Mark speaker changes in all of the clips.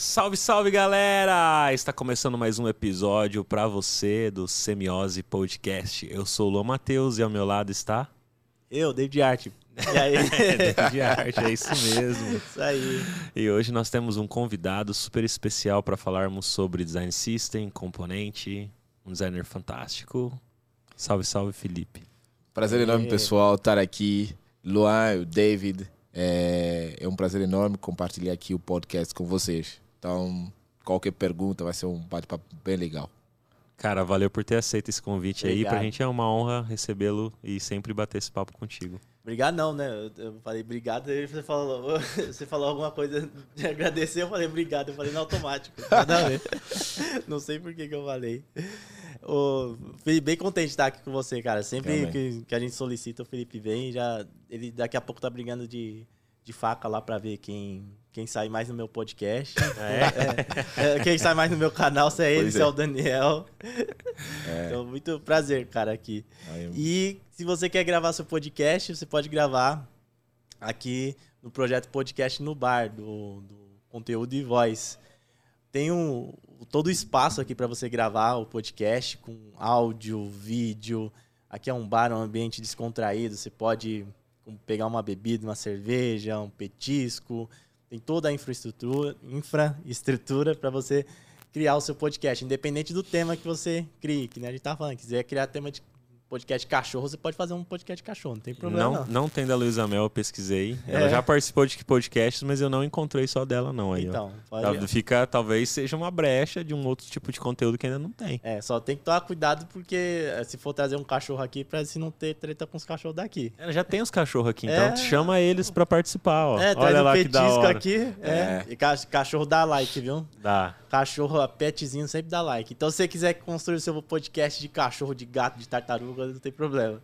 Speaker 1: Salve, salve galera! Está começando mais um episódio para você do Semiose Podcast. Eu sou o Luan Matheus e ao meu lado está.
Speaker 2: Eu, David Art. E aí?
Speaker 1: David Art, é isso mesmo.
Speaker 2: Isso aí.
Speaker 1: E hoje nós temos um convidado super especial para falarmos sobre design system, componente, um designer fantástico. Salve, salve, Felipe.
Speaker 3: Prazer enorme,
Speaker 2: É.
Speaker 3: pessoal, estar aqui. Luan, o David. É, é um prazer enorme compartilhar aqui o podcast com vocês. Então, qualquer pergunta vai ser um bate-papo bem legal.
Speaker 1: Cara, valeu por ter aceito esse convite aí. Pra
Speaker 2: Obrigado.
Speaker 1: gente é uma honra recebê-lo e sempre bater esse papo contigo.
Speaker 2: Obrigado não, né? Eu, falei obrigado, aí você falou, você falou alguma coisa de agradecer, eu falei obrigado, eu falei no automático. Nada a ver. Não sei por que, que eu falei. Ô, Felipe, bem contente de estar aqui com você, cara. Sempre que, que a gente solicita o Felipe vem, já, ele daqui a pouco tá brigando de, de faca lá pra ver quem, quem sai mais no meu podcast. É, é, quem sai mais no meu canal, se é ele, se é
Speaker 3: é.
Speaker 2: o Daniel.
Speaker 3: É.
Speaker 2: Então, muito prazer, cara, aqui.
Speaker 3: Aí,
Speaker 2: E se você quer gravar seu podcast, você pode gravar aqui no projeto Podcast no Bar, do, do conteúdo e voz. Tem um, todo o espaço aqui para você gravar o podcast com áudio, vídeo. Aqui é um bar, um ambiente descontraído. Você pode pegar uma bebida, uma cerveja, um petisco. Tem toda a infraestrutura, infraestrutura para você criar o seu podcast, independente do tema que você crie. Que nem a gente tá falando, quiser criar tema de podcast cachorro, você pode fazer um podcast cachorro, não tem problema
Speaker 1: Não,
Speaker 2: não.
Speaker 1: não tem da Luísa Mel, eu pesquisei.
Speaker 2: É.
Speaker 1: Ela já participou de podcasts, mas eu não encontrei só dela, não. Aí.
Speaker 2: Então, pode,
Speaker 1: Fica, talvez seja uma brecha de um outro tipo de conteúdo que ainda não tem.
Speaker 2: É, só tem que tomar cuidado porque eh, se for trazer um cachorro aqui, pra se não ter treta com os cachorros daqui.
Speaker 1: Ela já tem os cachorros aqui, então
Speaker 2: É.
Speaker 1: chama eles pra participar, ó.
Speaker 2: é, traz
Speaker 1: Olha
Speaker 2: um
Speaker 1: lá que da
Speaker 2: petisco
Speaker 1: hora.
Speaker 2: aqui. É.
Speaker 3: É.
Speaker 2: E ca- cachorro dá like, viu?
Speaker 1: Dá.
Speaker 2: Cachorro, a petzinho sempre dá like. Então, se você quiser construir o seu podcast de cachorro, de gato, de tartaruga, não tem problema.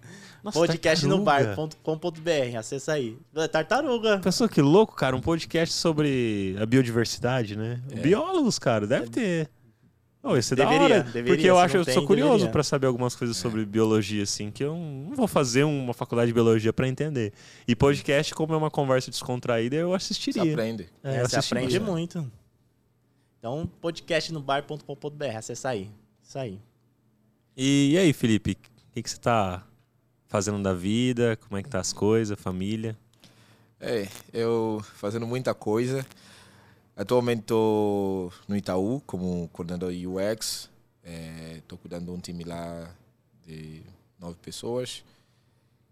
Speaker 2: Podcastnobar.com.br, acessa aí. É Tartaruga.
Speaker 1: Pensou que louco, cara, um podcast sobre a biodiversidade, né? Biólogos, cara, deve ter. Oh, esse é da
Speaker 2: Deveria,
Speaker 1: hora.
Speaker 2: deveria,
Speaker 1: porque eu acho, eu
Speaker 2: tem,
Speaker 1: sou curioso pra saber algumas coisas sobre biologia, assim, que eu não vou fazer uma faculdade de biologia pra entender. E podcast, como é uma conversa descontraída, eu
Speaker 3: você
Speaker 1: assistiria.
Speaker 3: aprende.
Speaker 1: É,
Speaker 2: É, você aprende muito. Então, podcastnobar.com.br, acessa aí. Isso aí.
Speaker 1: E, e aí, Felipe, o que, que você tá fazendo da vida? Como é que tá as coisas, família?
Speaker 3: É, eu fazendo muita coisa. Atualmente estou no Itaú como coordenador UX. Estou cuidando de um time lá de nove pessoas.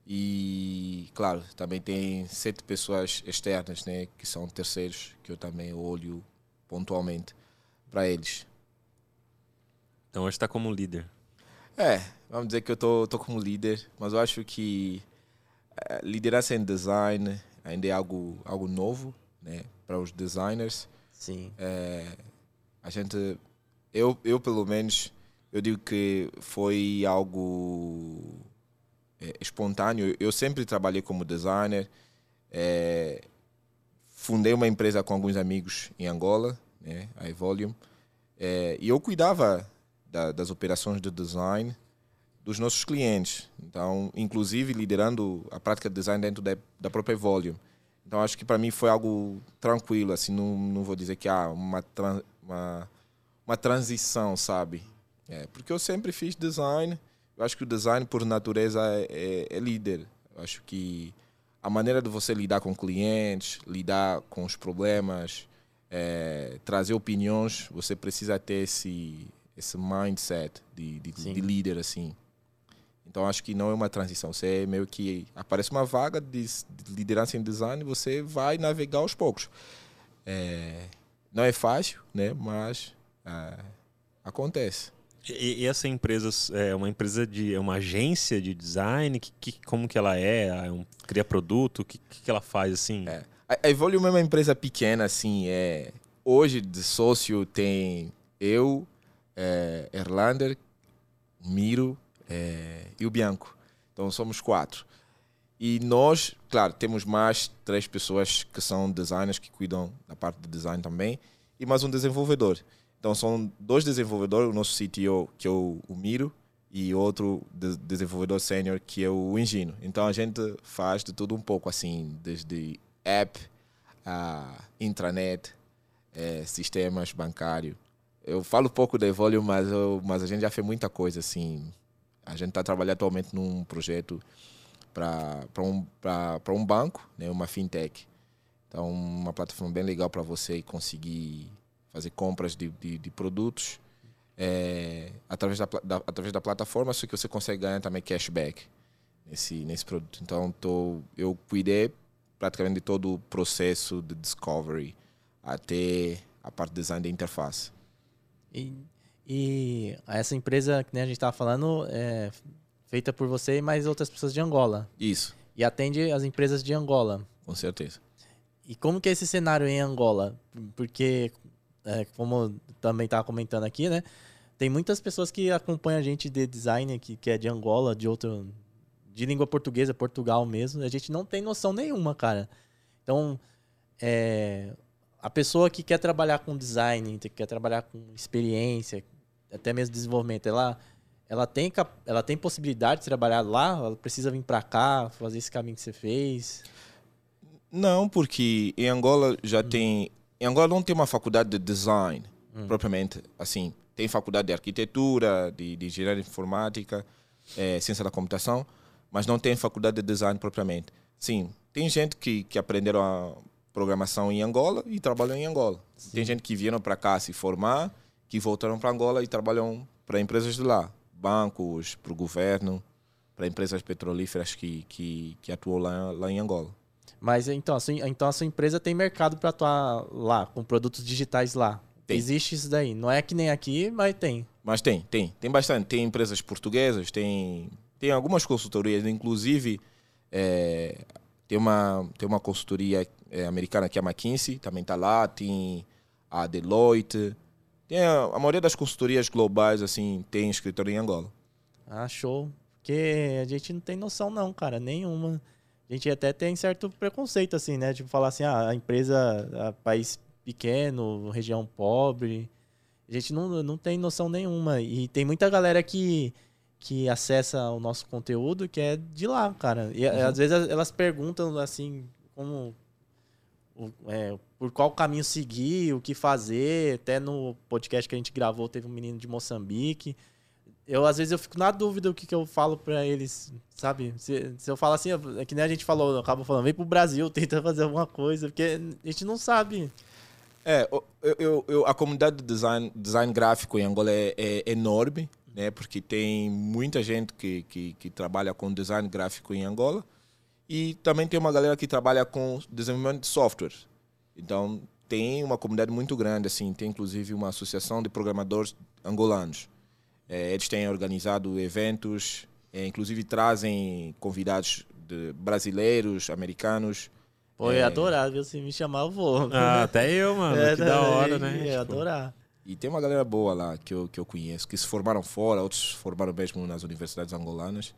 Speaker 3: E, claro, também tem sete pessoas externas, né, que são terceiros, que eu também olho pontualmente para eles.
Speaker 1: Então hoje tá como líder.
Speaker 3: É, vamos dizer que eu tô, tô como líder, mas eu acho que eh, liderança em design ainda é algo, algo novo, né, para os designers.
Speaker 2: Sim.
Speaker 3: É, a gente, eu, eu pelo menos, eu digo que foi algo é, espontâneo. Eu sempre trabalhei como designer. é, fundei uma empresa com alguns amigos em Angola, né, a Evolium, é, e eu cuidava da- das operações de design dos nossos clientes. Então, inclusive liderando a prática de design dentro da, da própria Evolium. Então acho que para mim foi algo tranquilo, assim, não, não vou dizer que há uma, tran- uma, uma transição, sabe? É, porque eu sempre fiz design, eu acho que o design por natureza é, é- é líder. Eu acho que a maneira de você lidar com clientes, lidar com os problemas, é, trazer opiniões, você precisa ter esse, esse mindset de, de, de líder, assim. Então acho que não é uma transição. Você é meio que aparece uma vaga de, de liderança em design, você vai navegar aos poucos. É, não é fácil, né? Mas ah, acontece.
Speaker 1: E, e essa empresa é uma empresa de. é uma agência de design? Que, que- como que ela é? É um- cria produto? O que, que, que ela faz assim?
Speaker 3: É. A Evolume é uma empresa pequena, assim. É, hoje de sócio tem eu, é, Erlander, Miro é, e o Bianco. Então somos quatro. E nós, claro, temos mais três pessoas que são designers que cuidam da parte de design também e mais um desenvolvedor. Então são dois desenvolvedores, o nosso CTO, que é o, o Miro, e outro de- desenvolvedor sênior, que é o Engino. Então a gente faz de tudo um pouco, assim, desde app, a intranet, é, sistemas bancários. Eu falo pouco da Evolio, mas, eu, mas a gente já fez muita coisa assim. A gente está trabalhando atualmente num projeto para um, um banco, né, uma fintech. Então, uma plataforma bem legal para você conseguir fazer compras de, de, de produtos é, através, da, da, através da plataforma, só que você consegue ganhar também cashback nesse, nesse produto. Então, tô, eu cuidei praticamente de todo o processo de discovery até a parte de design da interface.
Speaker 2: E, e essa empresa que a gente estava falando é feita por você e mais outras pessoas de Angola.
Speaker 3: Isso.
Speaker 2: E atende as empresas de Angola.
Speaker 3: Com certeza.
Speaker 2: E como que é esse cenário em Angola? Porque, é, como também estava comentando aqui, né? Tem muitas pessoas que acompanham a gente de design que, que é de Angola, de outro. De língua portuguesa, Portugal mesmo. A gente não tem noção nenhuma, cara. Então, é, a pessoa que quer trabalhar com design, que quer trabalhar com experiência, até mesmo desenvolvimento, ela, ela, tem, ela tem possibilidade de trabalhar lá? Ela precisa vir para cá, fazer esse caminho que você fez?
Speaker 3: Não, porque em Angola já hum. tem. Em Angola não tem uma faculdade de design hum. propriamente. Assim, tem faculdade de arquitetura, de, de engenharia informática, é, ciência da computação, mas não tem faculdade de design propriamente. Sim, tem gente que, que aprenderam a programação em Angola e trabalham em Angola. Sim. Tem gente que vieram para cá se formar, que voltaram para Angola e trabalham para empresas de lá, bancos, para o governo, para empresas petrolíferas que, que, que atuam lá, lá em Angola.
Speaker 2: Mas então, assim, então a sua empresa tem mercado para atuar lá, com produtos digitais lá? Tem. Existe isso daí. Não é que nem aqui, mas tem.
Speaker 3: Mas tem, tem. Tem bastante. Tem empresas portuguesas, tem, tem algumas consultorias, inclusive é, tem, uma, tem uma consultoria é, americana que é a McKinsey, também está lá. Tem a Deloitte. Tem a, a maioria das consultorias globais assim tem escritório em Angola.
Speaker 2: Ah, show. Porque a gente não tem noção não, cara, nenhuma a gente até tem certo preconceito, assim, né? Tipo, falar assim, ah, a empresa, a país pequeno, região pobre. A gente não, não tem noção nenhuma. E tem muita galera que, que acessa o nosso conteúdo que é de lá, cara. E uhum. às vezes elas perguntam, assim, como. É, por qual caminho seguir, o que fazer. Até no podcast que a gente gravou, teve um menino de Moçambique eu às vezes eu fico na dúvida o que, que eu falo para eles, sabe? Se, se eu falo assim, é que nem a gente falou, eu acabo falando, vem pro Brasil, tenta fazer alguma coisa, porque a gente não sabe.
Speaker 3: É, eu, eu, eu a comunidade de design, design gráfico em Angola é, é, enorme, né? Porque tem muita gente que, que, que trabalha com design gráfico em Angola e também tem uma galera que trabalha com desenvolvimento de software. Então, tem uma comunidade muito grande, assim, tem inclusive uma associação de programadores angolanos. É, eles têm organizado eventos, é, inclusive trazem convidados brasileiros, americanos.
Speaker 2: Pô, eu ia é. adorar, viu? Se me chamar, eu vou.
Speaker 1: Ah, até eu, mano. É, que da hora, né?
Speaker 2: Eu ia tipo... adorar.
Speaker 3: E tem uma galera boa lá que eu, que eu conheço, que se formaram fora, outros se formaram mesmo nas universidades angolanas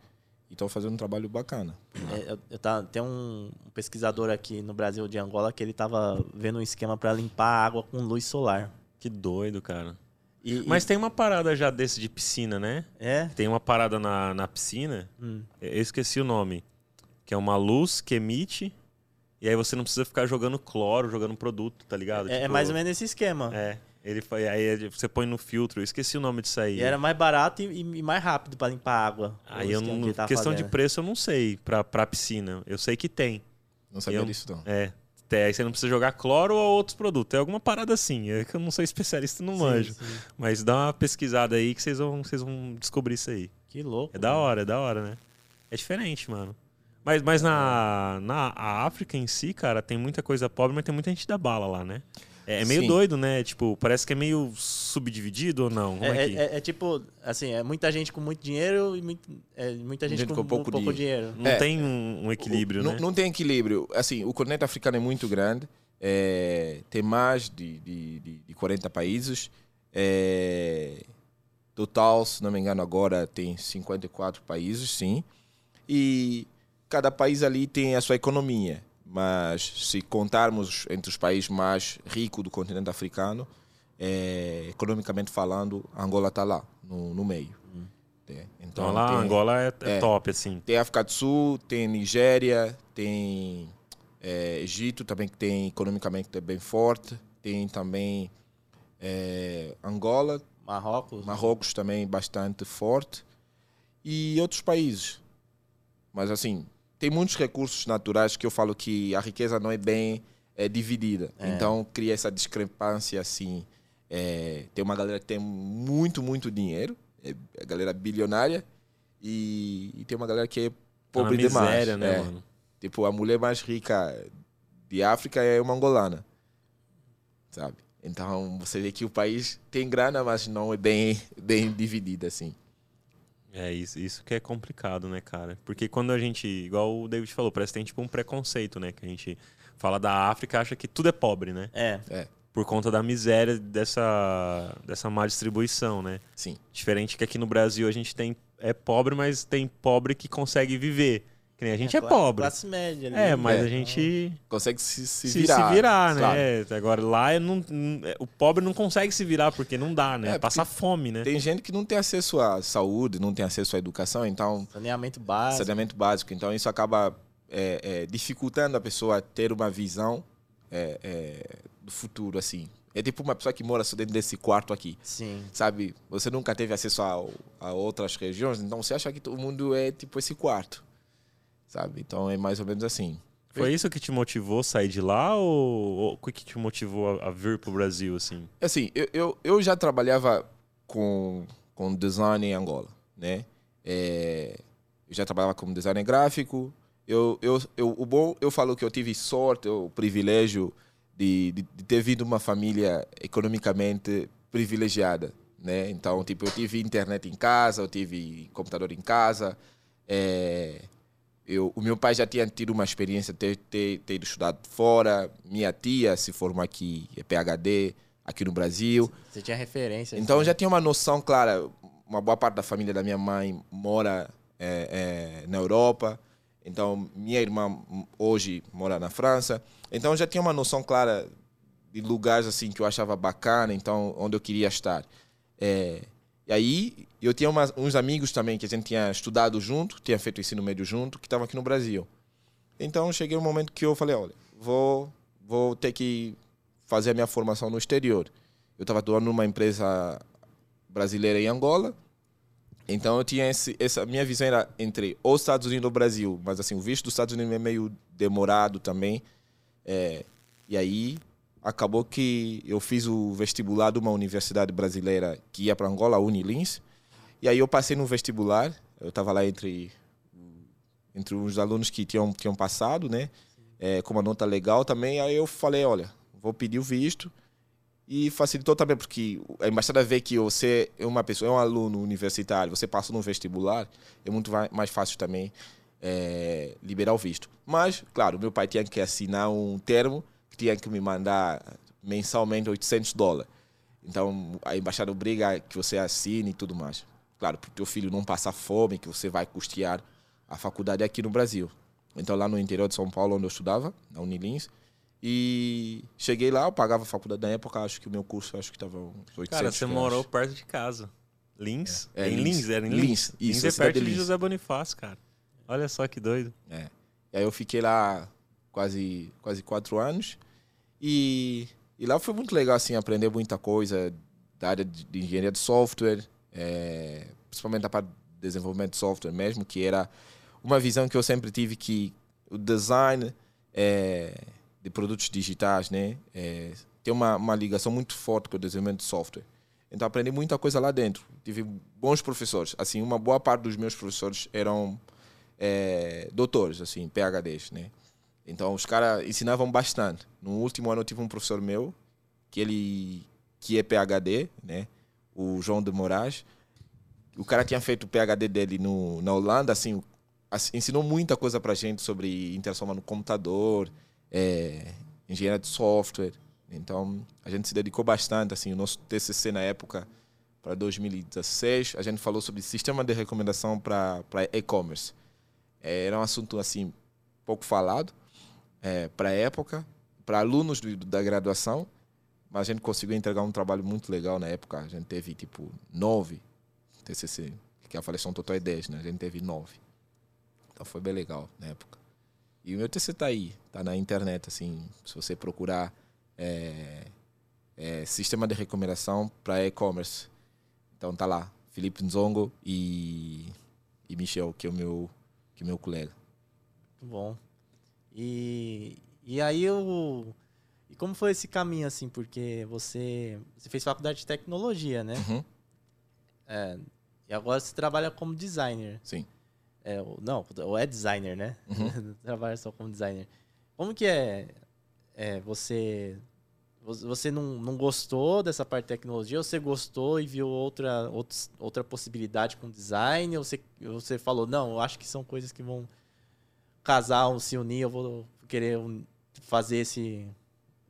Speaker 3: e estão fazendo um trabalho bacana.
Speaker 2: É, eu, eu tá, tem um pesquisador aqui no Brasil de Angola que ele estava vendo um esquema para limpar a água com luz solar.
Speaker 1: Que doido, cara. E, Mas e... tem uma parada já desse de piscina, né?
Speaker 2: É?
Speaker 1: Tem uma parada na, na piscina, hum. eu esqueci o nome, que é uma luz que emite e aí você não precisa ficar jogando cloro, jogando produto, tá ligado?
Speaker 2: É, é tipo, é mais ou menos esse esquema.
Speaker 1: É. Ele foi, aí você põe no filtro, eu esqueci o nome disso aí.
Speaker 2: E era mais barato e, e mais rápido para limpar a água.
Speaker 1: Aí eu não, que questão fazendo. de preço eu não sei para para piscina. Eu sei que tem.
Speaker 3: Não sabia eu, disso não.
Speaker 1: É, Aí você não precisa jogar cloro ou outros produtos. É alguma parada assim. É que eu não sou especialista no manjo. Sim. Mas dá uma pesquisada aí que vocês vão, vocês vão descobrir isso aí.
Speaker 2: Que louco.
Speaker 1: É da hora, é da hora, né? É diferente, mano. Mas, mas na, na África em si, cara, tem muita coisa pobre, mas tem muita gente da bala lá, né? É, é meio Sim. doido, né? Tipo, parece que é meio subdividido ou não?
Speaker 2: É, é, é, é, tipo, assim, é muita gente com muito dinheiro e muito, é, muita gente, gente com, com, pouco, pouco dinheiro.
Speaker 1: Não
Speaker 2: é.
Speaker 1: tem um, um equilíbrio,
Speaker 3: o,
Speaker 1: né?
Speaker 3: Não, não, tem equilíbrio. Assim, o continente africano é muito grande. tem mais de, de, de, de 40 países. total, se não me engano, agora tem 54 países, sim. E cada país ali tem a sua economia mas se contarmos entre os países mais ricos do continente africano, é, economicamente falando, Angola está lá, no, no meio. Hum.
Speaker 1: É, então, então, lá tem, Angola é, é, top, assim.
Speaker 3: Tem África do Sul, tem Nigéria, tem é, Egito também, que tem economicamente é bem forte. tem também é, Angola,
Speaker 2: Marrocos.
Speaker 3: Marrocos também bastante forte e outros países. Mas assim, tem muitos recursos naturais que eu falo que a riqueza não é bem é, dividida. É. Então cria essa discrepância assim. É, tem uma galera que tem muito, muito dinheiro, é a galera bilionária, e, e tem uma galera que é tá pobre tá miséria, demais. Né, é. mano? Tipo, a mulher mais rica de África é uma angolana. Sabe? Então você vê que o país tem grana, mas não é bem, bem dividido assim.
Speaker 1: É isso, isso que é complicado, né, cara? Porque quando a gente, igual o David falou, parece que tem tipo um preconceito, né? Que a gente fala da África acha que tudo é pobre, né?
Speaker 2: É. é.
Speaker 1: Por conta da miséria dessa, dessa má distribuição, né?
Speaker 3: Sim.
Speaker 1: Diferente que aqui no Brasil a gente tem é pobre, mas tem pobre que consegue viver. Que nem a gente é, é pobre.
Speaker 2: Classe média.
Speaker 1: Ali. É, mas é. a gente...
Speaker 3: Consegue se, se virar.
Speaker 1: Se virar, né? Claro. Agora, lá é não, é, o pobre não consegue se virar porque não dá, né? É, Passa fome, né?
Speaker 3: Tem gente que não tem acesso à saúde, não tem acesso à educação, então...
Speaker 2: Saneamento básico.
Speaker 3: Saneamento básico. Então, isso acaba é, é, dificultando a pessoa ter uma visão do futuro, assim. É tipo uma pessoa que mora só dentro desse quarto aqui.
Speaker 2: Sim.
Speaker 3: Sabe? Você nunca teve acesso a, a outras regiões, então você acha que o mundo é tipo esse quarto sabe? Então é mais ou menos assim.
Speaker 1: Foi isso que te motivou a sair de lá ou, o que te motivou a, vir para o Brasil, assim?
Speaker 3: Assim, eu, eu, eu, já trabalhava com, com design em Angola, né? É, eu já trabalhava como designer gráfico. Eu, eu, eu, o bom, eu falo que eu tive sorte, o privilégio de, de, de ter vindo uma família economicamente privilegiada, né? Então, tipo, eu tive internet em casa, eu tive computador em casa, é, eu, o meu pai já tinha tido uma experiência de ter, ter, ter estudado fora. Minha tia se formou aqui, é PhD, aqui no Brasil.
Speaker 2: Você tinha referência.
Speaker 3: Então eu já tinha uma noção clara. Uma boa parte da família da minha mãe mora é, é, na Europa. Então minha irmã hoje mora na França. Então eu já tinha uma noção clara de lugares assim que eu achava bacana, então onde eu queria estar. É, e aí eu tinha uns amigos também que a gente tinha estudado junto, tinha feito ensino médio junto, que estavam aqui no Brasil. Então cheguei um momento que eu falei, olha, vou, vou ter que fazer a minha formação no exterior. Eu estava atuando numa empresa brasileira em Angola, então eu tinha esse, essa minha visão era entre os Estados Unidos e o Brasil, mas assim o visto dos Estados Unidos é meio demorado também. É, e aí acabou que eu fiz o vestibular de uma universidade brasileira que ia para Angola, a Unilins. E aí eu passei no vestibular, eu estava lá entre entre os alunos que tinham, tinham passado, né? É, com uma nota legal também. Aí eu falei, olha, vou pedir o visto. E facilitou também, porque a embaixada vê que você é uma pessoa, é um aluno universitário, você passou no vestibular, é muito mais fácil também é, liberar o visto. Mas, claro, meu pai tinha que assinar um termo tinha que me mandar mensalmente 800 dólares. Então a embaixada obriga que você assine e tudo mais. Claro, para o teu filho não passar fome, que você vai custear a faculdade aqui no Brasil. Então lá no interior de São Paulo, onde eu estudava, na Unilins, e cheguei lá, eu pagava a faculdade na época, acho que o meu curso acho que estava uns 800
Speaker 1: Cara, você morou perto de casa. Lins? É, é em Lins, era em Lins.
Speaker 3: Lins,
Speaker 1: isso, Lins é perto de, de José Bonifácio, cara. Olha só que doido.
Speaker 3: É. E aí eu fiquei lá quase, quase quatro anos. E, e lá foi muito legal, assim, aprender muita coisa da área de, de engenharia de software, é, principalmente a parte de desenvolvimento de software mesmo, que era uma visão que eu sempre tive que o design é, de produtos digitais, né, é, tem uma, uma ligação muito forte com o desenvolvimento de software. Então aprendi muita coisa lá dentro. Tive bons professores. Assim, uma boa parte dos meus professores eram é, doutores, assim, PhDs, né? Então os caras ensinavam bastante. No último ano eu tive um professor meu, que ele que é PhD, né? O João de Moraes. O cara tinha feito o PhD dele no, na Holanda, assim, ensinou muita coisa pra gente sobre interação no computador, é, engenharia de software. Então, a gente se dedicou bastante, assim, o nosso TCC na época, para 2016, a gente falou sobre sistema de recomendação para e-commerce. É, era um assunto, assim, pouco falado, é, para a época, para alunos do, da graduação, mas a gente conseguiu entregar um trabalho muito legal na época. A gente teve tipo nove TCC, que a avaliação total é 10, né? A gente teve nove. Então foi bem legal na época. E o meu TCC está aí, está na internet, assim, se você procurar é, é, sistema de recomendação para e-commerce. Então tá lá, Felipe Nzongo e, e Michel, que é o meu, que é o meu colega.
Speaker 2: Muito bom. E, e aí eu. E como foi esse caminho, assim? Porque você, você fez faculdade de tecnologia, né?
Speaker 3: Uhum.
Speaker 2: É, e agora você trabalha como designer.
Speaker 3: Sim.
Speaker 2: É, não, ou é designer, né?
Speaker 3: Uhum.
Speaker 2: trabalha só como designer. Como que é, é você. vo- Você não, não gostou dessa parte de tecnologia? Ou você gostou e viu outra, outros- outra possibilidade com design? Ou você, você falou, não, eu acho que são coisas que vão casar ou se unir, eu vou querer fazer esse,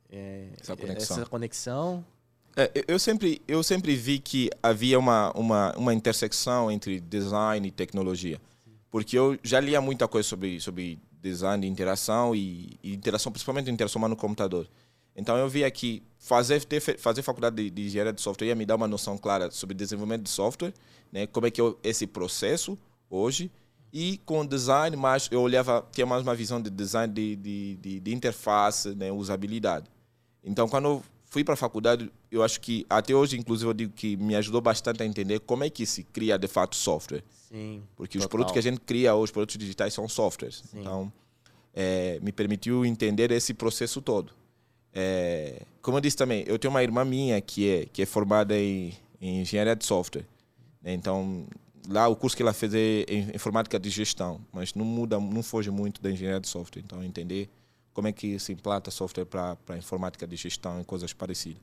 Speaker 2: é,
Speaker 3: Essa conexão.
Speaker 2: essa conexão?
Speaker 3: É, eu- eu sempre eu sempre vi que havia uma, uma, uma intersecção entre design e tecnologia. Porque eu já lia muita coisa sobre sobre design de interação e, e interação principalmente interação humano computador então eu via que fazer ter, fazer faculdade de, de engenharia de software ia me dar uma noção clara sobre desenvolvimento de software né? Como é que é esse processo hoje. E com design mais eu olhava tinha mais uma visão de design de, de, de, de interface né? Usabilidade. Então, quando eu fui para a faculdade, eu acho que até hoje, inclusive, eu digo que me ajudou bastante a entender como é que se cria de fato software.
Speaker 2: Sim.
Speaker 3: Porque os
Speaker 2: Total.
Speaker 3: produtos que a gente cria, os produtos digitais, são softwares.
Speaker 2: Sim.
Speaker 3: Então, eh, me permitiu entender esse processo todo. Eh, como eu disse também, eu tenho uma irmã minha que é, que é formada em, em engenharia de software. né? Então, lá o curso que ela fez é em informática de gestão, mas não muda, não foge muito da engenharia de software. Então, entender como é que se implanta software para informática de gestão e coisas parecidas.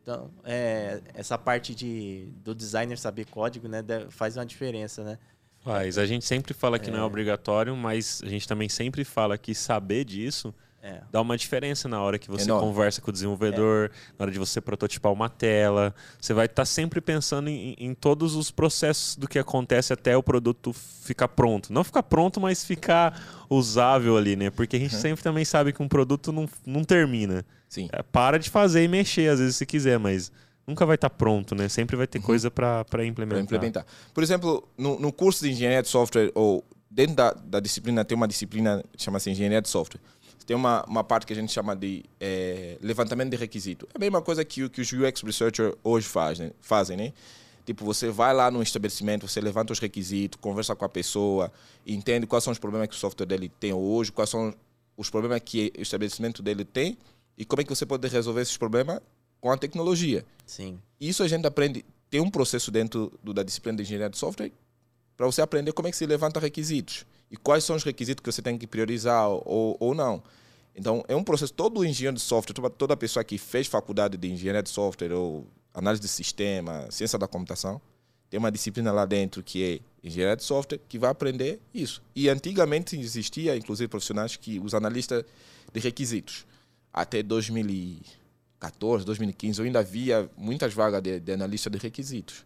Speaker 2: Então, é, essa parte de, do designer saber código, né, faz uma diferença, né?
Speaker 1: Faz. A gente sempre fala que não é obrigatório, mas a gente também sempre fala que saber disso
Speaker 2: É.
Speaker 1: dá uma diferença na hora que você
Speaker 3: Enorme.
Speaker 1: conversa com o desenvolvedor, na hora de você prototipar uma tela. Você vai estar sempre pensando em, em todos os processos do que acontece até o produto ficar pronto. Não ficar pronto, mas ficar usável ali, né? Porque a gente sempre também sabe que um produto não, não termina.
Speaker 3: Sim.
Speaker 1: É, para de fazer e mexer, às vezes, se quiser, mas nunca vai estar pronto, né? Sempre vai ter coisa para
Speaker 3: para
Speaker 1: implementar.
Speaker 3: implementar. Por exemplo, no, no curso de engenharia de software, ou dentro da, da disciplina, tem uma disciplina que chama-se engenharia de software. Tem uma, uma parte que a gente chama de eh, levantamento de requisito. É a mesma coisa que, que os UX researchers hoje fazem, fazem, né? Tipo, você vai lá no estabelecimento, você levanta os requisitos, conversa com a pessoa, entende quais são os problemas que o software dele tem hoje, quais são os problemas que o estabelecimento dele tem e como é que você pode resolver esses problemas com a tecnologia.
Speaker 2: Sim.
Speaker 3: Isso a gente aprende. Tem um processo dentro do- da disciplina de engenharia de software para você aprender como é que se levanta requisitos e quais são os requisitos que você tem que priorizar ou, ou não. Então, é um processo. Todo engenheiro de software, toda, pessoa que fez faculdade de engenharia de software ou análise de sistema, ciência da computação, tem uma disciplina lá dentro que é engenharia de software que vai aprender isso. E antigamente existia, inclusive, profissionais que os analistas de requisitos. Até 2014, 2015, eu ainda via muitas vagas de, de analista de requisitos.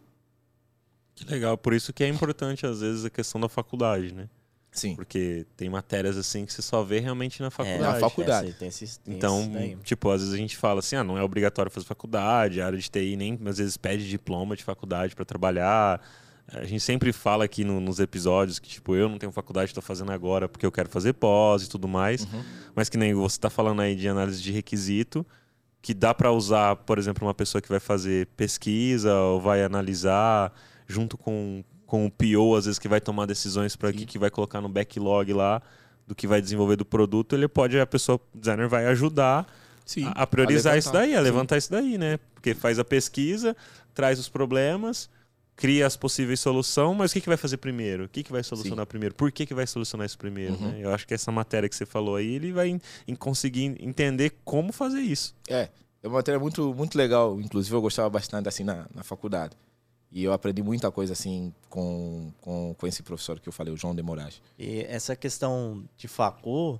Speaker 1: Que legal, por isso que é importante, às vezes, a questão da faculdade, né?
Speaker 3: Sim.
Speaker 1: Porque tem matérias assim que você só vê realmente na faculdade.
Speaker 3: na faculdade.
Speaker 2: É, tem tem
Speaker 1: Então, tipo, às vezes a gente fala assim, ah, não é obrigatório fazer faculdade, a área de TI nem às vezes pede diploma de faculdade para trabalhar. A gente sempre fala aqui no- nos episódios que, tipo, eu não tenho faculdade, estou fazendo agora porque eu quero fazer pós e tudo mais. Mas que nem você está falando aí de análise de requisito, que dá para usar, por exemplo, uma pessoa que vai fazer pesquisa ou vai analisar junto com, com o PO, às vezes que vai tomar decisões para o que, que vai colocar no backlog lá do que vai desenvolver do produto, ele pode, a pessoa, o designer vai ajudar
Speaker 3: Sim.
Speaker 1: a, a priorizar
Speaker 3: A
Speaker 1: isso daí, a
Speaker 3: Sim.
Speaker 1: levantar isso daí, né? Porque faz a pesquisa, traz os problemas, cria as possíveis soluções, mas o que, que vai fazer primeiro? O que, que vai solucionar primeiro? Por que, que vai solucionar isso primeiro?
Speaker 3: Uhum.
Speaker 1: né? Eu acho que essa matéria que você falou aí, ele vai em, em conseguir entender como fazer isso.
Speaker 3: É, é uma matéria muito, muito legal. Inclusive, eu gostava bastante assim na, na faculdade. E eu aprendi muita coisa assim com, com, com esse professor que eu falei, o João de Moraes.
Speaker 2: E essa questão de facu,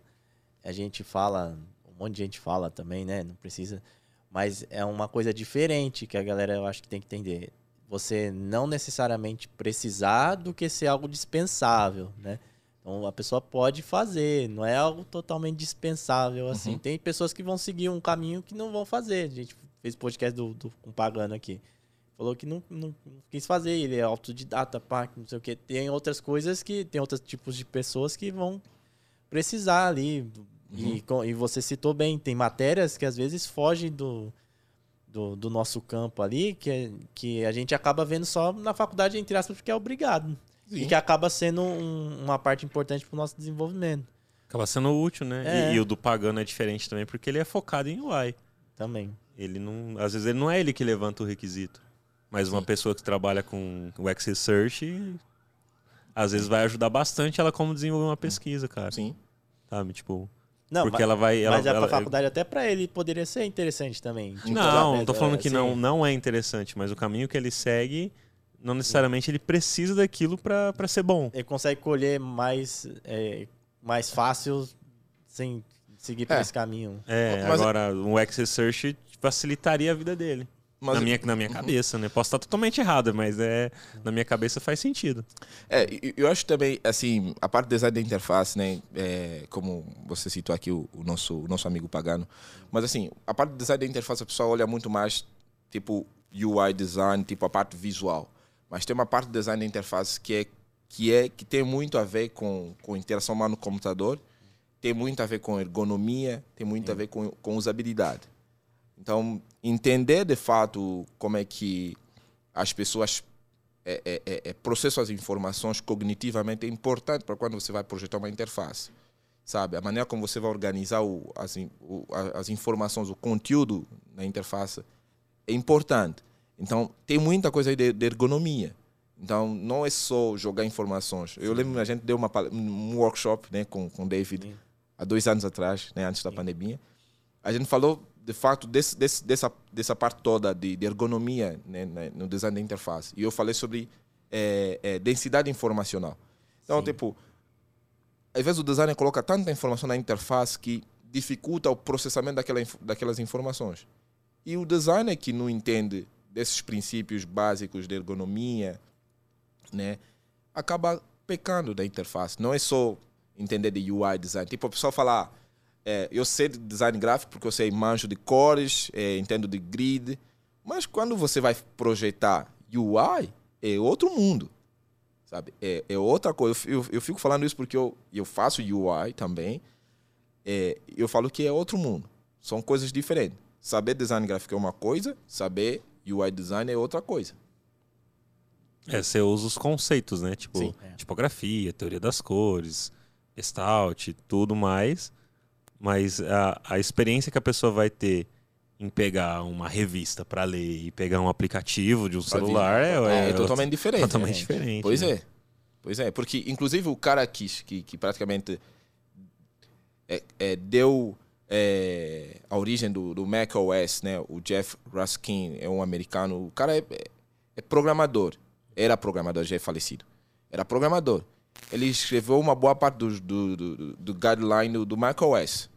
Speaker 2: a gente fala, um monte de gente fala também, né? Não precisa. Mas é uma coisa diferente que a galera eu acho que tem que entender. Você não necessariamente precisar do que ser algo dispensável, né? Então a pessoa pode fazer, não é algo totalmente dispensável assim.
Speaker 3: Uhum.
Speaker 2: Tem pessoas que vão seguir um caminho que não vão fazer. A gente fez podcast do, do com Pagano aqui. Falou que não, não, não quis fazer, ele é autodidata, pá, não sei o que. Tem outras coisas que. Tem outros tipos de pessoas que vão precisar ali. E, com- e você citou bem, tem matérias que às vezes fogem do, do, do nosso campo ali, que, que a gente acaba vendo só na faculdade, entre aspas, porque é obrigado.
Speaker 3: Sim.
Speaker 2: E que acaba sendo um- uma parte importante pro nosso desenvolvimento
Speaker 1: Acaba sendo útil, né?
Speaker 2: É.
Speaker 1: E, e o do pagano é diferente também, porque ele é focado em UI.
Speaker 2: também.
Speaker 1: Ele não. Às vezes ele não é ele que levanta o requisito. Mas uma
Speaker 3: Sim.
Speaker 1: pessoa que trabalha com o X Research, às vezes vai ajudar bastante ela como desenvolver uma pesquisa, cara.
Speaker 3: Sim.
Speaker 1: Sabe? Tipo.
Speaker 2: Não,
Speaker 1: porque
Speaker 2: mas,
Speaker 1: ela vai. Ela,
Speaker 2: mas é pra
Speaker 1: ela-
Speaker 2: faculdade, até pra ele, poderia ser interessante também. Tipo,
Speaker 1: Não, não tô falando que
Speaker 2: assim,
Speaker 1: não, não é interessante, mas o caminho que ele segue, não necessariamente ele precisa daquilo pra pra ser bom.
Speaker 2: Ele consegue colher mais, é, mais fácil sem seguir por
Speaker 3: É.
Speaker 2: esse caminho.
Speaker 1: É,
Speaker 3: Mas-
Speaker 1: agora o X Research facilitaria a vida dele.
Speaker 3: Mas
Speaker 1: na, minha, na minha cabeça, né? Posso estar totalmente errado, mas é na minha cabeça faz sentido.
Speaker 3: É, eu acho também, assim, a parte de design da interface, né, é, como você citou aqui o, o nosso, o nosso amigo Pagano, mas assim, a parte de design da interface a pessoa olha muito mais, tipo, UI design, tipo, a parte visual. Mas tem uma parte de design da interface que é que, é, que tem muito a ver com, com interação humano-computador, tem muito a ver com ergonomia, tem muito a ver com, com usabilidade. Então, entender de fato como é que as pessoas é, é, é, é, processam as informações cognitivamente é importante para quando você vai projetar uma interface. Sabe? A maneira como você vai organizar o, as, o, as informações, o conteúdo na interface é importante. Então, tem muita coisa aí de, de ergonomia. Então, não é só jogar informações. Eu lembro que a gente deu uma, um workshop né, com o David
Speaker 2: Sim.
Speaker 3: há dois anos atrás, né, antes da pandemia. A gente falou, de fato, desse, desse, dessa, dessa parte toda de, de ergonomia né, né, no design da interface. E eu falei sobre eh, eh, densidade informacional. Então,
Speaker 2: Sim.
Speaker 3: tipo, às vezes o designer coloca tanta informação na interface que dificulta o processamento daquela, daquelas informações. E o designer que não entende desses princípios básicos de ergonomia, né, acaba pecando da interface. Não é só entender de UI design. Tipo, a pessoa falar, é, eu sei de design gráfico porque eu sei manjo de cores, é, entendo de grid, mas quando você vai projetar UI, é outro mundo. Sabe? É, é outra coisa. Eu, eu, eu fico falando isso porque eu, eu faço UI também. É, eu falo que é outro mundo. São coisas diferentes. Saber design gráfico é uma coisa, saber UI design é outra coisa.
Speaker 1: É, você usa os conceitos, né? Tipo,
Speaker 3: Sim.
Speaker 2: É.
Speaker 1: tipografia, teoria das cores, gestalt, tudo mais. Mas a, a experiência que a pessoa vai ter em pegar uma revista para ler e pegar um aplicativo de um
Speaker 3: Pra
Speaker 1: celular é,
Speaker 3: É,
Speaker 1: é
Speaker 3: totalmente diferente.
Speaker 1: totalmente
Speaker 3: né?
Speaker 1: diferente.
Speaker 3: Pois
Speaker 1: né?
Speaker 3: é. Pois é, porque inclusive o cara que, que, que praticamente é, é, deu é, a origem do, do Mac OS, né? o Jeff Ruskin, é um americano. O cara é, é- é programador. Era programador, já é falecido. Era programador. Ele escreveu uma boa parte do, do, do, do guideline do, do Mac OS.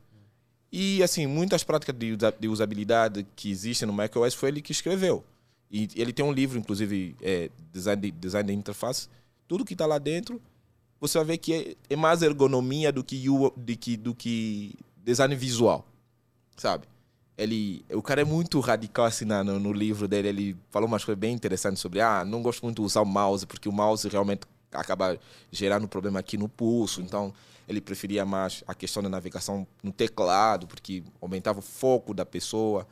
Speaker 3: E, assim, muitas práticas de, usa- de usabilidade que existem no macOS foi ele que escreveu. E ele tem um livro, inclusive, é, design, de, design de interface. Tudo que está lá dentro, você vai ver que é, é mais ergonomia do que, do que, do que design visual, sabe? Ele, o cara é muito radical assim na- no, no livro dele. Ele falou umas coisas bem interessantes sobre, ah, não gosto muito de usar o mouse, porque o mouse realmente acaba gerando problema aqui no pulso. Então, ele preferia mais a questão da navegação no teclado, porque aumentava o foco da pessoa.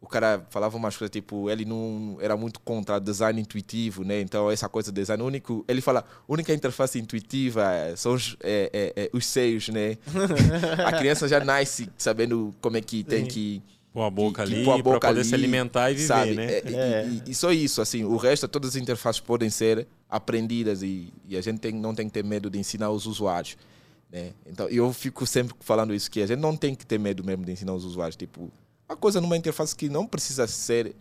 Speaker 3: O cara falava umas coisas tipo, ele não era muito contra design intuitivo, né? Então, essa coisa de design único. Ele fala, a única interface intuitiva é- são os, é, é, é, os seios, né? a criança já nasce sabendo como é que tem
Speaker 2: Sim.
Speaker 3: que
Speaker 1: Pôr a boca
Speaker 3: que
Speaker 1: ali
Speaker 3: pôr a boca
Speaker 1: pra poder
Speaker 3: ali,
Speaker 1: se alimentar e viver,
Speaker 3: sabe?
Speaker 1: né?
Speaker 3: É, e-
Speaker 2: É.
Speaker 3: E, e só isso, assim, o resto, todas as interfaces podem ser aprendidas e, e a gente tem, não tem que ter medo de ensinar os usuários, né? Então, eu fico sempre falando isso, que a gente não tem que ter medo mesmo de ensinar os usuários, tipo, a coisa numa interface que não precisa ser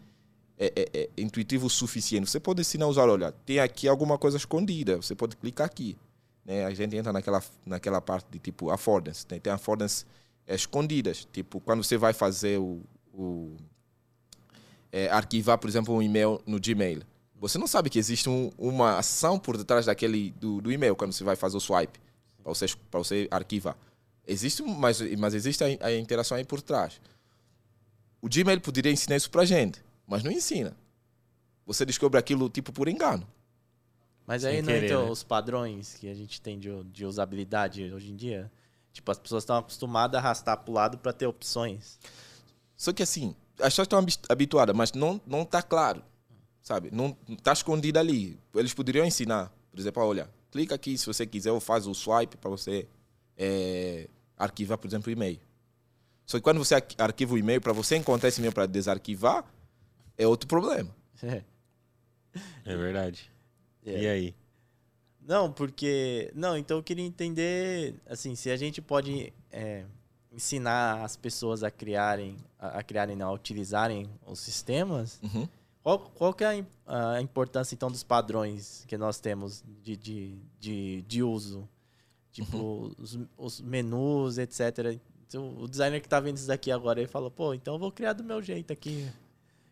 Speaker 3: é, é, é, intuitivo o suficiente. Você pode ensinar o usuário, olha, tem aqui alguma coisa escondida, você pode clicar aqui. Né? A gente entra naquela, naquela parte de tipo affordance. Né? Tem affordance é, escondidas. Tipo, quando você vai fazer o, o é, arquivar, por exemplo, um e-mail no Gmail, você não sabe que existe um- uma ação por detrás daquele do, do e-mail quando você vai fazer o swipe para você, para você arquivar. Existe, mas, mas existe a, a interação aí por trás. O Gmail poderia ensinar isso pra gente, mas não ensina. Você descobre aquilo tipo por engano.
Speaker 2: Mas
Speaker 1: Sem
Speaker 2: aí não
Speaker 1: querer,
Speaker 2: entra
Speaker 1: né?
Speaker 2: os padrões que a gente tem de, de usabilidade hoje em dia? Tipo, as pessoas estão acostumadas a arrastar pro lado para ter opções.
Speaker 3: Só que assim, as pessoas estão habituadas, mas não não está claro, sabe? Não está escondido ali. Eles poderiam ensinar, por exemplo, olha, clica aqui se você quiser ou faz o swipe para você é, arquivar, por exemplo, o e-mail. Só que quando você arquiva o e-mail, para você encontrar esse e-mail para desarquivar, é outro problema.
Speaker 1: É, é verdade. É. E aí?
Speaker 2: Não, porque. Não, então eu queria entender, assim, se a gente pode é, ensinar as pessoas a criarem, a, a criarem, não, a utilizarem os sistemas. Uhum. Qual, qual que é a, a, importância, então, dos padrões que nós temos de, de, de, de uso? Tipo, uhum. os, os menus, etc. Então, o designer que está vendo isso daqui agora, ele fala, pô, então eu vou criar do meu jeito aqui.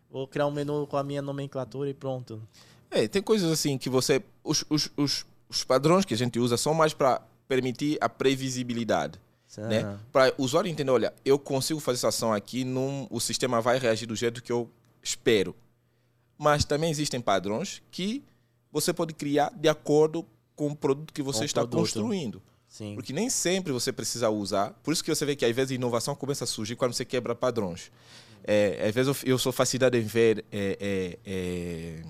Speaker 2: Vou criar um menu com a minha nomenclatura e pronto.
Speaker 3: É, tem coisas assim que você... Os, os, os, os padrões que a gente usa são mais para permitir a previsibilidade. Né? Para o usuário entender, olha, eu consigo fazer essa ação aqui, num, o sistema vai reagir do jeito que eu espero. Mas também existem padrões que você pode criar de acordo com o produto que você com está produto. construindo. Sim. Porque nem sempre você precisa usar. Por isso que você vê que às vezes a inovação começa a surgir quando você quebra padrões. É, às vezes eu, eu sou fascinado em ver. É, é, é,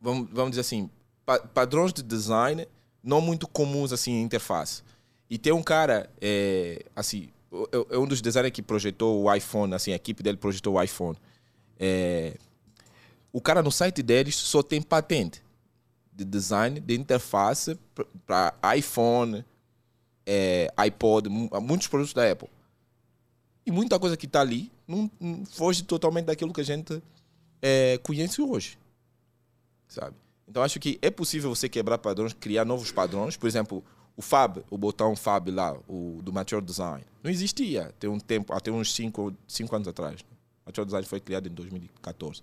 Speaker 3: vamos, vamos dizer assim, pa, padrões de design não muito comuns assim em interface. E tem um cara, é, assim, é um dos designers que projetou o iPhone, assim, a equipe dele projetou o iPhone. É, o cara no site deles só tem patente de design de interface para iPhone, é, iPod, muitos produtos da Apple. E muita coisa que está ali não, não, foge totalmente daquilo que a gente é, conhece hoje. Sabe? Então acho que é possível você quebrar padrões, criar novos padrões. Por exemplo, o Fab, o botão Fab lá, o do Mature Design, não existia tem um tempo, até uns 5 cinco, anos atrás. O Mature Design foi criado em 2014.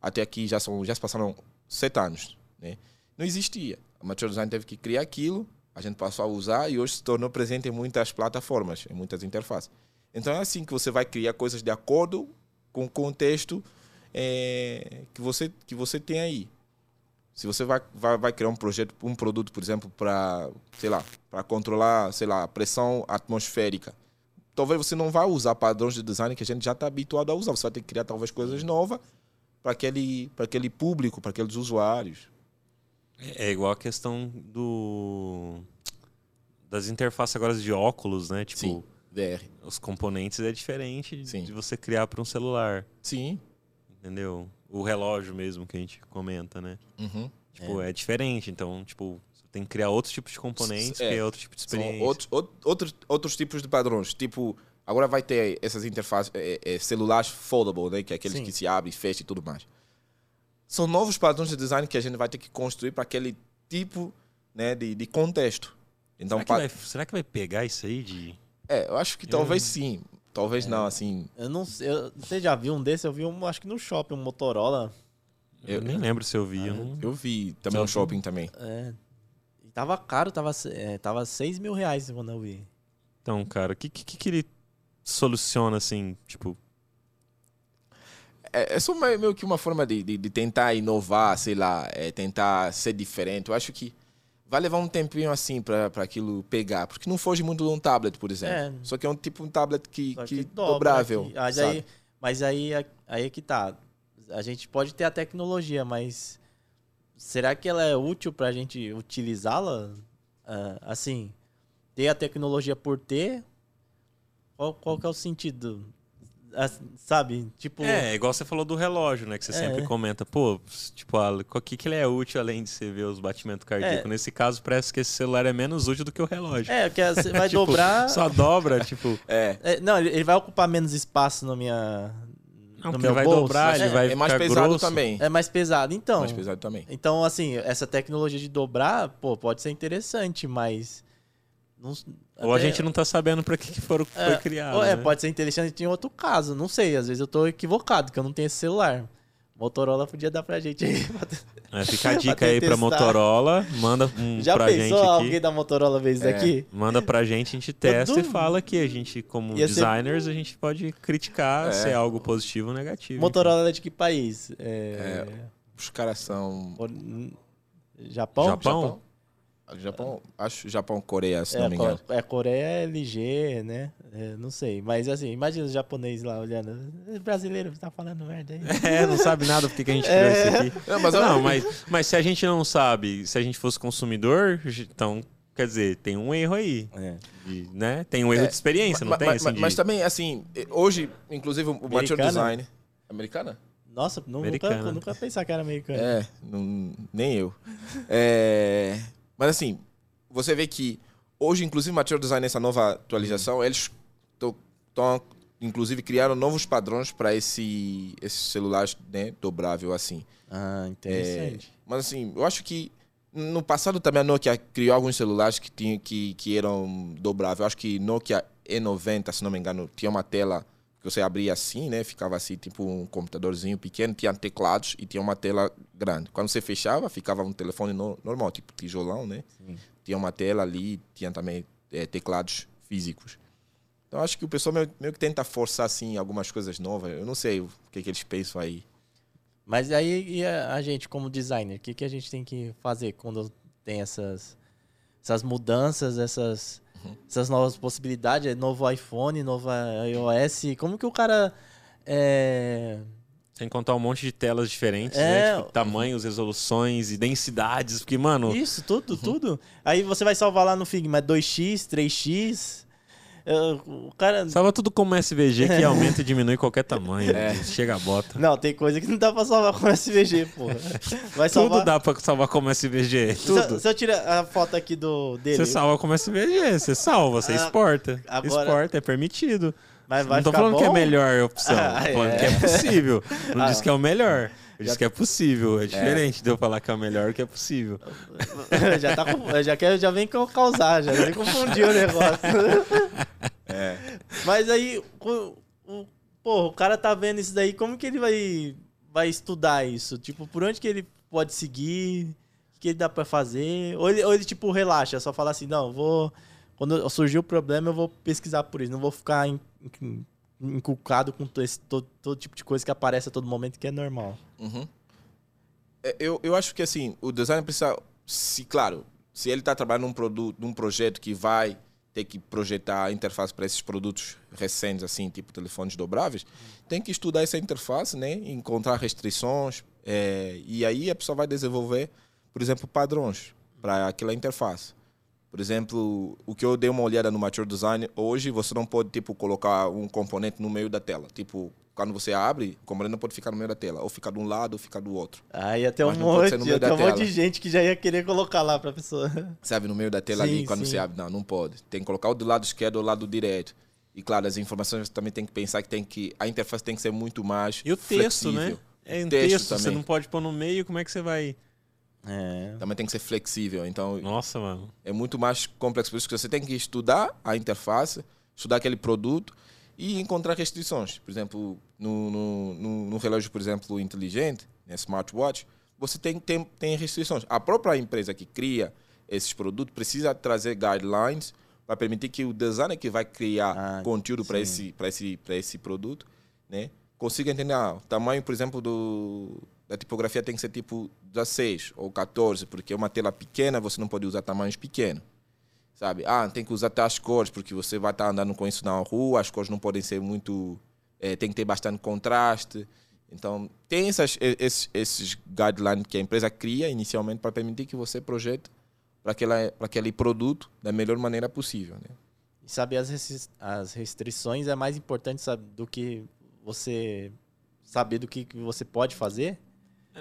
Speaker 3: Até aqui já, são, já se passaram sete anos. Né? Não existia. A Mature Design teve que criar aquilo, a gente passou a usar e hoje se tornou presente em muitas plataformas, em muitas interfaces. Então é assim que você vai criar coisas de acordo com o contexto é, que, você, que você tem aí. Se você vai, vai, vai criar um projeto, um produto, por exemplo, para, sei lá, para controlar, sei lá, a pressão atmosférica, talvez você não vá usar padrões de design que a gente já está habituado a usar. Você vai ter que criar talvez coisas novas para aquele, aquele público, para aqueles usuários.
Speaker 1: É, é igual a questão do das interfaces agora de óculos, né? Tipo,
Speaker 3: Sim, VR.
Speaker 1: Os componentes é diferente de, de você criar para um celular.
Speaker 3: Sim.
Speaker 1: Entendeu? o relógio mesmo que a gente comenta, né? Uhum. Tipo, é. é. diferente, então, tipo, tem que criar outros tipos de componentes, é. criar outro tipo de experiência.
Speaker 3: Outros, outros, outros tipos de padrões, tipo, agora vai ter essas interfaces, é, é, celulares foldable, né? Que é aqueles Sim. que se abrem, fecham e tudo mais. São novos padrões de design que a gente vai ter que construir para aquele tipo né, de, de contexto.
Speaker 1: Então, será, que vai, será que vai pegar isso aí de...
Speaker 3: É, eu acho que eu... talvez sim. Talvez é, não, assim.
Speaker 2: Eu não sei. Eu, você já viu um desse? Eu vi um, acho que no shopping, um Motorola.
Speaker 1: Eu, eu nem lembro se eu vi. Eu, não...
Speaker 3: eu vi também no shopping também.
Speaker 2: É. Tava caro, tava, é, tava 6 mil reais quando eu vi.
Speaker 1: Então, cara, o que, que, que ele soluciona assim, tipo.
Speaker 3: É, é só meio que uma forma de, de, de tentar inovar, sei lá, é, tentar ser diferente. Eu acho que vai levar um tempinho assim para aquilo pegar. Porque não foge muito de um tablet, por exemplo. É. Só que é um tipo um tablet que, que, que dobrável.
Speaker 2: Mas aí, mas aí, aí é que tá. A gente pode ter a tecnologia, mas será que ela é útil para a gente utilizá-la? Uh, assim, ter a tecnologia por ter? Qual, qual que é o sentido? sabe? Tipo.
Speaker 1: É, igual você falou do relógio, né? Que você é. sempre comenta, pô, tipo, o que, que ele é útil além de você ver os batimentos cardíacos? É. Nesse caso, parece que esse celular é menos útil do que o relógio.
Speaker 2: É, porque você vai tipo, dobrar.
Speaker 1: Só dobra, tipo.
Speaker 2: É. é. Não, ele vai ocupar menos espaço na minha.
Speaker 1: Não, no meu ele vai bolso. dobrar, ele é, vai
Speaker 3: é mais pesado
Speaker 1: grosso.
Speaker 3: também.
Speaker 2: É mais pesado, então.
Speaker 3: Mais pesado também.
Speaker 2: Então, assim, essa tecnologia de dobrar, pô, pode ser interessante, mas
Speaker 1: não, ou a gente não tá sabendo para que, que foram, é, foi criado.
Speaker 2: É,
Speaker 1: né?
Speaker 2: pode ser interessante em outro caso. Não sei, às vezes eu tô equivocado, que eu não tenho esse celular. Motorola podia dar pra gente aí.
Speaker 1: É, fica a dica aí pra Motorola. Manda um
Speaker 2: Já
Speaker 1: pra
Speaker 2: pensou
Speaker 1: gente
Speaker 2: alguém da Motorola ver isso é. daqui?
Speaker 1: Manda pra gente, a gente testa e fala que a gente, como Ia designers, ser... a gente pode criticar é. se é algo positivo ou negativo.
Speaker 2: Motorola então. é de que país?
Speaker 3: É... os caras são.
Speaker 2: Japão?
Speaker 1: Japão? Japão?
Speaker 3: Japão, acho Japão, Coreia, se
Speaker 2: é,
Speaker 3: não me engano.
Speaker 2: É, Coreia é LG, né? É, não sei. Mas assim, imagina os japoneses lá olhando. Brasileiro tá falando merda aí.
Speaker 1: É, não sabe nada porque que a gente criou é. isso aqui. Não, mas, não mas, mas se a gente não sabe, se a gente fosse consumidor, então Quer dizer, tem um erro aí. É. De, né? Tem um erro é, de experiência, não tem?
Speaker 3: Mas,
Speaker 1: assim, de...
Speaker 3: mas, também, assim, hoje, inclusive, o Mature Design. Americana?
Speaker 2: Nossa, nunca, nunca pensar que era americana.
Speaker 3: É, não, nem eu. É, mas assim, você vê que hoje, inclusive, Mature Design, essa nova atualização, uhum. eles estão, inclusive, criaram novos padrões para esse, esses celulares né, dobrável assim.
Speaker 2: Ah, interessante.
Speaker 3: É, mas assim, eu acho que no passado também a Nokia criou alguns celulares que, tinham, que, que eram dobráveis. Eu acho que Nokia E90, se não me engano, tinha uma tela que você abria assim, né? Ficava assim, tipo um computadorzinho pequeno, tinha teclados e tinha uma tela grande. Quando você fechava, ficava um telefone no, normal, tipo tijolão, né? Sim. Tinha uma tela ali, tinha também é, teclados físicos. Então acho que o pessoal meio, meio, que tenta forçar assim algumas coisas novas. Eu não sei o que, que eles pensam aí.
Speaker 2: Mas aí a, a gente, como designer, o que, que a gente tem que fazer quando tem essas, essas mudanças, essas, uhum. essas novas possibilidades? Novo iPhone, novo iOS. Como que o cara. É...
Speaker 1: Sem contar um monte de telas diferentes, né? é... né? Tipo, tamanhos, resoluções e densidades, porque, mano.
Speaker 2: Isso, tudo, uhum. tudo. Aí você vai salvar lá no Figma 2x, 3x. O cara...
Speaker 1: Salva tudo como SVG que aumenta e diminui qualquer tamanho. É. Chega a bota.
Speaker 2: Não, tem coisa que não dá pra salvar como SVG, porra. Vai salvar...
Speaker 1: Tudo dá pra salvar como SVG. Tudo.
Speaker 2: Se, se eu tirar a foto aqui do dele.
Speaker 1: Você salva como SVG, você salva, você ah, exporta. Agora... Exporta, é permitido.
Speaker 2: Mas vai
Speaker 1: não tô falando bom? que é a melhor opção. Ah, tô falando é. que é possível. Não ah. diz que é o melhor. Eu disse que é possível. É, é. diferente é. de eu falar que é o melhor que é possível.
Speaker 2: já, tá, já, quer, já vem causar, já vem confundir o negócio. É. Mas aí, o, o, pô, o cara tá vendo isso daí, como que ele vai, vai estudar isso? Tipo, por onde que ele pode seguir? O que ele dá pra fazer? Ou ele, ou ele tipo, relaxa, só fala assim, não, vou... Quando surgir o problema, eu vou pesquisar por isso. Não vou ficar em, em, inculcado com esse, todo, todo, tipo de coisa que aparece a todo momento, que é normal.
Speaker 3: Uhum. É, eu, eu acho que, assim, o designer precisa... Se, claro, se ele está trabalhando num produto, num projeto que vai ter que projetar a interface para esses produtos recentes, assim, tipo telefones dobráveis, tem que estudar essa interface, né? encontrar restrições, é, e aí a pessoa vai desenvolver, por exemplo, padrões para aquela interface. Por exemplo, o que eu dei uma olhada no Mature Design, hoje você não pode tipo colocar um componente no meio da tela. Tipo, quando você abre, o componente não pode ficar no meio da tela. Ou ficar de um lado ou ficar do outro.
Speaker 2: Ah, ia ter um, monte, ia ter um monte de gente que já ia querer colocar lá para a pessoa.
Speaker 3: Sabe, no meio da tela sim, ali, quando sim. você abre. Não, não pode. Tem que colocar o do lado esquerdo ou do lado direito. E claro, as informações você também tem que pensar que tem que a interface tem que ser muito mais
Speaker 1: E o texto, né? flexível. né? É um texto, texto você não pode pôr no meio, como é que você vai
Speaker 3: é. Também tem que ser flexível. Então,
Speaker 1: Nossa, mano.
Speaker 3: É muito mais complexo. Por isso que você tem que estudar a interface, estudar aquele produto e encontrar restrições. Por exemplo, no, no, no, no relógio, por exemplo, inteligente, né, smartwatch, você tem, tem, tem restrições. A própria empresa que cria esses produtos precisa trazer guidelines para permitir que o designer que vai criar ah, conteúdo para esse, esse, esse produto né, consiga entender ah, o tamanho, por exemplo, do, da tipografia tem que ser tipo 16 ou 14, porque é uma tela pequena, você não pode usar tamanhos pequenos. Sabe? Ah, tem que usar tais cores, porque você vai estar andando com isso na rua, as cores não podem ser muito. É, tem que ter bastante contraste. Então, tem essas, esses, esses guidelines que a empresa cria inicialmente para permitir que você projete para aquele produto da melhor maneira possível. Né?
Speaker 2: E saber as, as restrições é mais importante sabe, do que você saber do que você pode fazer?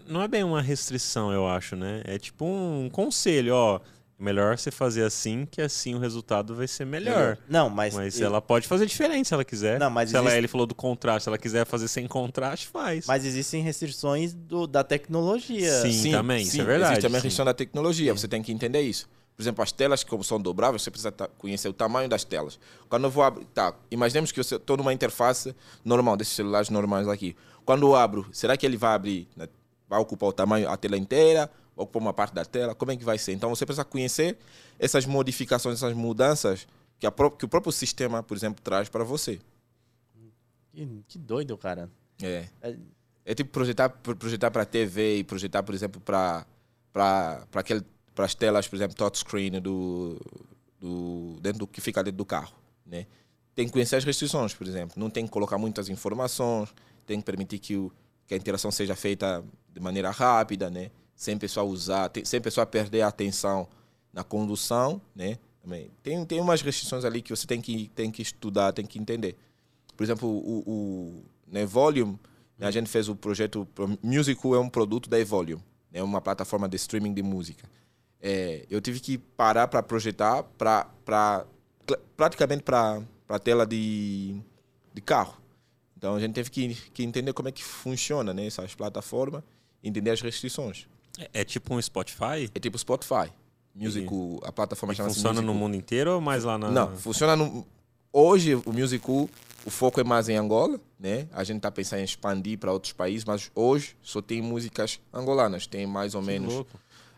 Speaker 1: Não é bem uma restrição, eu acho, né? É tipo um conselho, ó. Melhor você fazer assim, que assim o resultado vai ser melhor.
Speaker 2: Não, mas.
Speaker 1: Mas ela pode fazer diferente se ela quiser. Não, mas se existe... ela, ele falou do contraste, se ela quiser fazer sem contraste, faz.
Speaker 2: Mas existem restrições do, da tecnologia.
Speaker 1: Sim, sim também, sim, isso é verdade.
Speaker 3: Existe também a restrição da tecnologia, sim. você tem que entender isso. Por exemplo, as telas, como são dobráveis, você precisa conhecer o tamanho das telas. Quando eu vou abrir. Tá, imaginemos que eu estou numa interface normal, desses celulares normais aqui. Quando eu abro, será que ele vai abrir né? Vai ocupar o tamanho, a tela inteira, vai ocupar uma parte da tela, como é que vai ser? Então você precisa conhecer essas modificações, essas mudanças que, que o próprio sistema, por exemplo, traz para você.
Speaker 2: Que, que, doido, cara.
Speaker 3: É. é. É tipo projetar projetar para TV e projetar, por exemplo, para para aquele para as telas, por exemplo, touchscreen do, do dentro do que fica dentro do carro, né? Tem que conhecer as restrições, por exemplo. Não tem que colocar muitas informações, tem que permitir que, o, que a interação seja feita de maneira rápida, né? Sem pessoa usar, sem pessoa perder a atenção na condução, né? Também tem tem umas restrições ali que você tem que tem que estudar, tem que entender. Por exemplo, o, o né, Volume, né, a gente fez o projeto Musical é um produto da Evolume, é né, uma plataforma de streaming de música. É, eu tive que parar para projetar para praticamente para a tela de, de carro. Então a gente teve que, que entender como é que funciona né, essas plataformas, entender as restrições.
Speaker 1: É, é tipo um Spotify?
Speaker 3: É tipo Spotify. Musical, a plataforma chama-se
Speaker 1: Funciona Musical. no mundo inteiro ou mais lá na.
Speaker 3: Não, funciona no. Hoje o Musical, o foco é mais em Angola, né? A gente está pensando em expandir para outros países, mas hoje só tem músicas angolanas. Tem mais ou que menos.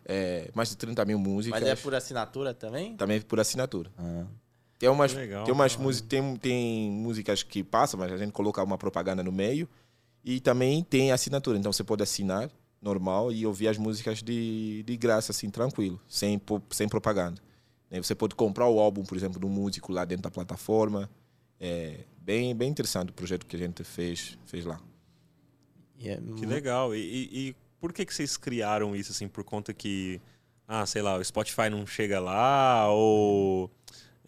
Speaker 3: É, mais de 30 mil músicas.
Speaker 2: Mas é por assinatura também?
Speaker 3: Também por assinatura. Ah. Tem umas, legal, tem, umas músicas, tem, tem músicas que passam, mas a gente coloca uma propaganda no meio. E também tem assinatura. Então você pode assinar normal e ouvir as músicas de, de graça, assim, tranquilo, sem, sem propaganda. Né? Você pode comprar o álbum, por exemplo, do músico lá dentro da plataforma. É bem, bem interessante o projeto que a gente fez, fez lá.
Speaker 1: Yeah. É que legal. E, e, e, por que, que vocês criaram isso, assim, por conta que, ah, sei lá, o Spotify não chega lá, ou...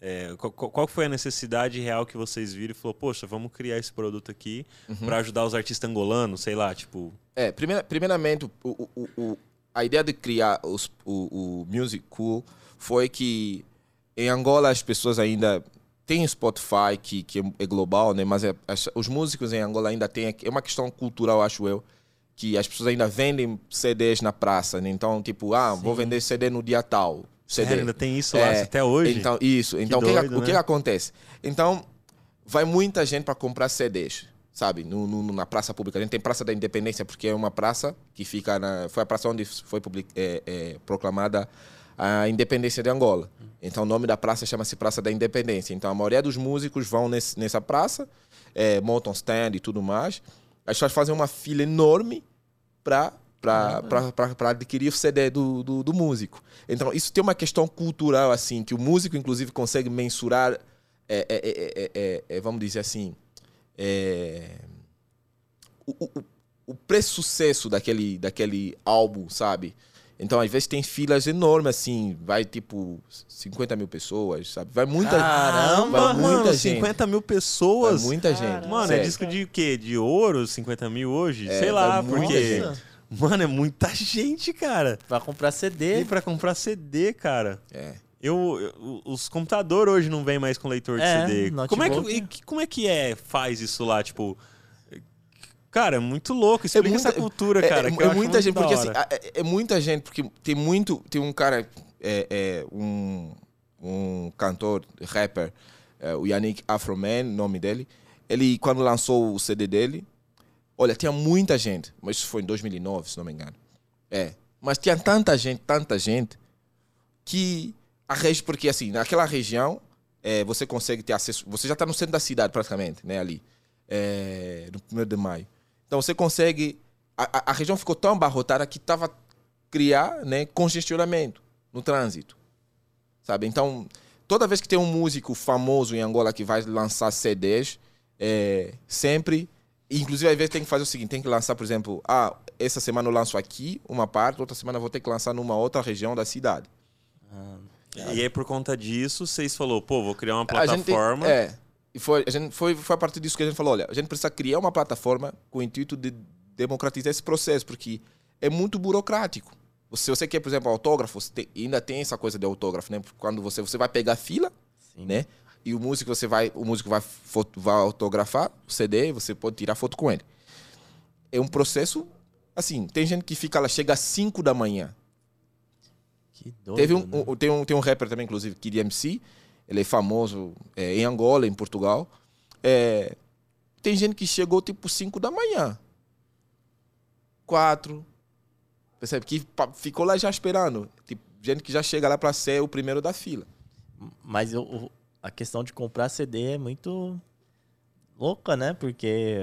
Speaker 1: É, qual, qual, foi a necessidade real que vocês viram e falou, poxa, vamos criar esse produto aqui uhum. para ajudar os artistas angolanos, sei lá, tipo.
Speaker 3: É, primeira, primeiramente, o, o, o, a ideia de criar os, o, o Music Cool foi que em Angola as pessoas ainda têm Spotify que, que é global, né? Mas é, as, os músicos em Angola ainda têm é uma questão cultural, acho eu, que as pessoas ainda vendem CDs na praça, né? Então, tipo, ah, Sim. vou vender CD no dia tal. CD.
Speaker 1: ainda tem isso lá é, até hoje?
Speaker 3: Então, isso. Então, que doido, o, que, né? o que acontece? Então, vai muita gente para comprar CDs, sabe? No, no, na praça pública. A gente tem Praça da Independência, porque é uma praça que fica na. Foi a praça onde foi public, é, é, proclamada a independência de Angola. Então, o nome da praça chama-se Praça da Independência. Então, a maioria dos músicos vão nesse, nessa praça, é, montam stand e tudo mais. As pessoas fazem uma fila enorme para para adquirir o CD do, do, do, músico. Então, isso tem uma questão cultural, assim, que o músico, inclusive, consegue mensurar, é, é, é, é vamos dizer assim, o, o, o pré-sucesso daquele, daquele álbum, sabe? Então, às vezes tem filas enormes, assim, vai tipo 50 mil pessoas, sabe? Vai muita
Speaker 1: Caramba, vai muita mano, gente. 50 mil pessoas.
Speaker 3: Vai muita gente.
Speaker 1: Mano, é disco de quê? De ouro, 50 mil hoje? É, Sei lá, porque. Mano, é muita gente, cara.
Speaker 2: Pra comprar CD.
Speaker 1: E pra comprar CD, cara.
Speaker 3: É.
Speaker 1: Eu, eu, os computadores hoje não vêm mais com leitor de é, CD. Como é, que, como é que é, faz isso lá, tipo... Cara, é muito louco. Explica é muita, essa cultura,
Speaker 3: é,
Speaker 1: cara.
Speaker 3: É, é muita gente, porque assim, é, é, muita gente, porque tem muito. Tem um cara, é, é um, um cantor, rapper, é, o Yannick Afroman, nome dele. Ele, quando lançou o CD dele, Olha, tinha muita gente, mas isso foi em 2009, se não me engano. É, mas tinha tanta gente, tanta gente, que a região, porque assim, naquela região, é, você consegue ter acesso, você já está no centro da cidade praticamente, né, ali, é, no 1 de maio. Então você consegue, a, a região ficou tão abarrotada que estava criar, né, congestionamento no trânsito, sabe? Então, toda vez que tem um músico famoso em Angola que vai lançar CDs, é, sempre Inclusive, às vezes tem que fazer o seguinte: tem que lançar, por exemplo, ah, essa semana eu lanço aqui uma parte, outra semana eu vou ter que lançar numa outra região da cidade.
Speaker 1: Ah, e aí, por conta disso, vocês falou, pô, vou criar uma plataforma.
Speaker 3: Tem, é. E foi, a gente, foi, foi a partir disso que a gente falou: olha, a gente precisa criar uma plataforma com o intuito de democratizar esse processo, porque é muito burocrático. Se você quer, por exemplo, autógrafo, tem, ainda tem essa coisa de autógrafo, né? Quando você, você vai pegar fila, Sim. né? E o músico você vai o músico vai, foto, vai autografar o CD você pode tirar foto com ele. É um processo assim tem gente que fica lá chega às 5 da manhã.
Speaker 2: Que doido,
Speaker 3: teve um, né? um, tem um tem um rapper também inclusive Kid MC ele é famoso é, em Angola em Portugal. É, tem gente que chegou tipo 5 da manhã. Quatro. Percebe? Que ficou lá já esperando. Tipo gente que já chega lá para ser o primeiro da fila.
Speaker 2: Mas o, a questão de comprar CD é muito louca, né? Porque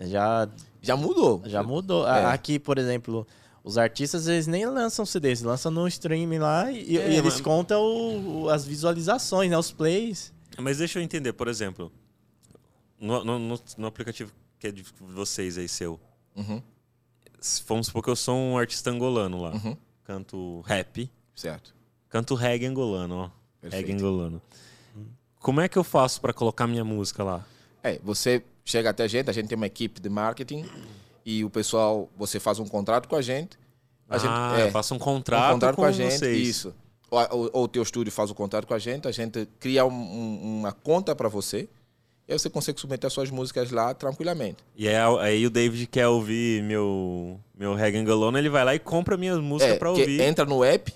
Speaker 2: já
Speaker 3: já mudou.
Speaker 2: Já mudou. É. Aqui, por exemplo, Os artistas, eles nem lançam CD, eles lançam no streaming lá e,
Speaker 1: É,
Speaker 2: e eles
Speaker 1: mas-
Speaker 2: contam o- o- as visualizações, né? Os plays.
Speaker 1: Mas deixa eu entender, por exemplo, no, no, no- no aplicativo que é de vocês aí, seu,
Speaker 3: Uhum,
Speaker 1: se- vamos supor que eu sou um artista angolano lá,
Speaker 3: uhum,
Speaker 1: canto rap,
Speaker 3: certo.
Speaker 1: canto reggae angolano, ó, reggae
Speaker 3: Perfeito.
Speaker 1: angolano. Como é que eu faço pra colocar minha música lá?
Speaker 3: É, você chega até a gente, a gente tem uma equipe de marketing e o pessoal, você faz um contrato com a gente. A gente
Speaker 1: ah,
Speaker 3: é,
Speaker 1: eu faço um
Speaker 3: um
Speaker 1: contrato,
Speaker 3: contrato
Speaker 1: com,
Speaker 3: com a gente,
Speaker 1: vocês.
Speaker 3: isso. Ou, o teu estúdio faz o contrato com a gente, a gente cria um- um- uma conta para você e aí você consegue submeter as suas músicas lá tranquilamente.
Speaker 1: E é, aí o David quer ouvir meu, meu reggae angolano, ele vai lá e compra minhas músicas
Speaker 3: É, que
Speaker 1: ouvir.
Speaker 3: entra no app.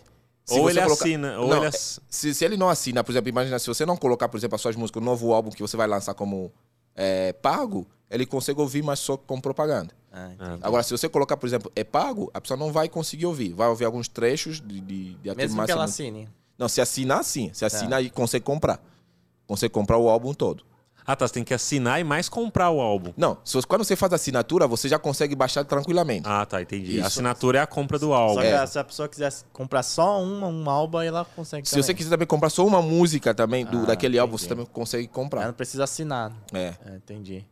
Speaker 3: Se
Speaker 1: ou ele
Speaker 3: colocar-
Speaker 1: assina, ou
Speaker 3: Não,
Speaker 1: ele
Speaker 3: é-
Speaker 1: ass...
Speaker 3: se, se ele não assina, por exemplo, imagina se você não colocar, por exemplo, as suas músicas, o novo álbum que você vai lançar como é, pago, ele consegue ouvir, mas só com propaganda.
Speaker 2: Ah,
Speaker 1: Ah,
Speaker 3: Agora, se você colocar, por exemplo, é pago, a pessoa não vai conseguir ouvir. Vai ouvir alguns trechos de, de, de
Speaker 2: Mesmo que ela assine.
Speaker 3: Não, se assinar, sim. Se assinar,
Speaker 2: Tá.
Speaker 3: aí consegue comprar. Consegue comprar o álbum todo.
Speaker 1: Ah, tá, você tem que assinar e mais comprar o álbum.
Speaker 3: Não, se você- quando você faz a assinatura, você já consegue baixar tranquilamente.
Speaker 1: Ah, tá, entendi.
Speaker 3: Isso.
Speaker 1: A assinatura é a compra do álbum.
Speaker 2: Só que
Speaker 3: É.
Speaker 2: se a pessoa quiser comprar só uma, um álbum, ela consegue
Speaker 3: se você
Speaker 2: também.
Speaker 3: quiser também comprar só uma música também do,
Speaker 2: Ah,
Speaker 3: daquele álbum,
Speaker 2: entendi.
Speaker 3: você também consegue
Speaker 2: Ela
Speaker 3: comprar.
Speaker 2: não precisa assinar.
Speaker 3: É.
Speaker 2: É, entendi.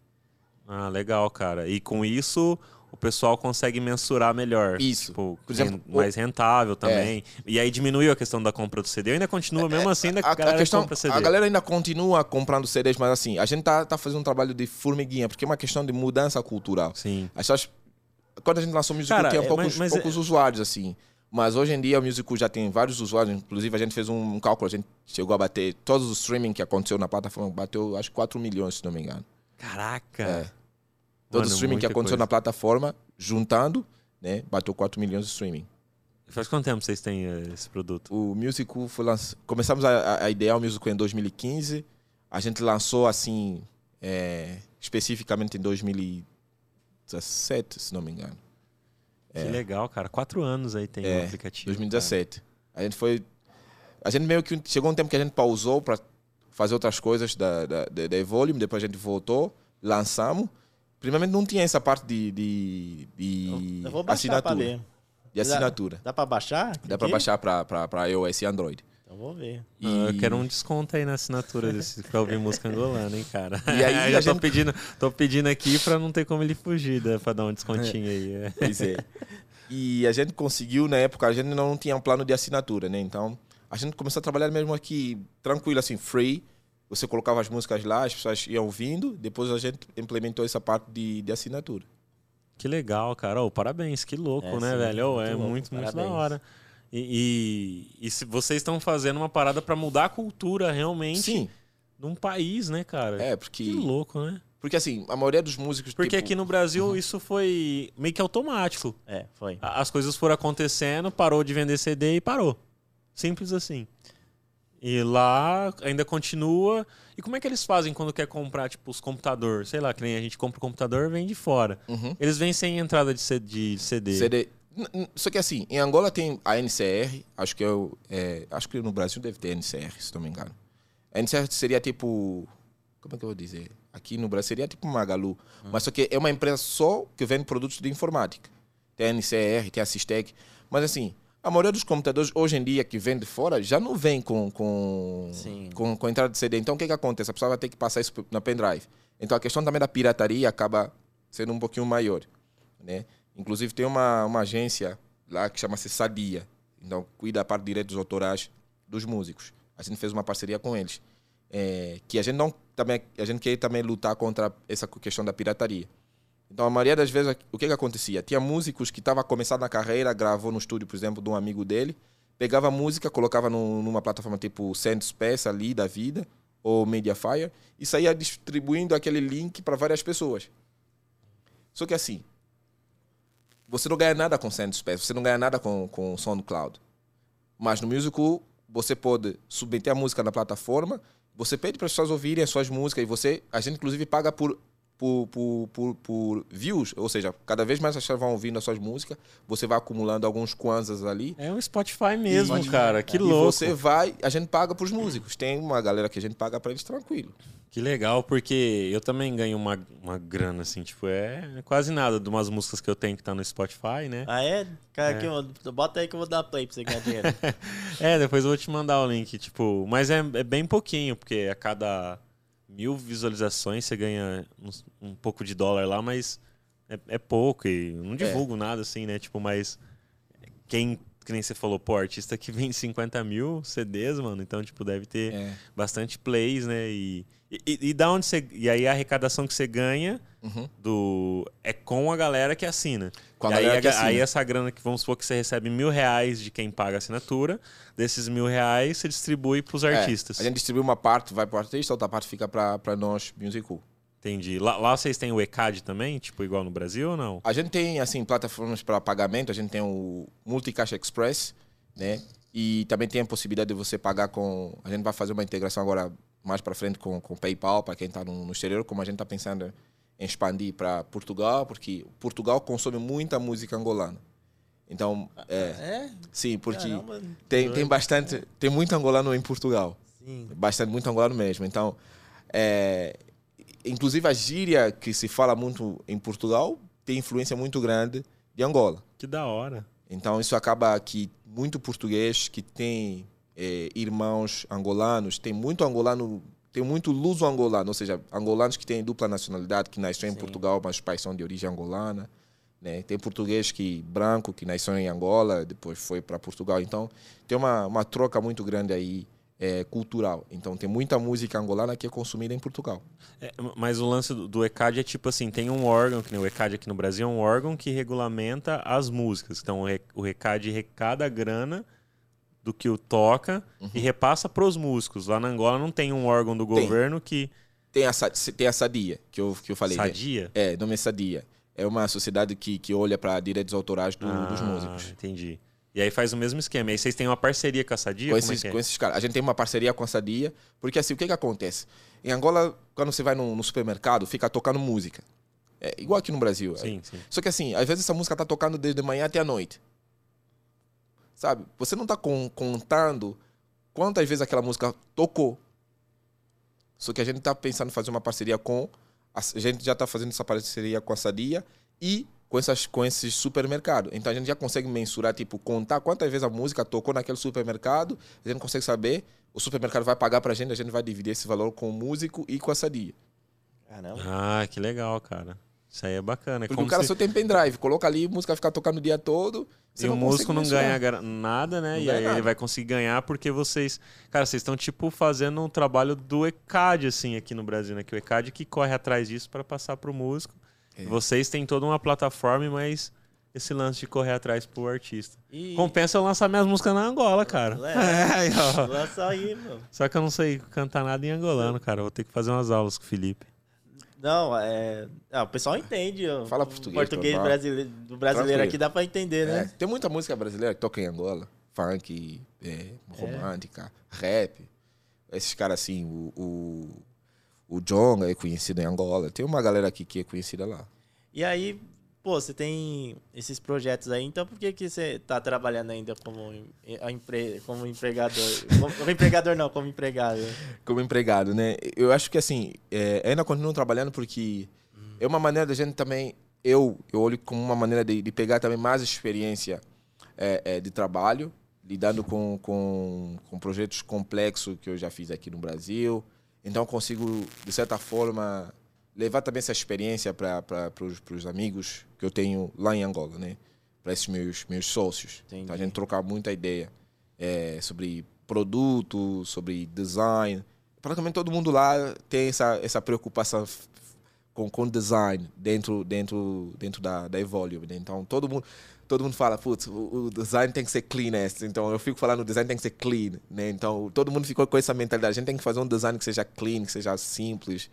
Speaker 1: Ah, legal, cara. E com isso, o pessoal consegue mensurar melhor.
Speaker 3: Isso.
Speaker 1: Tipo,
Speaker 3: Por exemplo,
Speaker 1: mais rentável também. E aí diminuiu a questão da compra do CD. Ainda continua, mesmo assim, ainda
Speaker 3: É, A,
Speaker 1: a, galera
Speaker 3: questão,
Speaker 1: compra CD.
Speaker 3: a galera ainda continua comprando CDs, mas assim, a gente tá, tá fazendo um trabalho de formiguinha, porque é uma questão de mudança cultural.
Speaker 1: Sim.
Speaker 3: As pessoas, quando a gente lançou o Musical,
Speaker 1: Cara,
Speaker 3: tinha
Speaker 1: é,
Speaker 3: poucos,
Speaker 1: mas- mas
Speaker 3: poucos usuários, assim. Mas hoje em dia o Musical já tem vários usuários. Inclusive, a gente fez um, cálculo, a gente chegou a bater todos os streaming que aconteceu na plataforma, bateu acho que 4 milhões, se não me engano.
Speaker 1: Caraca.
Speaker 3: É. Todo
Speaker 1: Mano,
Speaker 3: o streaming que aconteceu
Speaker 1: coisa.
Speaker 3: na plataforma, juntando, né, bateu 4 milhões de streaming.
Speaker 1: Faz quanto tempo vocês têm eh, esse produto?
Speaker 3: O Musical foi lançado. Começamos a, a, idear o Musical em 2015. A gente lançou assim, é, especificamente em 2017, se não me engano.
Speaker 1: Que legal, cara. Quatro anos aí tem
Speaker 3: É,
Speaker 1: o aplicativo.
Speaker 3: 2017. A gente foi. A gente meio que. Chegou um tempo que a gente pausou para fazer outras coisas da, da, da, da Evolume, depois a gente voltou, lançamos. Primeiramente não tinha essa parte de, de, de
Speaker 2: Eu vou baixar pra
Speaker 3: assinatura. De assinatura.
Speaker 2: Dá pra baixar?
Speaker 3: Dá para baixar para iOS e Android.
Speaker 2: Então vou ver.
Speaker 1: Ah,
Speaker 3: E-
Speaker 1: Eu quero um desconto aí na assinatura desse, pra ouvir música angolana, hein, cara.
Speaker 3: E aí
Speaker 1: Já
Speaker 3: a
Speaker 1: tô,
Speaker 3: gente-
Speaker 1: pedindo, tô pedindo aqui pra não ter como ele fugir, né, pra dar um descontinho aí.
Speaker 3: Pois é. E a gente conseguiu, na época, a gente não tinha um plano de assinatura, né? Então, a gente começou a trabalhar mesmo aqui, tranquilo, assim, free. Você colocava as músicas lá, as pessoas iam ouvindo. Depois a gente implementou essa parte de, de assinatura.
Speaker 1: Que legal, cara. Ô, parabéns, que louco,
Speaker 2: É,
Speaker 1: né,
Speaker 2: sim,
Speaker 1: velho?
Speaker 2: Muito
Speaker 1: é
Speaker 2: louco,
Speaker 1: muito, muito da
Speaker 2: parabéns.
Speaker 1: hora. E, e, e se vocês estão fazendo uma parada pra mudar a cultura realmente
Speaker 3: Sim,
Speaker 1: num país, né, cara?
Speaker 3: é,
Speaker 1: Que
Speaker 3: porque...
Speaker 1: louco, né?
Speaker 3: Porque, assim, a maioria dos músicos...
Speaker 1: Porque
Speaker 3: tipo,
Speaker 1: aqui no Brasil isso foi meio que automático.
Speaker 2: É, foi.
Speaker 1: As coisas foram acontecendo, parou de vender CD e parou. Simples assim. E lá ainda continua. E como é que eles fazem quando quer comprar, tipo, os computadores? Sei lá, que nem a gente compra o computador e vem de fora.
Speaker 3: Uhum.
Speaker 1: Eles vêm sem entrada de CD.
Speaker 3: CD. Só que assim, em Angola tem a NCR, acho que eu, é, acho que no Brasil deve ter NCR, se não me engano. A NCR seria tipo, como é que eu vou dizer? Aqui no Brasil seria tipo Magalu, mas só que é uma empresa só que vende produtos de informática. Tem a NCR, tem a Sistec, mas assim, a maioria dos computadores hoje em dia que vem de fora já não vem com com,
Speaker 2: Sim.
Speaker 3: com, com entrada de CD. Então o que que acontece? A pessoa vai ter que passar isso na pendrive. Então a questão também da pirataria acaba sendo um pouquinho maior, né? Inclusive tem uma, uma agência lá que chama-se Sadia, então cuida da parte de direitos autorais dos músicos. A gente fez uma parceria com eles, é, que a gente não também a gente quer também lutar contra essa questão da pirataria. Então a maioria das vezes o que que acontecia? Tinha músicos que estavam começando a carreira, gravou no estúdio, por exemplo, de um amigo dele, pegava a música, colocava num- numa plataforma tipo Sandspec ali da vida ou Mediafire e saía distribuindo aquele link para várias pessoas. Só que assim, você não ganha nada com Sandspec, você não ganha nada com, com SoundCloud. Mas no Musical, você pode submeter a música na plataforma, você pede para as pessoas ouvirem as suas músicas e você, a gente inclusive paga por por, por, por, por, views, ou seja, cada vez mais as pessoas vão ouvindo as suas músicas, você vai acumulando alguns kwanzas ali.
Speaker 1: É um Spotify mesmo, e, cara, que louco.
Speaker 3: E você vai, a gente paga para os músicos. Tem uma galera que a gente paga para eles tranquilo.
Speaker 1: Que legal, porque eu também ganho uma, uma grana, assim, tipo, é quase nada de umas músicas que eu tenho que tá no Spotify, né?
Speaker 2: Ah, é? Cara, é. Que, bota aí que eu vou dar play pra você ganhar dinheiro.
Speaker 1: é, depois eu vou te mandar o link, tipo, mas é, é bem pouquinho, porque a cada mil visualizações você ganha um, um pouco de dólar lá, mas é, é pouco e não é. divulgo é. nada assim, né? Tipo, mas quem, que nem você falou, pô, artista que vende 50 mil CDs, mano, então, tipo, deve ter é. bastante plays, né? E, e, e, da onde você. E aí a arrecadação que você ganha uhum. do é com a galera que assina. Com a galera aí, que assina. aí essa grana que vamos supor que você recebe mil reais de quem paga a assinatura, desses mil reais você distribui para os é, artistas.
Speaker 3: A gente distribui uma parte, vai para o artista, outra parte fica para nós, Musical.
Speaker 1: Entendi. Lá, lá, vocês têm o ECAD também, tipo igual no Brasil ou não?
Speaker 3: A gente tem assim plataformas para pagamento, a gente tem o Multicaixa Express, né? E também tem a possibilidade de você pagar com. A gente vai fazer uma integração agora mais para frente com o PayPal, para quem está no, no, exterior, como a gente está pensando em expandir para Portugal, porque Portugal consome muita música angolana. Então, ah, é, é? sim, porque Caramba. tem, tem bastante, tem muito angolano em Portugal. Sim. Bastante, muito angolano mesmo. Então, é, inclusive a gíria que se fala muito em Portugal tem influência muito grande de Angola.
Speaker 1: Que da hora.
Speaker 3: Então, isso acaba que muito português que tem é, irmãos angolanos, tem muito angolano, tem muito luso angolano, ou seja, angolanos que têm dupla nacionalidade, que nasceram em Portugal, mas os pais são de origem angolana. Né? Tem português que branco que nasceu em Angola, depois foi para Portugal. Então tem uma, uma troca muito grande aí é, cultural. Então tem muita música angolana que é consumida em Portugal.
Speaker 1: É, mas o lance do, do, ECAD é tipo assim, tem um órgão, que nem o ECAD aqui no Brasil é um órgão que regulamenta as músicas. Então o ECAD recada a grana do que o toca uhum. e repassa para os músicos. Lá na Angola não tem um órgão do governo
Speaker 3: tem.
Speaker 1: que.
Speaker 3: Tem a, tem a Sadia, que eu, que eu falei.
Speaker 1: Né? Sadia?
Speaker 3: É, nome é Sadia. É uma sociedade que, que olha para direitos autorais do, ah, dos músicos.
Speaker 1: Entendi. E aí faz o mesmo esquema. E aí vocês têm uma parceria com a Sadia?
Speaker 3: Com esses,
Speaker 1: é
Speaker 3: é? com esses caras. A gente tem uma parceria com a Sadia, porque assim, o que, que acontece? Em Angola, quando você vai no, no supermercado, fica tocando música. É igual aqui no Brasil.
Speaker 1: Sim, sim.
Speaker 3: Só que assim, às vezes essa música tá tocando desde manhã até a noite. Sabe? Você não está contando quantas vezes aquela música tocou. Só que a gente está pensando em fazer uma parceria com. A gente já está fazendo essa parceria com a Sadia e com, essas, com esses supermercados. Então a gente já consegue mensurar, tipo, contar quantas vezes a música tocou naquele supermercado. A gente consegue saber. O supermercado vai pagar para a gente, a gente vai dividir esse valor com o músico e com a Sadia.
Speaker 1: Caramba. Ah, que legal, cara. Isso aí é bacana. É
Speaker 3: Porque o cara se... só tem pendrive, coloca ali, a música vai ficar tocando o dia todo.
Speaker 1: e o músico não ganha nada, né? Não e aí nada. ele vai conseguir ganhar porque vocês. Cara, vocês estão tipo fazendo um trabalho do ECAD, assim, aqui no Brasil, né? Que o ECAD que corre atrás disso para passar pro músico. É. Vocês têm toda uma plataforma, mas esse lance de correr atrás pro artista. E... Compensa eu lançar minhas músicas na Angola, cara.
Speaker 2: É, é lança aí, mano.
Speaker 1: Só que eu não sei cantar nada em angolano, cara. Vou ter que fazer umas aulas com o Felipe.
Speaker 2: Não, é. Ah, o pessoal entende.
Speaker 3: Fala português.
Speaker 2: Português brasileiro, do brasileiro aqui dá pra entender, né?
Speaker 3: É, tem muita música brasileira que toca em Angola. Funk, é, romântica, é. rap. Esses caras assim, o, o, o Jonga é conhecido em Angola. Tem uma galera aqui que é conhecida lá.
Speaker 2: E aí, pô, você tem esses projetos aí, então por que, que você tá trabalhando ainda como, empre, como empregador? como empregador não, como empregado.
Speaker 3: Como empregado, né? Eu acho que assim, é, ainda continuo trabalhando porque hum. é uma maneira da gente também, eu, eu olho como uma maneira de, de pegar também mais experiência é, é, de trabalho, lidando com, com, com projetos complexos que eu já fiz aqui no Brasil. Então consigo, de certa forma, levar também essa experiência para os amigos que eu tenho lá em Angola, né? Para esses meus, meus sócios. Então a gente trocar muita ideia é, sobre produto, sobre design. Praticamente todo mundo lá tem essa, essa preocupação com, com design dentro, dentro, dentro da, da Evolume. Né? Então todo mundo todo mundo fala, putz, o, design tem que ser cleanest. Então eu fico falando, o design tem que ser clean, né? Então todo mundo ficou com essa mentalidade. A gente tem que fazer um design que seja clean, que seja simples,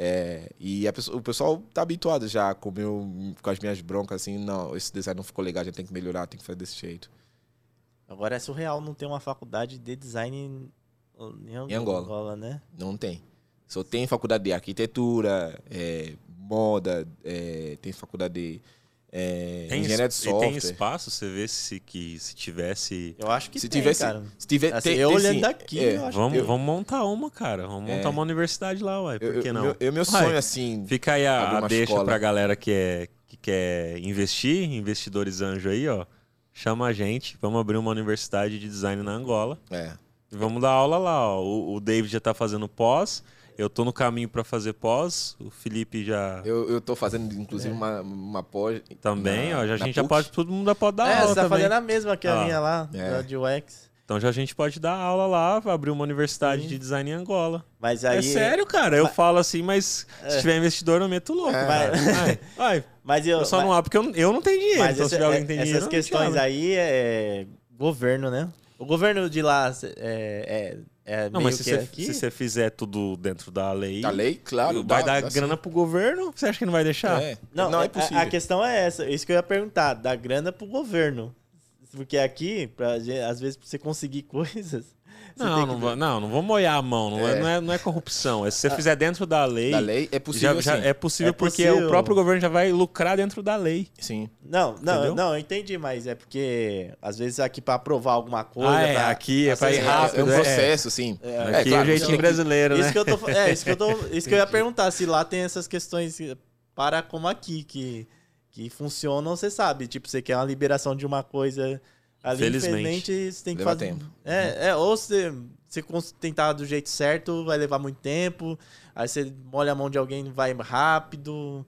Speaker 3: é, e pessoa, o pessoal tá habituado já com, meu, com as minhas broncas, assim, não, esse design não ficou legal, a gente tem que melhorar, tem que fazer desse jeito.
Speaker 2: Agora é surreal não ter uma faculdade de design em,
Speaker 3: em Angola.
Speaker 2: Angola. né?
Speaker 3: Não tem. Só tem faculdade de arquitetura, é, moda, é, tem faculdade de é,
Speaker 1: Tem,
Speaker 3: engenharia de
Speaker 1: es- e
Speaker 3: software.
Speaker 1: tem espaço, você vê se, que, se tivesse.
Speaker 2: Eu acho que
Speaker 3: Se
Speaker 2: tem,
Speaker 3: tivesse,
Speaker 2: cara.
Speaker 3: se tiver,
Speaker 2: Assim,
Speaker 3: tem-
Speaker 2: eu
Speaker 3: tem
Speaker 2: olhando
Speaker 3: sim.
Speaker 2: daqui,
Speaker 3: É,
Speaker 2: eu acho
Speaker 1: Vamos,
Speaker 2: que...
Speaker 1: vamos montar uma, cara. Vamos montar
Speaker 3: É.
Speaker 1: uma universidade lá, ué. Por
Speaker 3: eu-
Speaker 1: que
Speaker 3: eu-
Speaker 1: não?
Speaker 3: Meu, eu- meu
Speaker 1: Vai.
Speaker 3: sonho, assim,
Speaker 1: Fica aí a, a deixa
Speaker 3: escola.
Speaker 1: pra galera que, é, que quer investir, investidores anjo aí, ó. Chama a gente, vamos abrir uma universidade de design na Angola.
Speaker 3: é,
Speaker 1: E vamos dar aula lá, ó. O, o David já tá fazendo pós, eu tô no caminho pra fazer pós, o Felipe já
Speaker 3: eu, eu tô fazendo, inclusive, uma, uma pós...
Speaker 1: também,
Speaker 3: na-
Speaker 1: ó. Já, a gente já
Speaker 3: PUC.
Speaker 1: pode, todo mundo já pode dar
Speaker 2: É,
Speaker 1: aula
Speaker 2: você tá
Speaker 1: também.
Speaker 2: fazendo a mesma que a
Speaker 1: Ah,
Speaker 2: minha lá,
Speaker 3: é.
Speaker 2: da de UX.
Speaker 1: Então já a gente pode dar aula lá, abrir uma universidade
Speaker 2: Sim.
Speaker 1: de design em Angola.
Speaker 2: Mas aí...
Speaker 1: é sério, cara. Eu
Speaker 2: Mas-
Speaker 1: falo assim, mas
Speaker 2: É.
Speaker 1: se tiver investidor, eu meto louco.
Speaker 3: É.
Speaker 1: cara. Vai, vai.
Speaker 2: Mas eu...
Speaker 1: Eu só
Speaker 2: mas-
Speaker 1: não abro porque eu, eu não tenho dinheiro.
Speaker 2: Mas
Speaker 1: então,
Speaker 2: esse-
Speaker 1: se tiver alguém
Speaker 2: é-
Speaker 1: tem
Speaker 2: essas
Speaker 1: dinheiro. eu
Speaker 2: questões aí é governo, né? O governo de lá é, é, é
Speaker 1: Não,
Speaker 2: meio
Speaker 1: mas se
Speaker 2: que
Speaker 1: você,
Speaker 2: aqui.
Speaker 1: se você fizer tudo dentro da lei,
Speaker 3: Da lei, claro.
Speaker 1: vai
Speaker 3: dá-
Speaker 1: dar
Speaker 3: dá
Speaker 1: grana
Speaker 3: sim.
Speaker 1: pro governo, você acha que não vai deixar?
Speaker 3: É.
Speaker 2: Não,
Speaker 3: Não,
Speaker 2: a-
Speaker 3: é possível.
Speaker 2: A, questão é essa, isso que eu ia perguntar, dar grana pro governo. Porque aqui, pra, às vezes, pra você conseguir coisas.
Speaker 1: Não, não,
Speaker 2: que-
Speaker 1: vou, não, não vou molhar a mão. Não é,
Speaker 3: É.
Speaker 1: não é, não é corrupção. É se você fizer dentro da lei.
Speaker 3: Da lei é possível,
Speaker 1: já, já é possível
Speaker 2: É
Speaker 1: porque
Speaker 2: possível.
Speaker 1: o próprio governo já vai lucrar dentro da lei.
Speaker 3: Sim.
Speaker 2: Não, não,
Speaker 1: Entendeu?
Speaker 2: não, eu entendi, mas é porque às vezes aqui pra aprovar alguma coisa.
Speaker 1: Ah, é,
Speaker 2: pra-
Speaker 1: aqui é
Speaker 2: pra
Speaker 1: pra ir rápido,
Speaker 3: É um
Speaker 1: é.
Speaker 3: processo, sim.
Speaker 2: É,
Speaker 3: É,
Speaker 1: Aqui
Speaker 3: claro,
Speaker 1: é o jeitinho
Speaker 3: você-
Speaker 1: brasileiro,
Speaker 2: Isso
Speaker 1: né?
Speaker 2: que eu tô, é, isso que eu tô, isso que eu ia perguntar se lá tem essas questões para como aqui que que funcionam, você sabe, tipo, você quer uma liberação de uma coisa ali,
Speaker 1: Felizmente.
Speaker 2: infelizmente, você tem que
Speaker 3: Leva
Speaker 2: fazer
Speaker 3: tempo.
Speaker 2: É, é ou você você tentar do jeito certo, vai levar muito tempo. Aí você molha a mão de alguém, vai rápido,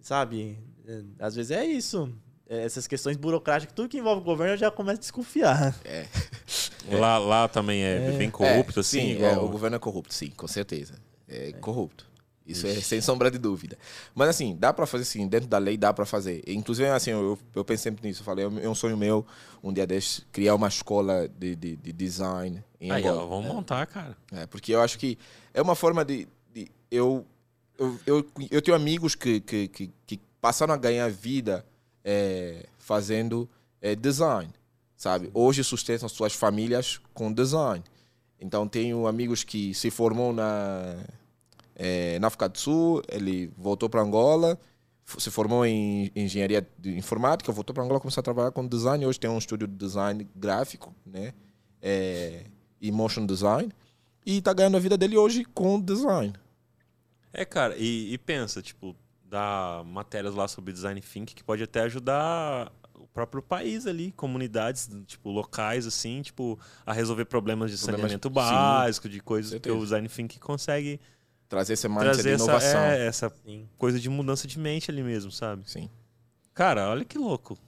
Speaker 2: sabe? É, Às vezes é isso. É, Essas questões burocráticas, tudo que envolve o governo, eu já começo a desconfiar.
Speaker 1: Lá, lá também é, bem corrupto,
Speaker 3: É,
Speaker 1: assim.
Speaker 3: Sim,
Speaker 1: igual-
Speaker 3: é, o governo é corrupto, sim, com certeza. É, corrupto. Isso é sem sombra de dúvida. Mas assim, dá pra fazer assim, dentro da lei dá pra fazer. Inclusive, assim, eu, eu pensei sempre nisso. Eu falei, é um sonho meu, um dia desses, criar uma escola de, de, de design em
Speaker 1: Aí,
Speaker 3: Angola.
Speaker 1: vamos montar, cara.
Speaker 3: É, porque eu acho que é uma forma de. de- eu, eu, eu, eu tenho amigos que, que, que, que passaram a ganhar vida é, fazendo é, design, sabe? Hoje sustentam suas famílias com design. Então, tenho amigos que se formou na, é, na África do Sul, ele voltou para Angola, se formou em engenharia de informática, voltou para Angola, começou a trabalhar com design. Hoje tem um estúdio de design gráfico, né? É, e motion design. E tá ganhando a vida dele hoje com design.
Speaker 1: É, cara, e, e pensa, tipo, dá matérias lá sobre design thinking que pode até ajudar o próprio país ali, comunidades, tipo, locais, assim, tipo, a resolver problemas de
Speaker 3: Problemas-
Speaker 1: saneamento básico, de coisas que o design thinking consegue
Speaker 3: Trazer esse mindset
Speaker 1: trazer
Speaker 3: de
Speaker 1: essa,
Speaker 3: inovação.
Speaker 1: é, essa
Speaker 2: Sim.
Speaker 1: coisa de mudança de mente ali mesmo, sabe?
Speaker 3: Sim.
Speaker 1: Cara, olha que louco.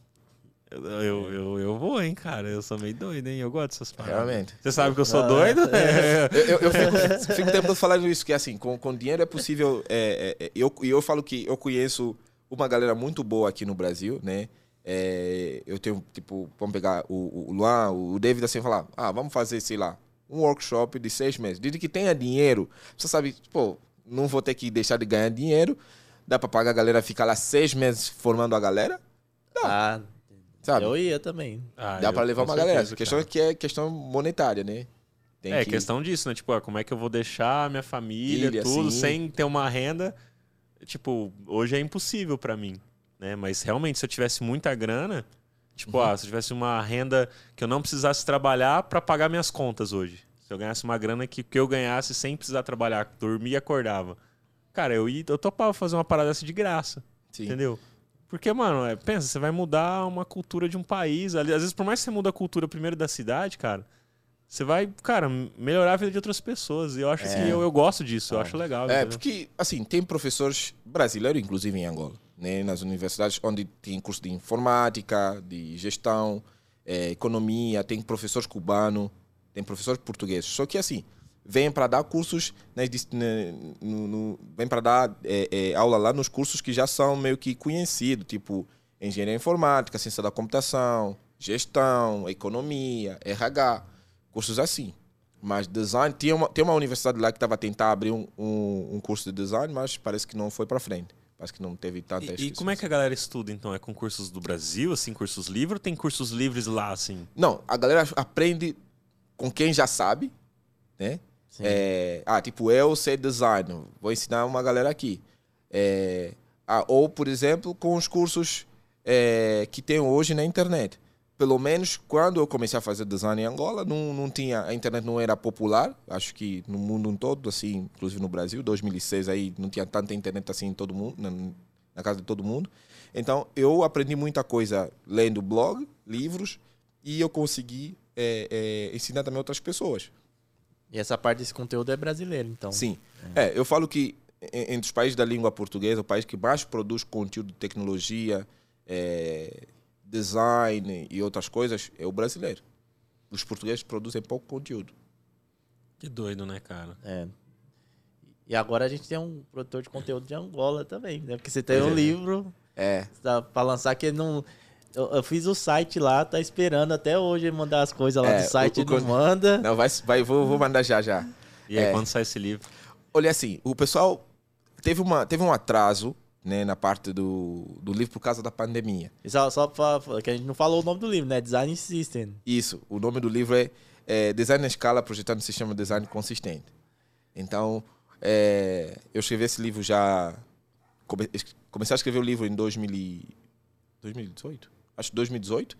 Speaker 1: Eu, eu, eu, eu vou, hein, cara. Eu sou meio doido, hein? Eu gosto dessas paradas.
Speaker 3: Realmente.
Speaker 1: Você sabe que eu sou
Speaker 2: Ah,
Speaker 1: doido? É.
Speaker 3: Eu, eu, fico, fico o tempo todo falando isso, que assim, com, com dinheiro é possível. É, é, é, eu, e eu falo que eu conheço uma galera muito boa aqui no Brasil, né? É, eu tenho, tipo, vamos pegar o, o Luan, o David, assim, falar, ah, vamos fazer, sei lá, um workshop de seis meses. Desde que tenha dinheiro, você sabe, pô, não vou ter que deixar de ganhar dinheiro, dá pra pagar a galera ficar lá seis meses formando a galera,
Speaker 2: Ah,
Speaker 3: sabe?
Speaker 2: eu ia também.
Speaker 1: Ah,
Speaker 3: Dá pra levar uma galera. A
Speaker 1: certeza,
Speaker 3: questão é que é questão monetária, né? Tem
Speaker 1: É
Speaker 3: que-
Speaker 1: questão disso, né? Tipo, ah, como é que eu vou deixar minha família,
Speaker 3: Filha,
Speaker 1: tudo,
Speaker 3: sim.
Speaker 1: sem ter uma renda? Tipo, hoje é impossível pra mim, né? Mas realmente, se eu tivesse muita grana, tipo,
Speaker 3: Uhum.
Speaker 1: ah, se eu tivesse uma renda que eu não precisasse trabalhar pra pagar minhas contas hoje. Se eu ganhasse uma grana que, que eu ganhasse sem precisar trabalhar, dormia e acordava. Cara, eu, ia, eu topava fazer uma parada dessa de graça,
Speaker 3: Sim.
Speaker 1: entendeu? Porque, mano, é, pensa, você vai mudar uma cultura de um país. Às vezes, por mais que você muda a cultura primeiro da cidade, cara, você vai, cara, melhorar a vida de outras pessoas. E eu acho
Speaker 3: É.
Speaker 1: que eu, eu gosto disso, eu acho legal.
Speaker 3: É,
Speaker 1: entendeu?
Speaker 3: porque, assim, tem professores brasileiros, inclusive em Angola, né? nas universidades, onde tem curso de informática, de gestão, eh, economia, tem professores cubanos, tem professores portugueses. Só que, assim, vêm para dar cursos, né, no, no- vêm para dar eh, eh, aula lá nos cursos que já são meio que conhecidos, tipo engenharia informática, ciência da computação, gestão, economia, RH, cursos assim. Mas design, tinha uma, tem uma universidade lá que estava a tentar abrir um, um, um curso de design, mas parece que não foi para frente. Parece que não teve tanta
Speaker 1: E, e como é que a galera estuda, então? É com cursos do Brasil, assim, cursos livres, ou tem cursos livres lá, assim?
Speaker 3: Não, a galera aprende com quem já sabe, né? É, ah, tipo, eu sei design, vou ensinar uma galera aqui. É, Ah, ou, por exemplo, com os cursos é, que tem hoje na internet. Pelo menos quando eu comecei a fazer design em Angola, não, não tinha, a internet não era popular, acho que no mundo todo, assim, inclusive no Brasil, 2006 aí não tinha tanta internet assim em todo mundo, na, na casa de todo mundo. Então eu aprendi muita coisa lendo blog, livros, e eu consegui é, é, ensinar também outras pessoas.
Speaker 2: E essa parte desse conteúdo é brasileiro, então.
Speaker 3: Sim. É, é eu falo que entre os países da língua portuguesa, o país que mais produz conteúdo de tecnologia, é, design e outras coisas é o brasileiro. Os portugueses produzem pouco conteúdo.
Speaker 1: Que doido, né, cara?
Speaker 2: É. E agora a gente tem um produtor de conteúdo de Angola também, né? Porque você tem um é. livro
Speaker 3: é.
Speaker 2: Pra lançar que não. Eu, eu, fiz o site lá, tá esperando até hoje mandar as coisas lá é, do site e não manda.
Speaker 3: Não, vai, vai vou, vou mandar já já.
Speaker 1: E aí, é. quando sai esse livro?
Speaker 3: Olha assim, o pessoal teve, uma, teve um atraso né, na parte do, do livro por causa da pandemia.
Speaker 2: E só, só pra, que a gente não falou o nome do livro, né? Design System.
Speaker 3: Isso, o nome do livro é, é Design na Escala Projetando um Sistema de Design Consistente. Então, é, eu escrevi esse livro já. Come, comecei a escrever o livro em 2000, 2018? Acho que 2018.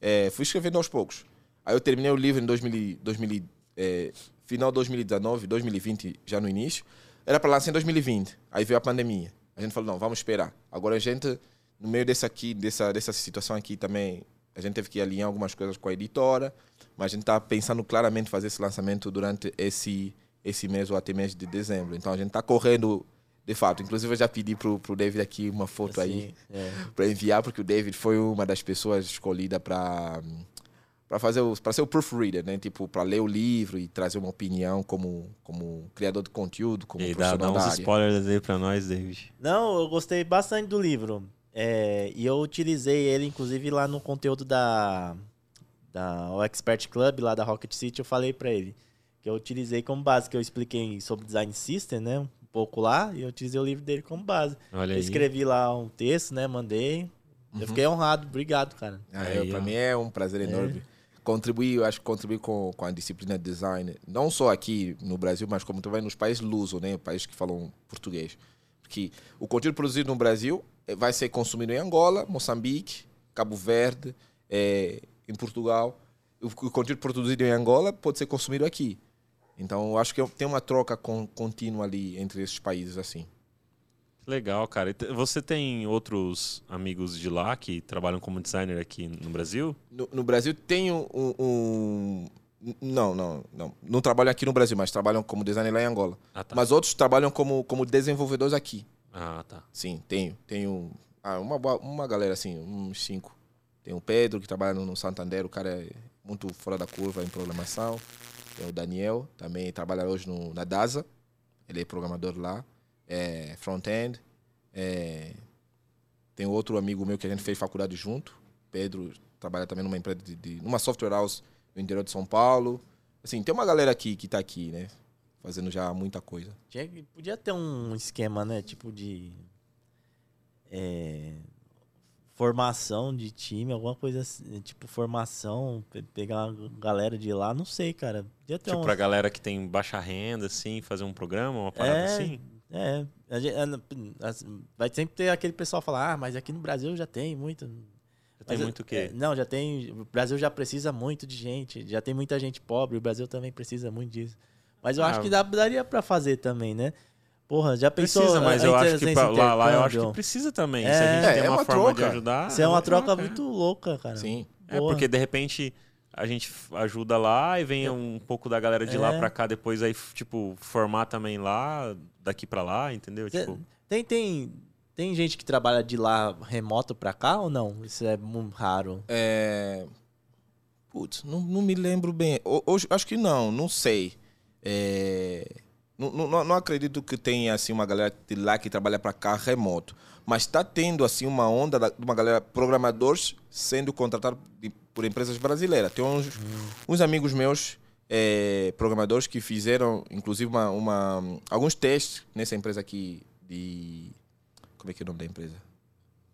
Speaker 3: É, fui escrevendo aos poucos. Aí eu terminei o livro em 2000, 2000, é, final de 2019, 2020, já no início. Era para lançar em 2020. Aí veio a pandemia. A gente falou, não, vamos esperar. Agora a gente, no meio dessa aqui, dessa, dessa situação aqui também, a gente teve que alinhar algumas coisas com a editora, mas a gente está pensando claramente fazer esse lançamento durante esse, esse mês ou até mês de dezembro. Então a gente está correndo de fato. Inclusive, eu já pedi pro, pro David aqui uma foto assim, aí é. para enviar, porque o David foi uma das pessoas escolhida para para fazer para ser o proofreader, né? Tipo, para ler o livro e trazer uma opinião como como criador de conteúdo, como
Speaker 1: e dá, dá uns área. spoilers aí para nós, David.
Speaker 2: Não, eu gostei bastante do livro. É, e eu utilizei ele, inclusive, lá no conteúdo da, da o Expert Club, lá da Rocket City, eu falei para ele que eu utilizei como base, que eu expliquei sobre design system, né? Um pouco lá, e eu utilizei o livro dele como base.
Speaker 1: Olha
Speaker 2: eu escrevi lá um texto, né? Mandei. Uhum. Eu fiquei honrado, obrigado, cara.
Speaker 3: Ah, aí, pra mim é um prazer enorme. É contribuir, acho que contribuir com, com a disciplina de design, não só aqui no Brasil, mas como também nos países luso, né, países que falam português. Porque o conteúdo produzido no Brasil eh, vai ser consumido em Angola, Moçambique, Cabo Verde, é, em Portugal. O, conteúdo produzido em Angola pode ser consumido aqui. Então, acho que tem uma troca con, contínua ali entre esses países assim.
Speaker 1: Legal, cara. Você tem outros amigos de lá que trabalham como designer aqui no Brasil?
Speaker 3: No, no Brasil tem um, um, Não, não, não. Não trabalham aqui no Brasil, mas trabalham como designer lá em Angola. Ah, tá. Mas outros trabalham como, como desenvolvedores aqui.
Speaker 1: Ah, tá.
Speaker 3: Sim, tenho. Tenho ah, uma, uma galera assim, uns cinco. Tem o Pedro, que trabalha no Santander, o cara é muito fora da curva em programação. Tem o Daniel, também trabalha hoje no, na DASA. Ele é programador lá é, front-end. É, tem outro amigo meu que a gente fez faculdade junto, Pedro, trabalha também numa empresa de, de numa software house no interior de São Paulo. Assim, tem uma galera aqui que está aqui, né? Fazendo já muita coisa.
Speaker 2: Tinha, podia ter um esquema, né? Tipo de. É, formação de time, alguma coisa assim, tipo formação, pegar uma galera de lá, não sei, cara.
Speaker 1: Podia ter tipo, pra galera que tem baixa renda, assim, fazer um programa, uma parada é, assim?
Speaker 2: É, vai sempre ter aquele pessoal falar, ah, mas aqui no Brasil já tem muito.
Speaker 1: Já tem muito o quê?
Speaker 2: É, não, já tem. O Brasil já precisa muito de gente, já tem muita gente pobre, o Brasil também precisa muito disso. Mas eu ah, acho que dá, daria para fazer também, né? Porra, já pensou?
Speaker 1: Precisa, mas eu acho que pra, lá, lá eu acho que precisa também. É, Se a gente é, tem é uma, uma forma troca. de ajudar.
Speaker 2: Isso é uma, troca, troca muito louca, cara.
Speaker 3: Sim.
Speaker 1: Porra. É, porque de repente a gente ajuda lá e vem é. um pouco da galera de é. lá para cá depois aí tipo formar também lá daqui para lá entendeu? Cê, tipo
Speaker 2: tem tem tem gente que trabalha de lá remoto para cá ou não? Isso é muito raro.
Speaker 3: É putz não, não me lembro bem. Hoje acho que não não sei. É... não, não, não acredito que tenha assim uma galera de lá que trabalha para cá remoto. Mas está tendo assim uma onda de uma galera programadores sendo contratados por empresas brasileiras. Tem uns, uns amigos meus é, programadores que fizeram, inclusive, uma, uma, alguns testes nessa empresa aqui de. Como é que é o nome da empresa?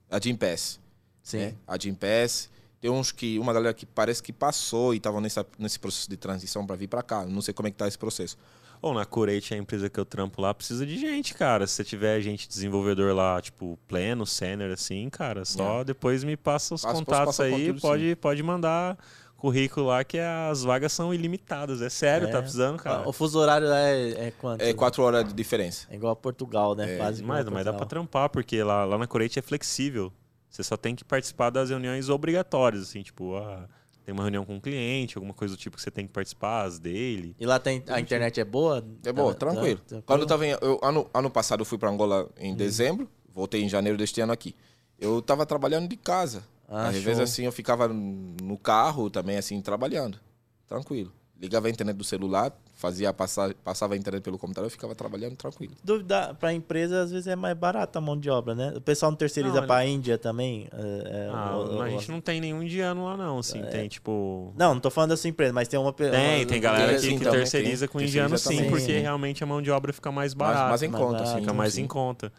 Speaker 3: A Gimpass.
Speaker 2: Sim. Né?
Speaker 3: A Gimpass. Tem uns que. Uma galera que parece que passou e estava nesse processo de transição para vir para cá. Não sei como é que está esse processo.
Speaker 1: Ou na Corate, a empresa que eu trampo lá, precisa de gente, cara. Se você tiver gente desenvolvedor lá, tipo, pleno, sênior, assim, cara, só depois me passa os contatos aí,
Speaker 3: conteúdo,
Speaker 1: pode, pode mandar currículo lá, que as vagas são ilimitadas. É sério, tá
Speaker 2: É.
Speaker 1: precisando, cara.
Speaker 2: O fuso horário lá é, é quanto?
Speaker 3: É quatro horas de diferença.
Speaker 2: É igual a Portugal, né?
Speaker 3: É,
Speaker 2: Quase
Speaker 1: Mas, mas dá pra trampar, porque lá, lá na Corate é flexível. Você só tem que participar das reuniões obrigatórias, assim, tipo, ah, tem uma reunião com um cliente, alguma coisa do tipo que você tem que participar, as dele.
Speaker 2: E lá tem, a internet é boa?
Speaker 3: É bom,
Speaker 2: Tá-
Speaker 3: tranquilo.
Speaker 2: tá- tranquilo?
Speaker 3: Quando eu tava em, eu, ano, ano passado eu fui para Angola em dezembro, voltei em janeiro deste ano aqui. Eu tava trabalhando de casa.
Speaker 2: Ah,
Speaker 3: Às
Speaker 2: show.
Speaker 3: vezes assim eu ficava no carro também assim trabalhando. Tranquilo. Ligava a internet do celular, fazia passar, passava a internet pelo computador, eu ficava trabalhando tranquilo.
Speaker 2: Dúvida, pra empresa, às vezes é mais barata a mão de obra, né? O pessoal não terceiriza
Speaker 1: Não,
Speaker 2: pra Índia também? é, é,
Speaker 1: Ah,
Speaker 2: o- o-
Speaker 1: a gente não tem nenhum indiano lá, não,
Speaker 2: É.
Speaker 1: assim, tem, tipo...
Speaker 2: Não, não tô falando da sua empresa, mas tem uma...
Speaker 1: Tem,
Speaker 2: uma-
Speaker 1: tem galera que,
Speaker 3: sim,
Speaker 1: que terceiriza
Speaker 3: tem.
Speaker 1: com
Speaker 3: Terceiriza
Speaker 1: indiano sim,
Speaker 3: também,
Speaker 1: porque
Speaker 2: sim.
Speaker 1: realmente a mão de obra fica mais barata,
Speaker 3: mas em
Speaker 2: mais
Speaker 3: conta,
Speaker 2: barato,
Speaker 3: assim.
Speaker 1: fica mais
Speaker 3: sim.
Speaker 1: em conta.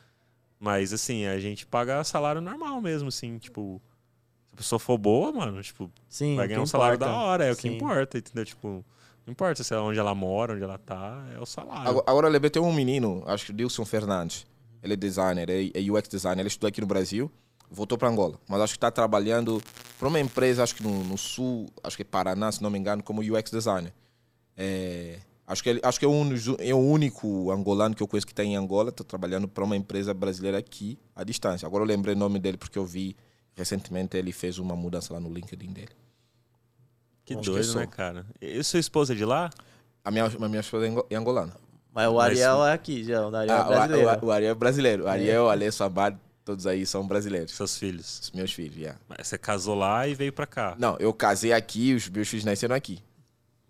Speaker 1: Mas, assim, a gente paga salário normal mesmo, assim, tipo... Se a pessoa for boa, mano, tipo,
Speaker 2: Sim,
Speaker 1: vai ganhar um salário
Speaker 2: importa.
Speaker 1: da hora, é o que
Speaker 2: Sim.
Speaker 1: importa, entendeu? Tipo, não importa se é onde ela mora, onde ela tá, é o salário.
Speaker 3: Agora, agora lembrei, tem um menino, acho que o Dilson Fernandes. Ele é designer, é, é UX designer. Ele estudou aqui no Brasil, voltou para Angola. Mas acho que está trabalhando para uma empresa, acho que no, no sul, acho que é Paraná, se não me engano, como UX designer. É, acho que, ele, acho que é, único, é o único angolano que eu conheço que está em Angola, está trabalhando para uma empresa brasileira aqui, à distância. Agora eu lembrei o nome dele porque eu vi recentemente ele fez uma mudança lá no LinkedIn dele.
Speaker 1: Que
Speaker 3: acho que
Speaker 1: doido,
Speaker 3: sou.
Speaker 1: né, cara? E sua esposa é de lá?
Speaker 3: A minha, a minha esposa é é angolana.
Speaker 2: Mas o
Speaker 1: Mas-
Speaker 2: Ariel é aqui, já. O Ariel
Speaker 3: Ah,
Speaker 2: é
Speaker 3: o-
Speaker 2: brasileiro.
Speaker 3: o, o Ariel é brasileiro. O Ariel, Alessio, Abad, todos aí são brasileiros.
Speaker 1: Seus filhos?
Speaker 3: Os meus filhos, yeah.
Speaker 1: Mas Você casou lá e veio pra cá.
Speaker 3: Não, eu casei aqui, os meus filhos nasceram aqui.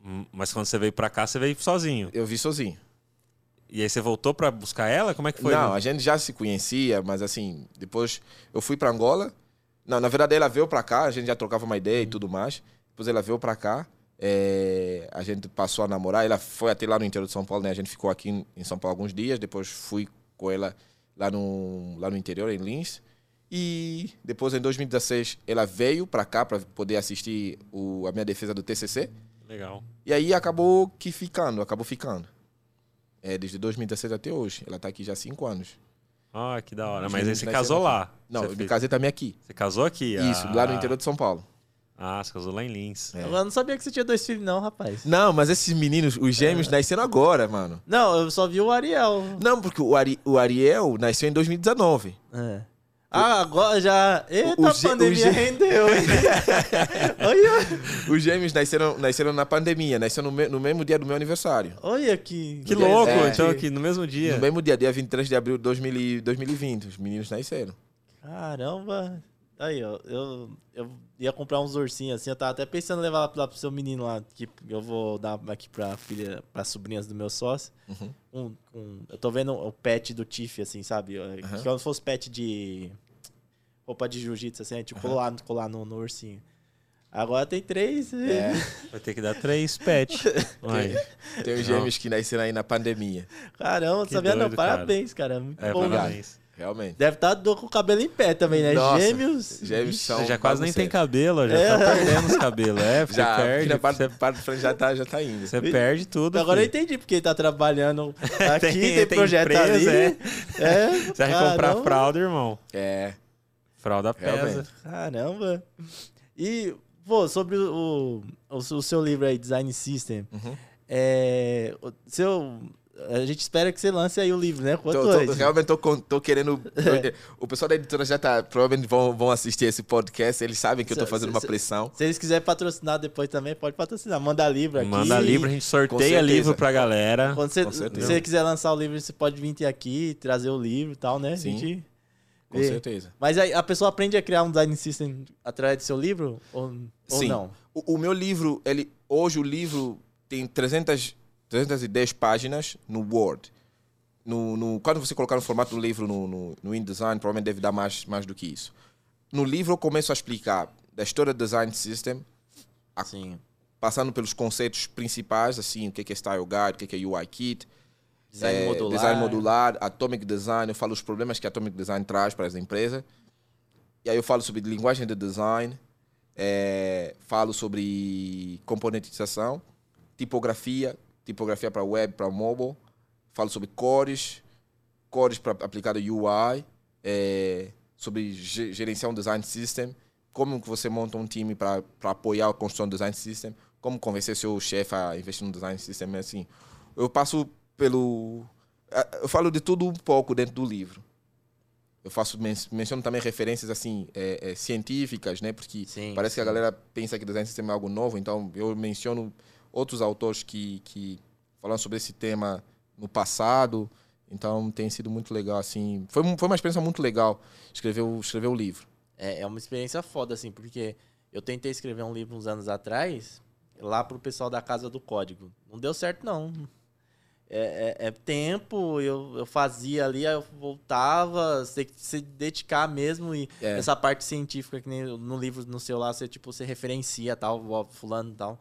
Speaker 1: Hum, Mas quando você veio pra cá, você veio sozinho.
Speaker 3: Eu vi sozinho.
Speaker 1: E aí você voltou pra buscar ela? Como é que foi?
Speaker 3: não,
Speaker 1: né?
Speaker 3: a gente já se conhecia, mas assim, depois eu fui pra Angola. Não, na verdade ela veio pra cá, a gente já trocava uma ideia e tudo mais. Depois ela veio pra cá, é, a gente passou a namorar. Ela foi até lá no interior de São Paulo, né? A gente ficou aqui em- São Paulo alguns dias. Depois fui com ela lá no, lá no interior, em Lins. E depois, em 2016, ela veio pra cá para poder assistir o, a minha defesa do TCC.
Speaker 1: Legal.
Speaker 3: E aí acabou que ficando, acabou ficando. É, desde 2016 até hoje. Ela tá aqui já há cinco anos.
Speaker 1: Ah, que da hora. Mas aí você casou lá.
Speaker 3: Não, eu me casei também aqui.
Speaker 1: Você casou aqui?
Speaker 3: Isso, lá no interior de São Paulo.
Speaker 1: Ah, você casou lá em Lins.
Speaker 3: É.
Speaker 2: Eu não sabia que você tinha dois filhos, não, rapaz.
Speaker 3: Não, mas esses meninos, os gêmeos, nasceram agora, mano.
Speaker 2: Não, eu só vi o Ariel.
Speaker 3: Não, porque o, Ari- o Ariel nasceu em 2019.
Speaker 2: É. Ah, agora já. Eita,
Speaker 3: o
Speaker 2: a
Speaker 3: o
Speaker 2: pandemia
Speaker 3: G-
Speaker 2: rendeu, hein? olha,
Speaker 3: Os gêmeos nasceram, nasceram na pandemia, nasceram no, me- no mesmo dia do meu aniversário.
Speaker 2: olha que.
Speaker 1: Que louco,
Speaker 3: É.
Speaker 1: então, aqui no mesmo dia.
Speaker 3: No mesmo dia, dia 23 de abril de 2000 e- 2020. Os meninos nasceram.
Speaker 2: Caramba. Aí, ó. Eu, eu ia comprar uns ursinhos assim. Eu tava até pensando em levar lá pro seu menino lá. Que eu vou dar aqui pra filha, pras sobrinhas do meu sócio.
Speaker 3: Uhum.
Speaker 2: Um, um- eu tô vendo o pet do Tiff, assim, sabe? Que Como se fosse pet de. Roupa de jiu-jitsu, assim, a gente colar, colar no, no ursinho. Agora tem três.
Speaker 3: É,
Speaker 1: Vai ter que dar três pets. Vai.
Speaker 3: tem os gêmeos que nasceram aí na pandemia.
Speaker 2: Caramba, não
Speaker 1: Que
Speaker 2: sabia não.
Speaker 1: doido, cara.
Speaker 2: Parabéns, cara. Muito
Speaker 1: É,
Speaker 2: bom.
Speaker 1: parabéns.
Speaker 3: Realmente.
Speaker 2: Deve estar com o cabelo em pé também, né?
Speaker 3: Nossa,
Speaker 2: Gêmeos.
Speaker 3: Gêmeos são.
Speaker 1: Você já quase nem tem cabelo, já
Speaker 2: É.
Speaker 1: tá perdendo os cabelos. É, você
Speaker 3: Já,
Speaker 1: perde.
Speaker 3: parte,
Speaker 1: Você,
Speaker 3: parte de frente já tá, já tá indo.
Speaker 1: você perde tudo.
Speaker 2: Agora eu
Speaker 1: filho.
Speaker 2: entendi porque ele tá trabalhando aqui, tem,
Speaker 1: tem
Speaker 2: projeto
Speaker 1: empresa,
Speaker 2: ali.
Speaker 1: é.
Speaker 2: É.
Speaker 1: Você vai comprar fralda, irmão.
Speaker 3: É.
Speaker 1: Fralda pesa.
Speaker 2: Caramba. E, pô, sobre o, o, o seu livro aí, Design System,
Speaker 3: Uhum.
Speaker 2: é, o seu, a gente espera que você lance aí o livro, né? Quanto
Speaker 3: Tô, tô,
Speaker 2: antes.
Speaker 3: realmente tô, tô querendo. O pessoal da editora já tá. Provavelmente vão, vão assistir esse podcast. Eles sabem que eu tô
Speaker 2: Se-
Speaker 3: fazendo
Speaker 2: se-
Speaker 3: uma
Speaker 2: se-
Speaker 3: pressão.
Speaker 2: Se eles quiserem patrocinar depois também, pode patrocinar. Manda livro aqui.
Speaker 1: Manda livro, a gente sorteia livro pra galera.
Speaker 2: Quando você, se você quiser lançar o livro, você pode vir ter aqui, trazer o livro e tal, né?
Speaker 3: Sim.
Speaker 2: A gente
Speaker 3: Com
Speaker 2: vê.
Speaker 3: certeza.
Speaker 2: Mas aí a pessoa aprende a criar um design system através do seu livro? Ou, ou
Speaker 3: Sim.
Speaker 2: não?
Speaker 3: O, o meu livro, ele, hoje o livro tem 300, 310 páginas no Word. No, no- quando você colocar no formato do livro no, no, no InDesign, provavelmente deve dar mais, mais do que isso. No livro eu começo a explicar da história do Design System, A- passando pelos conceitos principais, assim, o que é é Style Guide, o que é que é UI Kit,
Speaker 2: Design
Speaker 3: é,
Speaker 2: modular.
Speaker 3: design modular, Atomic Design, eu falo os problemas que Atomic Design traz para as empresas. E aí eu falo sobre linguagem de design, é, falo sobre componentização, tipografia, tipografia para web, para mobile. Falo sobre cores, cores para aplicado UI, é, sobre gerenciar um design system, como que você monta um time para apoiar a construção do design system, como convencer seu chefe a investir no design system, assim. Eu passo pelo eu falo de tudo um pouco dentro do livro. Eu faço menciono também referências assim é, é, científicas, né? Porque sim, parece sim. que a galera pensa que design system é algo novo, então eu menciono outros autores que que falam sobre esse tema no passado. Então tem sido muito legal assim. Foi, foi uma experiência muito legal escrever o, escrever o livro.
Speaker 2: É, é uma experiência foda assim, porque eu tentei escrever um livro uns anos atrás lá pro pessoal da Casa do Código. Não deu certo não é, é, é, tempo, eu, eu fazia ali, eu voltava, você se dedicar mesmo e é. essa parte científica que nem no livro no seu lá, você tipo, você referencia tal, fulano e tal.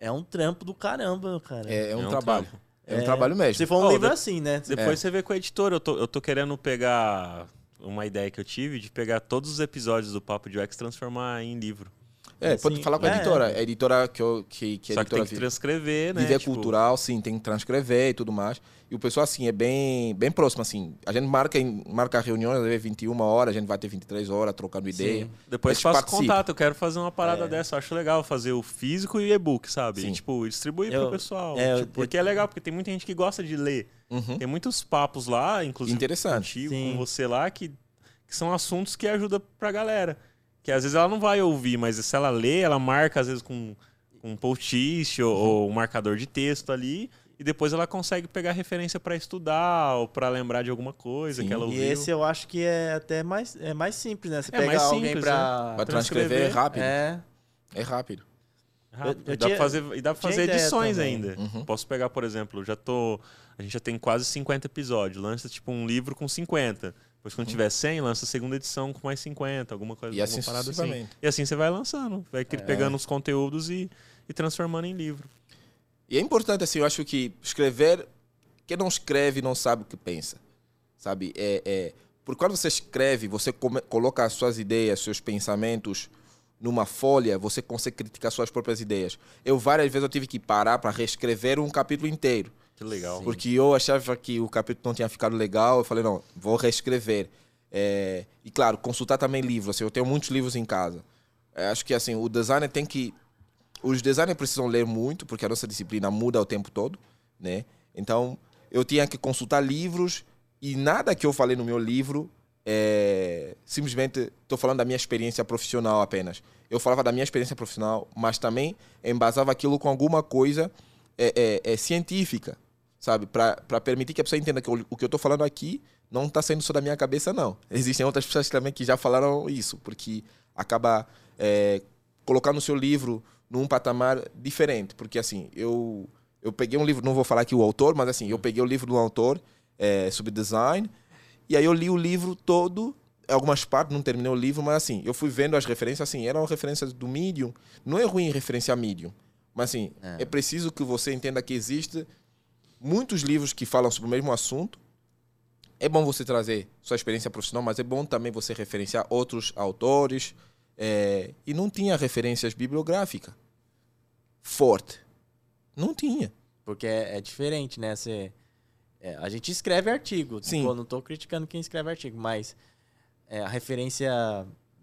Speaker 2: É um trampo do caramba, cara.
Speaker 3: É, é um, é um trabalho. Trampo. É, um trabalho mesmo.
Speaker 2: Se for um oh, livro de... assim, né?
Speaker 1: Depois você vê com o editor, eu tô, eu tô querendo pegar uma ideia que eu tive de pegar todos os episódios do Papo de UX e transformar em livro.
Speaker 3: É, assim, pode falar com a é. editora. É. A editora que, eu, que, que
Speaker 1: Só que tem que transcrever, né?
Speaker 3: Viver tipo... cultural, sim, tem que transcrever e tudo mais. E o pessoal, assim, é bem, bem próximo, assim. A gente marca, marca reuniões, às vezes 21 horas, a gente vai ter 23 horas trocando ideia. Sim.
Speaker 1: Depois faço contato, eu quero fazer uma parada é. dessa. Eu acho legal fazer o físico e e-book, sabe? E, tipo, distribuir eu, pro pessoal. É, tipo, porque é legal, porque tem muita gente que gosta de ler. Uhum. Tem muitos papos lá, inclusive
Speaker 3: Interessante.
Speaker 1: contigo, com você lá, que, que são assuntos que ajudam pra galera. Que às vezes ela não vai ouvir, mas se ela lê, ela marca às vezes com, com um post-it ou, ou, um marcador de texto ali. E depois ela consegue pegar referência para estudar ou para lembrar de alguma coisa Sim. que ela ouviu.
Speaker 2: E esse eu acho que é até mais, é mais simples, né? Você é pegar mais alguém para
Speaker 3: né? transcrever é rápido.
Speaker 2: É,
Speaker 3: é rápido.
Speaker 1: rápido. Eu, eu dá tinha, fazer, e dá pra fazer edições ainda. Uhum. Posso pegar, por exemplo, já tô. A gente já tem quase 50 episódios. Lança tipo um livro com 50. Depois, quando tiver 100, lança a segunda edição com mais 50, alguma coisa
Speaker 3: e assim
Speaker 1: parada assim. E assim você vai lançando, vai é. pegando os conteúdos e, e transformando em livro.
Speaker 3: E é importante, assim, eu acho que escrever, quem não escreve não sabe o que pensa, sabe? É, é, porque quando você escreve, você come, coloca as suas ideias, seus pensamentos numa folha, você consegue criticar suas próprias ideias. Eu várias vezes eu tive que parar para reescrever um capítulo inteiro
Speaker 1: que legal.
Speaker 3: Porque eu achava que o capítulo não tinha ficado legal, eu falei, não, vou reescrever. É, e claro, consultar também livros, assim, eu tenho muitos livros em casa. É, acho que assim, o designer tem que... Os designers precisam ler muito, porque a nossa disciplina muda o tempo todo, né? Então, eu tinha que consultar livros e nada que eu falei no meu livro é, simplesmente estou falando da minha experiência profissional apenas. Eu falava da minha experiência profissional, mas também embasava aquilo com alguma coisa é, é, é científica sabe? Para permitir que a pessoa entenda que o, o que eu estou falando aqui não está saindo só da minha cabeça, não. Existem outras pessoas também que já falaram isso, porque acaba é, colocando o seu livro num patamar diferente. Porque, assim, eu, eu peguei um livro, não vou falar aqui o autor, mas, assim, eu peguei o livro do autor é, sobre design, e aí eu li o livro todo, algumas partes, não terminei o livro, mas, assim, eu fui vendo as referências, assim, eram referências do Medium. Não é ruim referenciar Medium, mas, assim, é, é preciso que você entenda que existe muitos livros que falam sobre o mesmo assunto. É bom você trazer sua experiência profissional, mas é bom também você referenciar outros autores. É, e não tinha referências bibliográficas forte. Não tinha.
Speaker 2: Porque é, é diferente, né? Você, é, a gente escreve artigo. Sim. Tipo, não estou criticando quem escreve artigo, mas é, a referência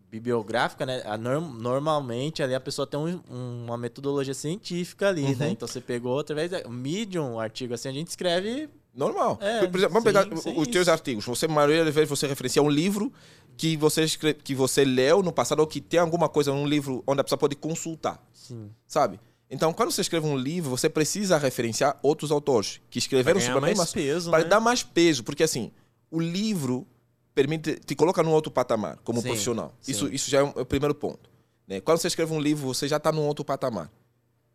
Speaker 2: bibliográfica, né? A norm, normalmente ali a pessoa tem um, uma metodologia científica ali, né? uhum. né? Então você pegou através da Medium, um artigo assim, a gente escreve
Speaker 3: normal. É, exemplo, vamos sim, pegar sim, os teus artigos. Você maioria das vezes você referencia um livro que você escreve, que você leu no passado ou que tem alguma coisa num livro onde a pessoa pode consultar. Sim. Sabe? Então, quando você escreve um livro, você precisa referenciar outros autores que escreveram sobre a mesma
Speaker 1: peso,
Speaker 3: para
Speaker 1: né?
Speaker 3: dar mais peso, porque assim, o livro permite, te coloca num outro patamar como sim, profissional. Sim. Isso, isso já é, é o primeiro ponto. Né? Quando você escreve um livro, você já está num outro patamar.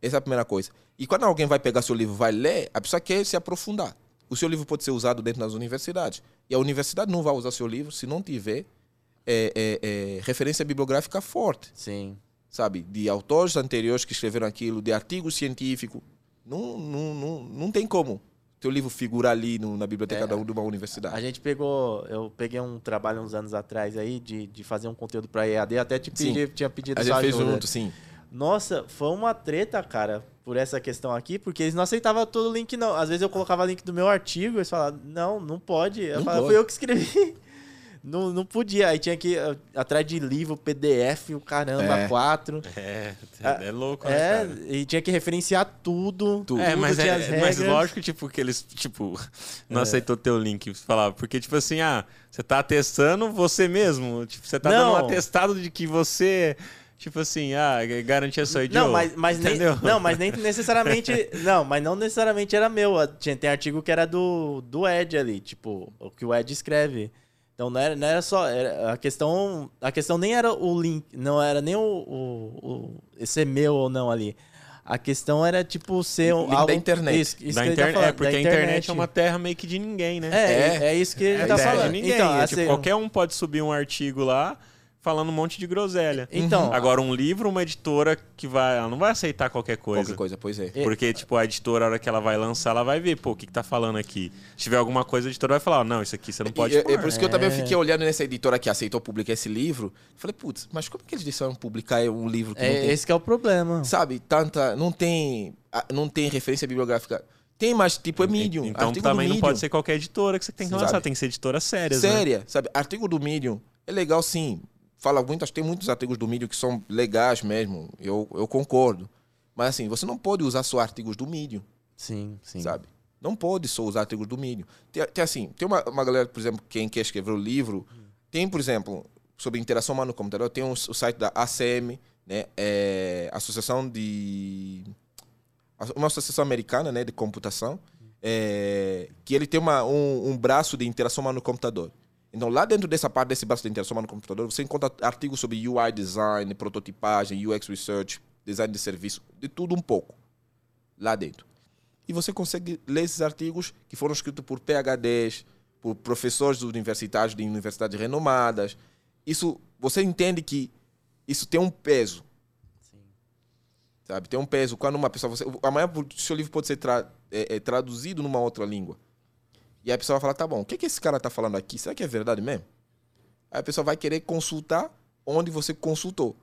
Speaker 3: Essa é a primeira coisa. E quando alguém vai pegar seu livro, vai ler, a pessoa quer se aprofundar. O seu livro pode ser usado dentro das universidades. E a universidade não vai usar seu livro se não tiver é, é, é, referência bibliográfica forte.
Speaker 2: Sim.
Speaker 3: Sabe? De autores anteriores que escreveram aquilo, de artigos científicos. Não, não, não, não tem como teu livro figura ali no, na biblioteca é, da, de uma universidade.
Speaker 2: A gente pegou, eu peguei um trabalho uns anos atrás aí de, de fazer um conteúdo para EAD, até te pedi, tinha pedido
Speaker 3: A gente fez junto, sim.
Speaker 2: Nossa, foi uma treta, cara, por essa questão aqui, porque eles não aceitavam todo o link, não. Às vezes eu colocava link do meu artigo, eles falavam, não, não pode. Eu
Speaker 3: Não
Speaker 2: falava,
Speaker 3: pode.
Speaker 2: fui eu que escrevi. Não, não podia. Aí tinha que ir uh, atrás de livro, PDF, o caramba,
Speaker 3: É.
Speaker 2: quatro.
Speaker 1: É,
Speaker 2: Ah,
Speaker 1: é louco, né,
Speaker 2: É,
Speaker 1: cara?
Speaker 2: e tinha que referenciar tudo.
Speaker 3: Tudo.
Speaker 1: É, mas,
Speaker 2: tinha
Speaker 1: é,
Speaker 2: as
Speaker 1: mas lógico, tipo, que eles, tipo, não
Speaker 2: É.
Speaker 1: aceitou teu link, falava, porque, tipo assim, ah, você tá atestando você mesmo, tipo, você tá
Speaker 2: Não.
Speaker 1: dando um atestado de que você, tipo assim, ah, garantia sua idioma.
Speaker 2: Não, mas, mas nem, não, mas nem necessariamente. não, mas não necessariamente era meu. Tinha, tem artigo que era do, do Ed ali, tipo, o que o Ed escreve. Então não era, não era só. Era, a, questão, a questão nem era o link, não era nem o, o, o ser meu ou não ali. A questão era, tipo, ser um,
Speaker 3: Link da
Speaker 2: algo.
Speaker 3: internet.
Speaker 2: Isso, isso
Speaker 1: da
Speaker 2: tá
Speaker 1: internet, é, porque
Speaker 2: da
Speaker 1: a internet é uma terra meio que de ninguém, né?
Speaker 2: É, é,
Speaker 3: É.
Speaker 2: isso que ele
Speaker 1: É
Speaker 2: tá falando.
Speaker 1: de ninguém.
Speaker 2: Então,
Speaker 1: é,
Speaker 2: assim,
Speaker 1: tipo, qualquer um pode subir um artigo lá falando um monte de groselha.
Speaker 2: Então,
Speaker 1: Agora, um livro, uma editora que vai. Ela não vai aceitar qualquer coisa.
Speaker 3: Qualquer coisa, pois é.
Speaker 2: É.
Speaker 1: Porque, tipo, a editora, a hora que ela vai lançar, ela vai ver, pô, o que, que tá falando aqui. Se tiver alguma coisa, a editora vai falar, "Ó, não, isso aqui você não pode
Speaker 3: E é, é por isso que eu também
Speaker 2: É.
Speaker 3: fiquei olhando nessa editora que aceitou publicar esse livro. Falei, putz, mas como que eles decidiram publicar um livro que não
Speaker 2: é,
Speaker 3: tem,
Speaker 2: esse que é o problema.
Speaker 3: sabe, tanta, não tem, não tem referência bibliográfica. Tem, mas tipo é Medium.
Speaker 1: Então
Speaker 3: artigo
Speaker 1: também não pode ser qualquer editora que você tem que
Speaker 3: Sabe?
Speaker 1: lançar, tem que ser editoras sérias, né?
Speaker 3: Séria, sabe? Artigo do Medium é legal sim. Fala muitas, tem muitos artigos do Medium que são legais mesmo. Eu, eu concordo. Mas assim, você não pode usar só artigos do Medium,
Speaker 2: Sim, sim.
Speaker 3: sabe? Não pode só usar artigos do Medium. Tem, tem assim, tem uma, uma galera, por exemplo, quem quer escrever o livro, tem, por exemplo, sobre interação humana no computador, tem um- o site da ACM, né? É, Associação de uma associação americana, né, de computação, é, que ele tem uma, um, um braço de interação humana no computador. Então, lá dentro dessa parte desse braço de interação no computador, você encontra artigos sobre UI design, prototipagem, UX research, design de serviço, de tudo um pouco lá dentro. E você consegue ler esses artigos que foram escritos por PhDs, por professores universitários de universidades renomadas. Isso, você entende que isso tem um peso,
Speaker 2: Sim.
Speaker 3: sabe? Tem um peso. Quando uma pessoa, você, amanhã o seu livro pode ser tra, é, é, traduzido numa outra língua. E aí a pessoa vai falar, tá bom, o que, que esse cara tá falando aqui? Será que é verdade mesmo? Aí a pessoa vai querer consultar onde você consultou,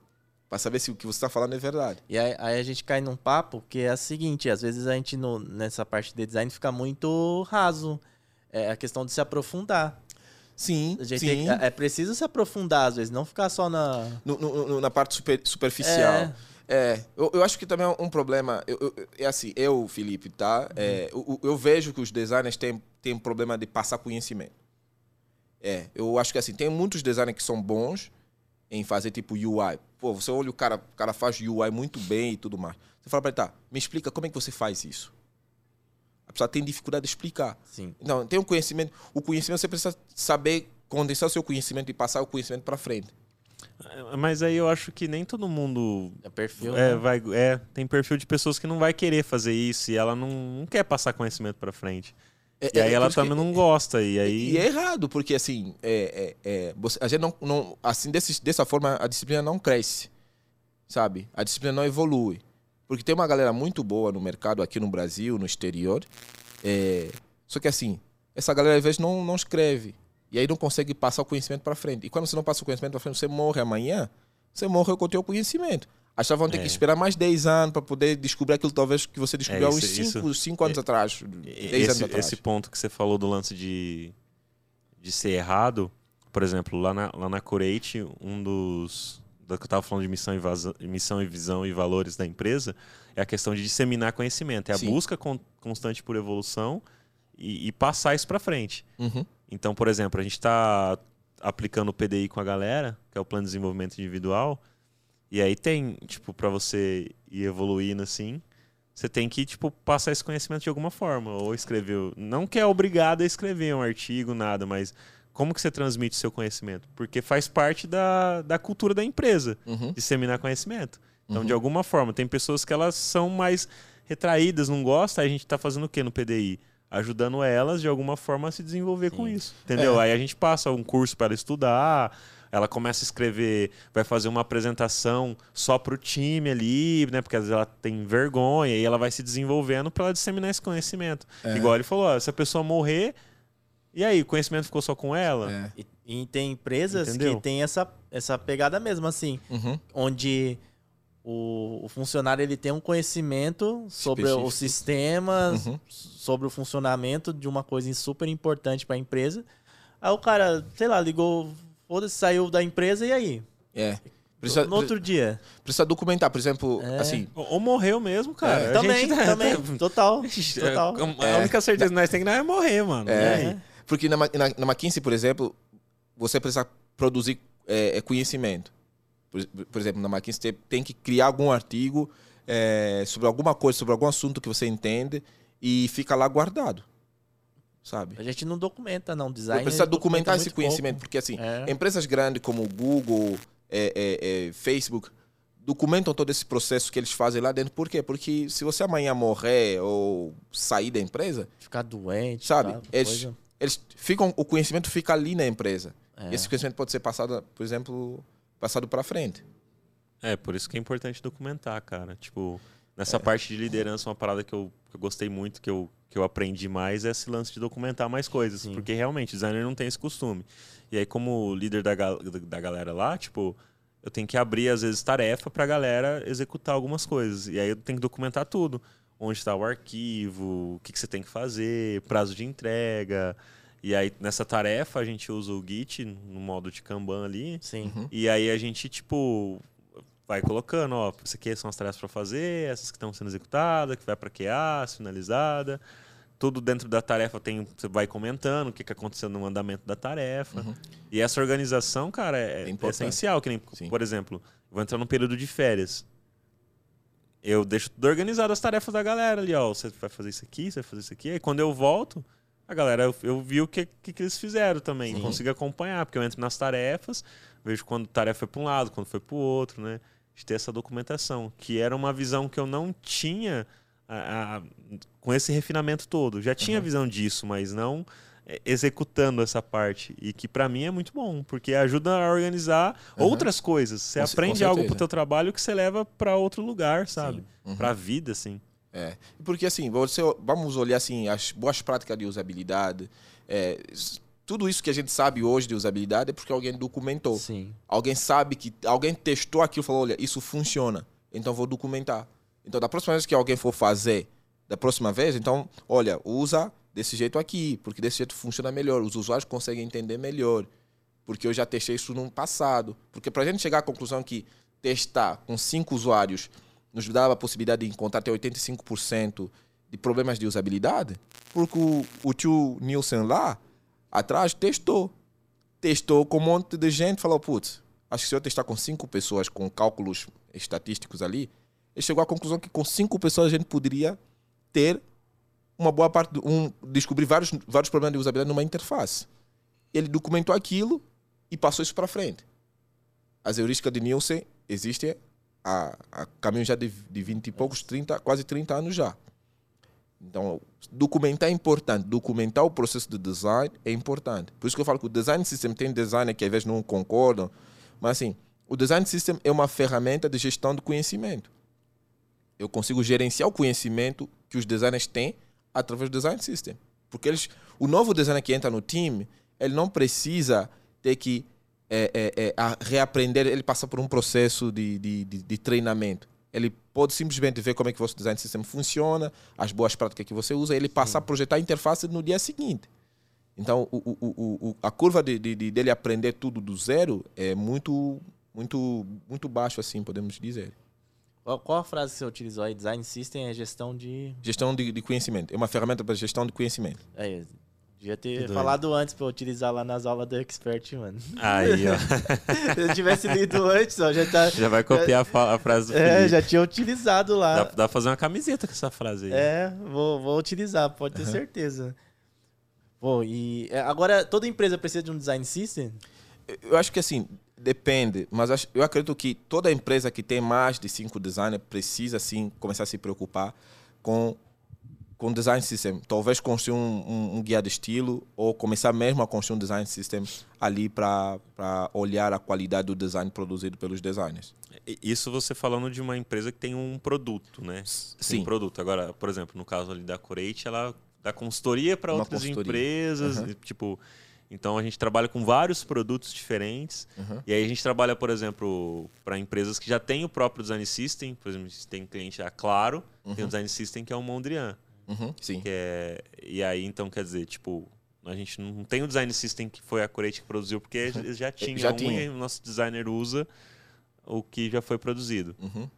Speaker 3: para saber se o que você está falando é verdade.
Speaker 2: E aí, aí a gente cai num papo que é o seguinte, às vezes a gente no- nessa parte de design fica muito raso. É a questão de se aprofundar.
Speaker 3: Sim,
Speaker 2: A gente
Speaker 3: sim.
Speaker 2: que- é preciso se aprofundar, às vezes, não ficar só na.
Speaker 3: No- no- na parte super- superficial.
Speaker 2: É.
Speaker 3: É, eu, eu acho que também é um problema. Eu, eu- é assim, eu, Felipe, tá? É,
Speaker 2: Uhum.
Speaker 3: eu, eu vejo que os designers têm, têm um problema de passar conhecimento. É, eu acho que assim, tem muitos designers que são bons em fazer tipo UI. Pô, você olha o cara, o cara faz UI muito bem e tudo mais. Você fala pra ele, tá, me explica como é que você faz isso. A pessoa tem dificuldade de explicar.
Speaker 2: Sim.
Speaker 3: Então, tem um conhecimento. O conhecimento você precisa saber condensar o seu conhecimento e passar o conhecimento para frente.
Speaker 1: Mas aí eu acho que nem todo mundo
Speaker 2: É perfil.
Speaker 1: é,
Speaker 2: né?
Speaker 1: vai, é, tem perfil de pessoas que não vai querer fazer isso e ela não, não quer passar conhecimento pra frente.
Speaker 3: É-
Speaker 1: E aí
Speaker 3: é
Speaker 1: ela também não gosta. E aí.
Speaker 3: E é errado, porque assim, é, é, é, você- a gente não, não assim desse, dessa forma a disciplina não cresce, sabe? A disciplina não evolui, porque tem uma galera muito boa no mercado aqui no Brasil, no exterior, é, só que assim, essa galera às vezes não, não escreve e aí não consegue passar o conhecimento para frente. E quando você não passa o conhecimento para frente, você morre amanhã, você morre com o teu conhecimento. As pessoas vão ter
Speaker 1: É.
Speaker 3: que esperar mais 10 anos para poder descobrir aquilo talvez que você descobriu há uns
Speaker 1: isso- isso-
Speaker 3: 5 cinco anos
Speaker 1: é-
Speaker 3: atrás, 10 anos
Speaker 1: esse,
Speaker 3: atrás.
Speaker 1: esse ponto que você falou do lance de, de ser errado, por exemplo, lá na, lá na Corate, um dos. Da que eu estava falando de missão e, vaza- missão e visão e valores da empresa, é a questão de disseminar conhecimento. É a
Speaker 3: Sim.
Speaker 1: busca con- constante por evolução e, e passar isso para frente.
Speaker 3: Uhum.
Speaker 1: Então, por exemplo, a gente está aplicando o PDI com a galera, que é o Plano de Desenvolvimento Individual, e aí tem, tipo, para você ir evoluindo assim, você tem que, tipo, passar esse conhecimento de alguma forma, ou escrever, não que é obrigado a escrever um artigo, nada, mas como que você transmite o seu conhecimento? Porque faz parte da, da cultura da empresa,
Speaker 3: Uhum.
Speaker 1: disseminar conhecimento. Então,
Speaker 3: Uhum.
Speaker 1: de alguma forma, tem pessoas que elas são mais retraídas, não gostam, aí a gente tá fazendo o que no PDI? Ajudando elas, de alguma forma, a se desenvolver com
Speaker 2: Sim.
Speaker 1: isso. Entendeu?
Speaker 3: É.
Speaker 1: Aí a gente passa um curso para estudar, ela começa a escrever, vai fazer uma apresentação só pro time ali, né? Porque às vezes ela tem vergonha e ela vai se desenvolvendo para ela disseminar esse conhecimento.
Speaker 3: É.
Speaker 1: Igual ele falou, ó, se a pessoa morrer, e aí, o conhecimento ficou só com ela?
Speaker 3: É.
Speaker 2: E, e tem empresas
Speaker 1: Entendeu?
Speaker 2: que tem essa, essa pegada mesmo, assim,
Speaker 3: Uhum.
Speaker 2: onde o, o, funcionário ele tem um conhecimento sobre Específico. os sistemas, uhum. sobre o funcionamento de uma coisa super importante para a empresa. Aí o cara, sei lá, ligou, foda-se, saiu da empresa e aí?
Speaker 3: É.
Speaker 2: Precisa, no outro dia.
Speaker 3: Precisa documentar, por exemplo, é. assim.
Speaker 1: Ou morreu mesmo, cara.
Speaker 2: É. Também, gente, também. Total. total.
Speaker 1: A única certeza que nós temos é morrer, mano.
Speaker 3: É. Porque na, na, na McKinsey, por exemplo, você precisa produzir é, é, conhecimento. Por, por, exemplo, na McKinsey você tem que criar algum artigo é, sobre alguma coisa, sobre algum assunto que você entende e fica lá guardado. Sabe?
Speaker 2: A gente não documenta, não. Design.
Speaker 3: Precisa documentar esse conhecimento, pouco. porque assim, é. empresas grandes como Google, é, é, Facebook, documentam todo esse processo que eles fazem lá dentro. Por quê? Porque se você amanhã morrer ou sair da empresa.
Speaker 2: Ficar doente.
Speaker 3: Sabe? Tá, eles, eles ficam, o conhecimento fica ali na empresa. É. Esse conhecimento pode ser passado, por exemplo, passado para frente.
Speaker 1: É, por isso que é importante documentar, cara. Tipo, nessa é. parte de liderança, uma parada que eu, que eu gostei muito, que eu, que eu aprendi mais, é esse lance de documentar mais coisas. Sim. Porque realmente, designer não tem esse costume. E aí, como líder da, da galera lá, tipo, eu tenho que abrir, às vezes, tarefa pra galera executar algumas coisas. E aí eu tenho que documentar tudo. Onde está o arquivo, o que, que você tem que fazer, prazo de entrega. E aí, nessa tarefa, a gente usa o Git no modo de Kanban ali.
Speaker 2: Sim.
Speaker 1: Uhum. E aí a gente, tipo, vai colocando, ó, isso aqui são as tarefas para fazer, essas que estão sendo executadas, que vai para QA, finalizada tudo dentro da tarefa tem você vai comentando o que, que aconteceu no andamento da tarefa. Uhum. E essa organização, cara, é, é, é essencial. Que nem, por exemplo, vou entrar num período de férias. Eu deixo tudo organizado as tarefas da galera ali, ó. Você vai fazer isso aqui, você vai fazer isso aqui. Aí quando eu volto, a galera, eu, eu vi o que, que, que, eles fizeram também. Sim. Consigo acompanhar, porque eu entro nas tarefas, vejo quando a tarefa foi para um lado, quando foi para o outro, né? De ter essa documentação. Que era uma visão que eu não tinha a, a, com esse refinamento todo. Já tinha uhum. visão disso, mas não é, executando essa parte e que para mim é muito bom porque ajuda a organizar uhum. outras coisas você com, aprende com algo pro teu trabalho que você leva para outro lugar sabe uhum. para a vida assim
Speaker 3: é porque assim você vamos olhar assim as boas práticas de usabilidade é, tudo isso que a gente sabe hoje de usabilidade é porque alguém documentou
Speaker 2: Sim.
Speaker 3: alguém sabe que alguém testou aquilo e falou olha isso funciona então vou documentar então, da próxima vez que alguém for fazer, da próxima vez, então, olha, usa desse jeito aqui, porque desse jeito funciona melhor, os usuários conseguem entender melhor, porque eu já testei isso no passado. Porque para a gente chegar à conclusão que testar com cinco usuários nos dava a possibilidade de encontrar até 85% de problemas de usabilidade, porque o, o tio Nielsen lá atrás testou. Testou com um monte de gente, falou, putz, acho que se eu testar com cinco pessoas com cálculos estatísticos ali, ele chegou à conclusão que com cinco pessoas a gente poderia ter uma boa parte, de, um, descobrir vários, vários problemas de usabilidade numa interface. Ele documentou aquilo e passou isso para frente. As heurísticas de Nielsen existem a, a caminho já de, de 20 e poucos, 30, quase 30 anos já. Então, documentar é importante. Documentar o processo de design é importante. Por isso que eu falo que o design system tem designer que às vezes não concordam, mas assim, o design system é uma ferramenta de gestão de conhecimento eu consigo gerenciar o conhecimento que os designers têm através do design system. Porque eles, o novo designer que entra no time, ele não precisa ter que é, é, é, reaprender, ele passa por um processo de, de, de, de, treinamento. Ele pode simplesmente ver como é que o vosso design system funciona, as boas práticas que você usa, ele passa Sim. a projetar a interface no dia seguinte. Então, o, o, o, a curva de, de, dele aprender tudo do zero é muito, muito, muito baixo, assim, podemos dizer.
Speaker 2: Qual, qual, a frase que você utilizou aí? Design System é gestão de.
Speaker 3: Gestão de, de conhecimento. É uma ferramenta para gestão de conhecimento.
Speaker 2: É, devia ter falado antes para utilizar lá nas aulas do Expert, mano.
Speaker 1: Aí, ó.
Speaker 2: Se eu tivesse lido antes, ó, já tá.
Speaker 1: Já vai copiar já, a frase do
Speaker 2: É, Felipe. já tinha utilizado lá.
Speaker 1: Dá, dá pra fazer uma camiseta com essa frase aí.
Speaker 2: É, vou, vou utilizar, pode ter uhum. certeza. Bom, e é, agora toda empresa precisa de um design system?
Speaker 3: Eu acho que assim, Depende, mas eu acredito que toda empresa que tem mais de cinco designers precisa sim começar a se preocupar com com design system. Talvez construir um, um, um, guia de estilo ou começar mesmo a construir um design system ali para olhar a qualidade do design produzido pelos designers.
Speaker 1: Isso você falando de uma empresa que tem um produto, né?
Speaker 3: Sim.
Speaker 1: Um produto. Agora, por exemplo, no caso ali da Corate, ela dá consultoria para outras consultoria. empresas, uhum. tipo Então a gente trabalha com vários produtos diferentes.
Speaker 3: Uhum.
Speaker 1: E aí a gente trabalha, por exemplo, para empresas que já têm o próprio design system. Por exemplo, a gente tem cliente a Claro, tem o design system que é o Mondrian.
Speaker 3: Uhum, sim.
Speaker 1: Que é... E aí, então, quer dizer, tipo, a gente não tem o design system que foi a Corate que produziu, porque eles já tinha
Speaker 3: Já
Speaker 1: um
Speaker 3: tinha.
Speaker 1: e o nosso designer usa o que já foi produzido.
Speaker 3: Uhum.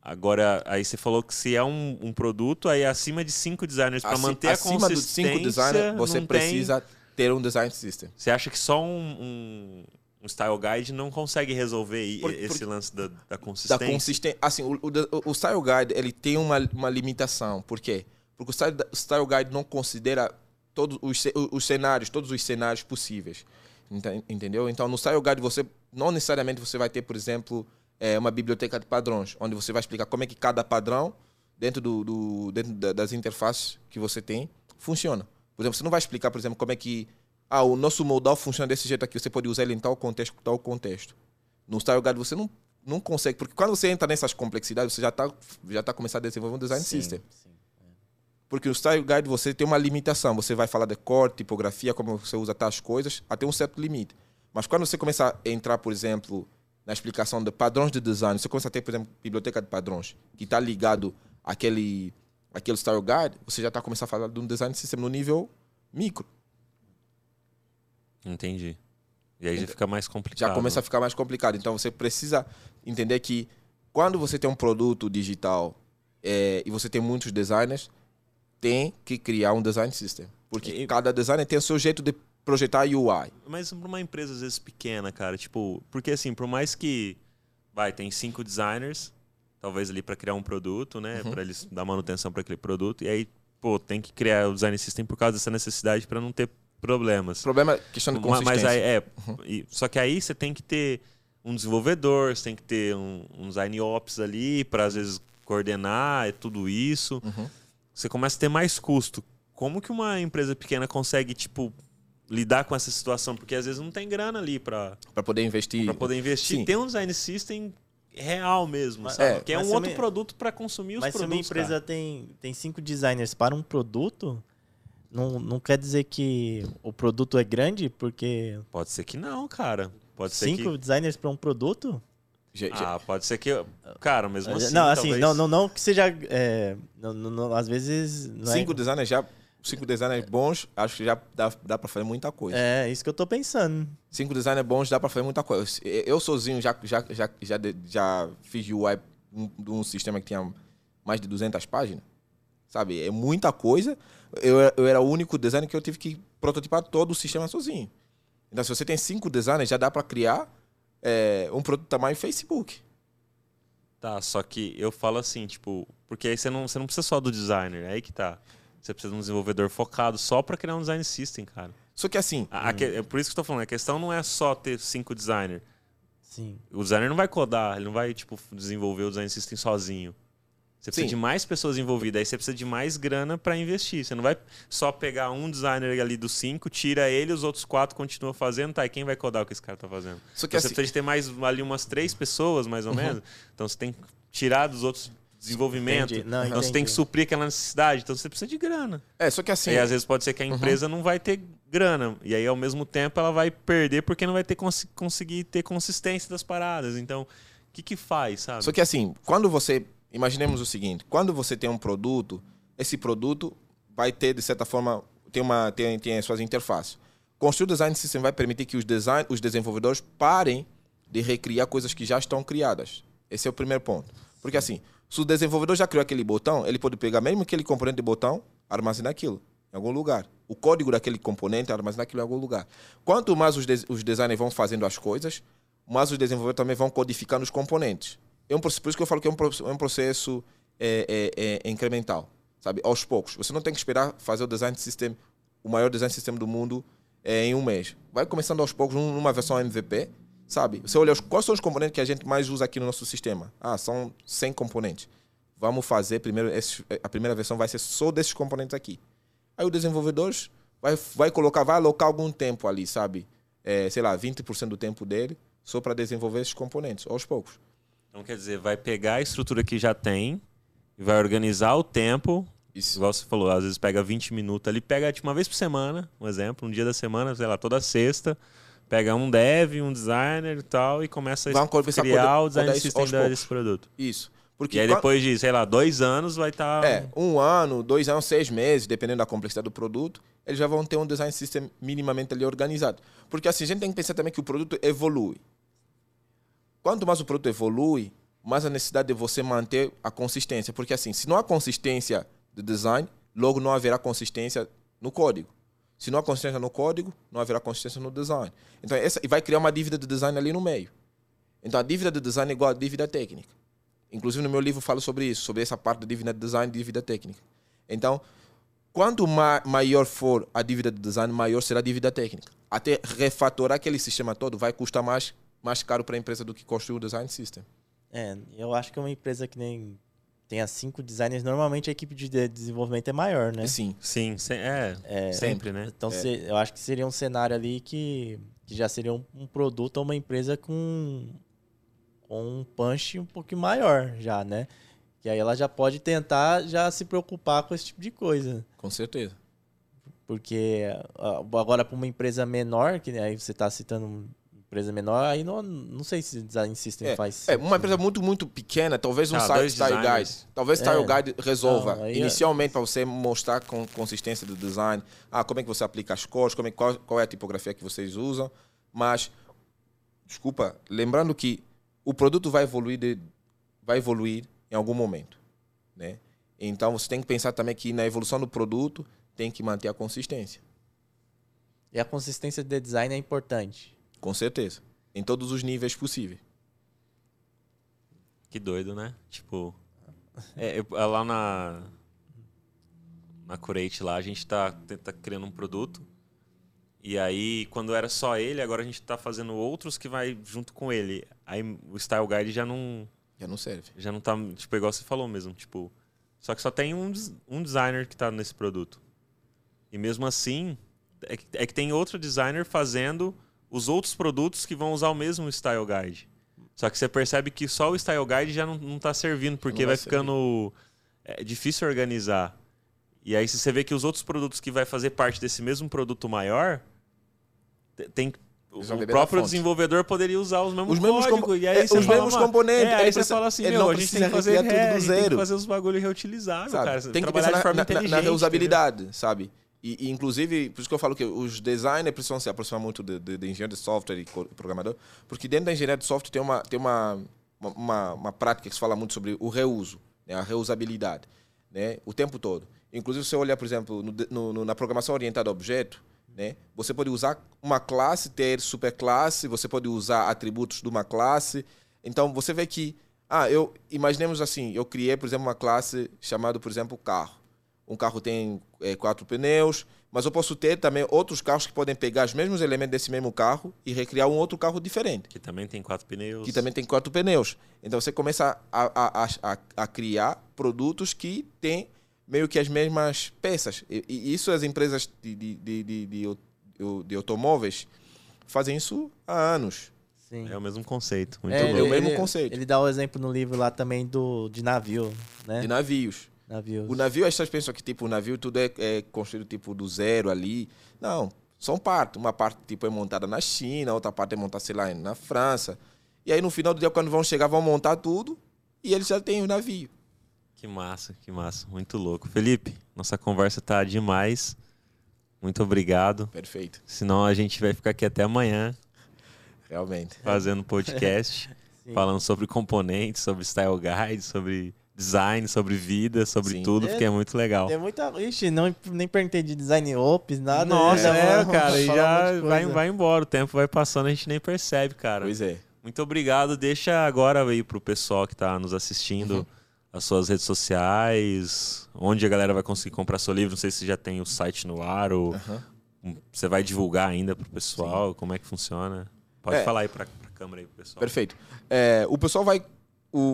Speaker 1: Agora, aí você falou que se é um, um produto, aí é acima de cinco designers para
Speaker 3: Acima-
Speaker 1: manter a
Speaker 3: acima
Speaker 1: consistência.
Speaker 3: cinco designers, você precisa ter um design system.
Speaker 1: Tem... Você acha que só um, um, um style guide não consegue resolver
Speaker 3: Por-
Speaker 1: esse
Speaker 3: por-
Speaker 1: lance da, da
Speaker 3: da
Speaker 1: consistência?
Speaker 3: consistência. Assim, o, o, o Style Guide ele tem uma, uma limitação. Por quê? Porque o Style, Guide não considera todos os, os cenários, todos os cenários possíveis. Enten- Entendeu? Então, no Style Guide, você não necessariamente você vai ter, por exemplo, é, uma biblioteca de padrões, onde você vai explicar como é que cada padrão, dentro, do, do- dentro da- das interfaces que você tem, funciona. Por exemplo, você não vai explicar, por exemplo, como é que ah, o nosso modal funciona desse jeito aqui, você pode usar ele em tal contexto, tal contexto. No Style Guide você não, não consegue, porque quando você entra nessas complexidades, você já está já tá começando a desenvolver um design
Speaker 2: Sim,
Speaker 3: system.
Speaker 2: sim.
Speaker 3: Porque o Style Guide você tem uma limitação, você vai falar de cor, tipografia, como você usa tais coisas, até um certo limite. Mas quando você começa a entrar, por exemplo, na explicação de padrões de design, você começa a ter, por exemplo, biblioteca de padrões, que está ligado àquele, àquele Style Guide, você já está começando a falar de um design system no nível micro.
Speaker 1: Entendi. E aí já fica mais complicado.
Speaker 3: já começa a ficar mais complicado. Então você precisa entender que quando você tem um produto digital eh, e você tem muitos designers, tem que criar um design system. Porque
Speaker 1: E-
Speaker 3: cada designer tem o seu jeito de projetar UI.
Speaker 1: Mas para uma empresa às vezes pequena, cara, tipo, porque assim, por mais que vai, tem cinco designers, talvez ali para criar um produto, né,
Speaker 3: Uhum.
Speaker 1: Pra eles dar manutenção para aquele produto, e aí, pô, tem que criar o design system por causa dessa necessidade para não ter problemas.
Speaker 3: Problema é questão de consistência.
Speaker 1: Mas aí, é, e- só que aí você tem que ter um desenvolvedor, você tem que ter um, um design ops ali para às vezes coordenar e tudo isso.
Speaker 3: Uhum.
Speaker 1: Você começa a ter mais custo. Como que uma empresa pequena consegue, tipo, lidar com essa situação? Porque às vezes não tem grana ali para
Speaker 3: Para poder investir.
Speaker 1: para poder investir.
Speaker 3: Sim.
Speaker 1: Tem um design system real mesmo,
Speaker 2: Mas-
Speaker 1: sabe?
Speaker 3: é,
Speaker 1: que é
Speaker 2: mas
Speaker 1: um outro
Speaker 2: uma-
Speaker 1: produto para consumir os
Speaker 2: Mas se uma
Speaker 1: produtos.
Speaker 2: empresa
Speaker 1: cara.
Speaker 2: tem, tem cinco designers para um produto, não, não quer dizer que o produto é grande, porque
Speaker 1: Pode ser que não, cara. Pode ser
Speaker 2: cinco
Speaker 1: que.
Speaker 2: designers para um produto?
Speaker 3: Já- já-
Speaker 1: Ah, pode ser que. Cara, mesmo assim.
Speaker 2: não, assim,
Speaker 1: talvez-
Speaker 2: não, não, não que seja. é, não, não- não- às vezes. Não
Speaker 3: cinco
Speaker 2: é,
Speaker 3: designers já. Cinco designers bons, acho que já dá, dá para fazer muita coisa.
Speaker 2: é isso que eu tô pensando.
Speaker 3: Cinco designers bons dá para fazer muita coisa. Eu eu sozinho já, já, já, já, já fiz UI de um sistema que tinha mais de 200 páginas. Sabe? É muita coisa. Eu, era- eu era o único designer que eu tive que prototipar todo o sistema sozinho. Então, se você tem cinco designers, já dá para criar é, um produto tamanho Facebook.
Speaker 1: Tá, só que eu falo assim, tipo, porque aí você não, você não precisa só do designer, é aí que tá. Você precisa de um desenvolvedor focado só para criar um design system, cara.
Speaker 3: Só que assim,
Speaker 1: A- a que- é por isso que eu tô falando, a questão não é só ter cinco designers.
Speaker 2: Sim.
Speaker 1: O designer não vai codar, ele não vai, tipo, desenvolver o design system sozinho. Você precisa
Speaker 3: Sim.
Speaker 1: de mais pessoas envolvidas, aí você precisa de mais grana para investir. Você não vai só pegar um designer ali dos cinco, tira ele, os outros quatro continuam fazendo, tá? E quem vai codar o que esse cara tá fazendo?
Speaker 3: só que
Speaker 1: Então, você
Speaker 3: assim,
Speaker 1: precisa de ter mais ali umas três pessoas, mais ou menos. Então você tem que tirar dos outros desenvolvimento.
Speaker 2: Entendi. Não,
Speaker 1: então você tem que suprir aquela necessidade. Então você precisa de grana.
Speaker 3: é, só que assim,
Speaker 1: E às vezes pode ser que a empresa não vai ter grana. E aí, ao mesmo tempo, ela vai perder porque não vai ter cons conseguir ter consistência das paradas. Então, o que que faz, sabe?
Speaker 3: Só que assim, quando você. Imaginemos o seguinte: quando você tem um produto, esse produto vai ter, de certa forma, tem, uma, tem, tem as suas interfaces. Construir o design system vai permitir que os, design, os desenvolvedores parem de recriar coisas que já estão criadas. Esse é o primeiro ponto. Porque assim, se o desenvolvedor já criou aquele botão, ele pode pegar mesmo aquele componente de botão, armazenar aquilo em algum lugar. O código daquele componente, armazenar aquilo em algum lugar. Quanto mais os, des- os designers vão fazendo as coisas, mais os desenvolvedores também vão codificando os componentes. É um, por isso que eu falo que é um, é um processo é, é, é incremental, sabe? Aos poucos. Você não tem que esperar fazer o design system, o maior design system do mundo, é, em um mês. Vai começando aos poucos, num- numa versão MVP, sabe? Você olha quais são os componentes que a gente mais usa aqui no nosso sistema. Ah, são 100 componentes. Vamos fazer primeiro, esses- a primeira versão vai ser só desses componentes aqui. Aí o desenvolvedor vai, vai colocar, vai alocar algum tempo ali, sabe? É, sei lá, 20% do tempo dele só para desenvolver esses componentes, aos poucos.
Speaker 1: Então, quer dizer, vai pegar a estrutura que já tem e vai organizar o tempo Isso. Igual você falou, às vezes pega 20 minutos ali, pega tipo, uma vez por semana, um exemplo, um dia da semana, sei lá, toda sexta, pega um dev, um designer e tal, e começa a criar o design system desse produto.
Speaker 3: Isso.
Speaker 1: Porque e aí depois de, sei lá, dois anos vai estar... Tá...
Speaker 3: É, um ano, dois anos, seis meses, dependendo da complexidade do produto, eles já vão ter um design system minimamente ali organizado. Porque assim, a gente tem que pensar também que o produto evolui. Quanto mais o produto evolui, mais a necessidade de você manter a consistência. Porque assim, se não há consistência de design, logo não haverá consistência no código. Se não há consistência no código, não haverá consistência no design. Então, essa, e vai criar uma dívida de design ali no meio. Então, a dívida de design é igual à dívida técnica. Inclusive, no meu livro, falo sobre isso, sobre essa parte da dívida de design e dívida técnica. Então, quanto ma maior for a dívida de design, maior será a dívida técnica. Até refatorar aquele sistema todo vai custar mais, mais caro para a empresa do que construir o design system.
Speaker 2: É, eu acho que uma empresa que nem tenha cinco designers, normalmente a equipe de desenvolvimento é maior, né?
Speaker 1: Sim, sim, é, é sempre, né?
Speaker 2: Então
Speaker 1: é.
Speaker 2: eu acho que seria um cenário ali que, que já seria um, um produto ou uma empresa com, com um punch um pouquinho maior já, né? Que aí ela já pode tentar já se preocupar com esse tipo de coisa.
Speaker 3: Com certeza.
Speaker 2: Porque agora para uma empresa menor, que aí você está citando empresa menor, aí não, não sei se design system
Speaker 3: é,
Speaker 2: faz.
Speaker 3: É, uma empresa muito, muito pequena, talvez um ah, style, style guide. Talvez style é. guide resolva. Não, é- inicialmente, é... para você mostrar com consistência do design, ah, como é que você aplica as cores, como é, qual, qual é a tipografia que vocês usam. Mas, desculpa, lembrando que o produto vai evoluir, de, vai evoluir em algum momento. Né? Então, você tem que pensar também que na evolução do produto tem que manter a consistência.
Speaker 2: E a consistência de design é importante.
Speaker 3: Com certeza. Em todos os níveis possíveis.
Speaker 1: Que doido, né? Tipo, é, é lá na na Curate lá, a gente tá, tá criando um produto. E aí, quando era só ele, agora a gente tá fazendo outros que vai junto com ele. Aí o Style Guide já não
Speaker 3: já não serve.
Speaker 1: Já não tá, tipo, igual você falou mesmo, tipo, só que só tem um, um designer que tá nesse produto. E mesmo assim, é que, é que tem outro designer fazendo os outros produtos que vão usar o mesmo Style Guide. Só que você percebe que só o Style Guide já não está servindo, porque vai, vai ficando é, difícil organizar. E aí, se você vê que os outros produtos que vai fazer parte desse mesmo produto maior, tem o próprio desenvolvedor poderia usar os mesmos, os mesmos. E aí é,
Speaker 3: os mesmos componentes. É,
Speaker 1: aí você fala assim, meu, a gente tem que fazer tudo do zero. Tem que fazer os bagulhos reutilizáveis, cara.
Speaker 3: Tem que pensar na, na, na, reusabilidade, entendeu? sabe? E, e, inclusive, por isso que eu falo que os designers precisam se aproximar muito de, de, de engenheiro de software e programador, porque dentro da engenharia de software tem uma, tem uma, uma, uma prática que se fala muito sobre o reuso, né? a reusabilidade, né? o tempo todo. Inclusive, se você olhar, por exemplo, no, no, na programação orientada a objeto, né? você pode usar uma classe, ter superclasse, você pode usar atributos de uma classe. Então, você vê que, ah, eu imaginemos assim, eu criei, por exemplo, uma classe chamada, por exemplo, carro um carro tem é, quatro pneus, mas eu posso ter também outros carros que podem pegar os mesmos elementos desse mesmo carro e recriar um outro carro diferente.
Speaker 1: Que também tem quatro pneus.
Speaker 3: Que também tem quatro pneus. Então você começa a, a, a, a criar produtos que têm meio que as mesmas peças. E, e isso as empresas de, de, de, de, de, de automóveis fazem isso há anos.
Speaker 1: Sim. É o mesmo conceito.
Speaker 3: Muito é, bom. É o mesmo conceito.
Speaker 2: Ele dá o exemplo no livro lá também do, de navio, né?
Speaker 3: De navios.
Speaker 2: Navios.
Speaker 3: O navio, as pessoas pensam que tipo, o navio tudo é, é construído tipo do zero ali. Não, são partes. Uma parte tipo é montada na China, outra parte é montada, sei lá, na França. E aí no final do dia, quando vão chegar, vão montar tudo e eles já têm o navio.
Speaker 1: Que massa, que massa. Muito louco. Felipe, nossa conversa tá demais. Muito obrigado.
Speaker 3: Perfeito.
Speaker 1: Senão a gente vai ficar aqui até amanhã.
Speaker 3: Realmente.
Speaker 1: Fazendo podcast, falando sobre componentes, sobre style guide, sobre design, sobre vida, sobre Sim. tudo, é, porque é muito legal.
Speaker 2: É muita. Ixi, não, nem perguntei de design ops, nada.
Speaker 1: Nossa, é, é cara, e já vai, vai embora, o tempo vai passando, a gente nem percebe, cara.
Speaker 3: Pois é.
Speaker 1: Muito obrigado. Deixa agora aí pro pessoal que está nos assistindo uhum. as suas redes sociais, onde a galera vai conseguir comprar seu livro. Não sei se já tem o site no ar ou uhum. você vai divulgar ainda pro pessoal, Sim. como é que funciona. Pode é. falar aí para a câmera aí pro pessoal.
Speaker 3: Perfeito. É, o pessoal vai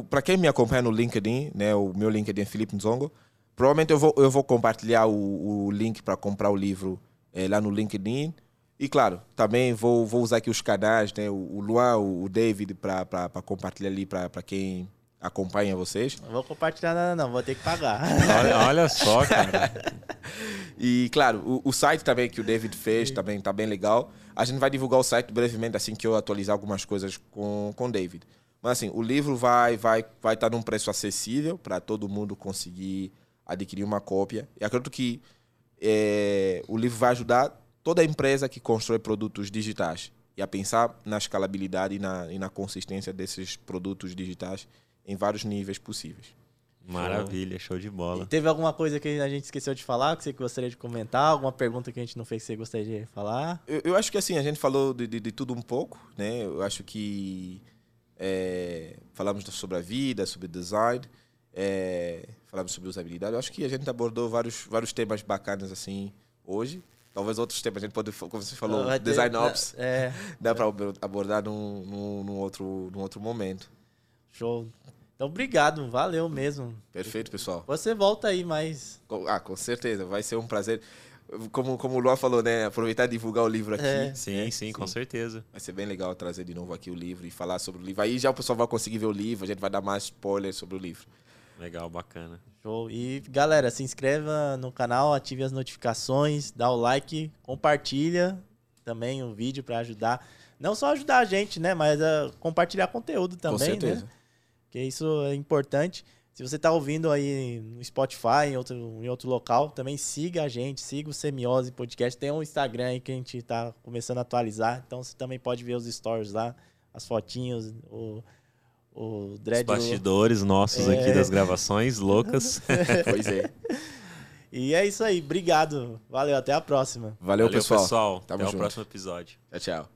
Speaker 3: para quem me acompanha no LinkedIn, né, o meu LinkedIn é Felipe Nzongo, provavelmente eu vou, eu vou compartilhar o, o link para comprar o livro é, lá no LinkedIn. E claro, também vou, vou usar aqui os canais, né, o, o Luan, o, David, para compartilhar ali para quem acompanha vocês.
Speaker 2: Não vou compartilhar nada, não, vou ter que pagar.
Speaker 1: Olha, olha só, cara.
Speaker 3: E claro, o, o, site também que o David fez Sim. também tá bem legal. A gente vai divulgar o site brevemente assim que eu atualizar algumas coisas com com o David. Mas assim, o livro vai vai vai estar tá num preço acessível para todo mundo conseguir adquirir uma cópia. E acredito que é, o livro vai ajudar toda empresa que constrói produtos digitais e a pensar na escalabilidade e na, e na consistência desses produtos digitais em vários níveis possíveis.
Speaker 1: Maravilha, show de bola.
Speaker 2: E teve alguma coisa que a gente esqueceu de falar, que você gostaria de comentar? Alguma pergunta que a gente não fez que você gostaria de falar?
Speaker 3: Eu, eu acho que assim, a gente falou de, de, de, tudo um pouco, né? Eu acho que é, falamos sobre a vida, sobre design, é, falamos sobre usabilidade. Eu acho que a gente abordou vários, vários temas bacanas assim hoje. Talvez outros temas a gente pode, como você falou, ter, design ops, é, dá para abordar num, num, num, outro, num outro momento.
Speaker 2: Show. Então, obrigado, valeu mesmo.
Speaker 3: Perfeito, pessoal.
Speaker 2: Você volta aí mais.
Speaker 3: Ah, com certeza, vai ser um prazer. Como, como o Luan falou, né? Aproveitar e divulgar o livro aqui. É.
Speaker 1: Sim, sim, sim, com certeza.
Speaker 3: Vai ser bem legal trazer de novo aqui o livro e falar sobre o livro. Aí já o pessoal vai conseguir ver o livro, a gente vai dar mais spoilers sobre o livro.
Speaker 1: Legal, bacana.
Speaker 2: Show. E galera, se inscreva no canal, ative as notificações, dá o like, compartilha também o vídeo para ajudar. Não só ajudar a gente, né? Mas a compartilhar conteúdo também, Com né? certeza. né? Que isso é importante. Se você está ouvindo aí no Spotify, em outro, em outro local, também siga a gente, siga o Semiose Podcast. Tem um Instagram aí que a gente está começando a atualizar, então você também pode ver os stories lá, as fotinhos, o, o dread.
Speaker 1: Os bastidores nossos é... aqui das gravações loucas.
Speaker 3: pois é.
Speaker 2: E é isso aí, obrigado. Valeu, até a próxima.
Speaker 3: Valeu,
Speaker 1: Valeu
Speaker 3: pessoal.
Speaker 1: pessoal. Tamo até junto. o próximo episódio.
Speaker 3: Tchau, tchau.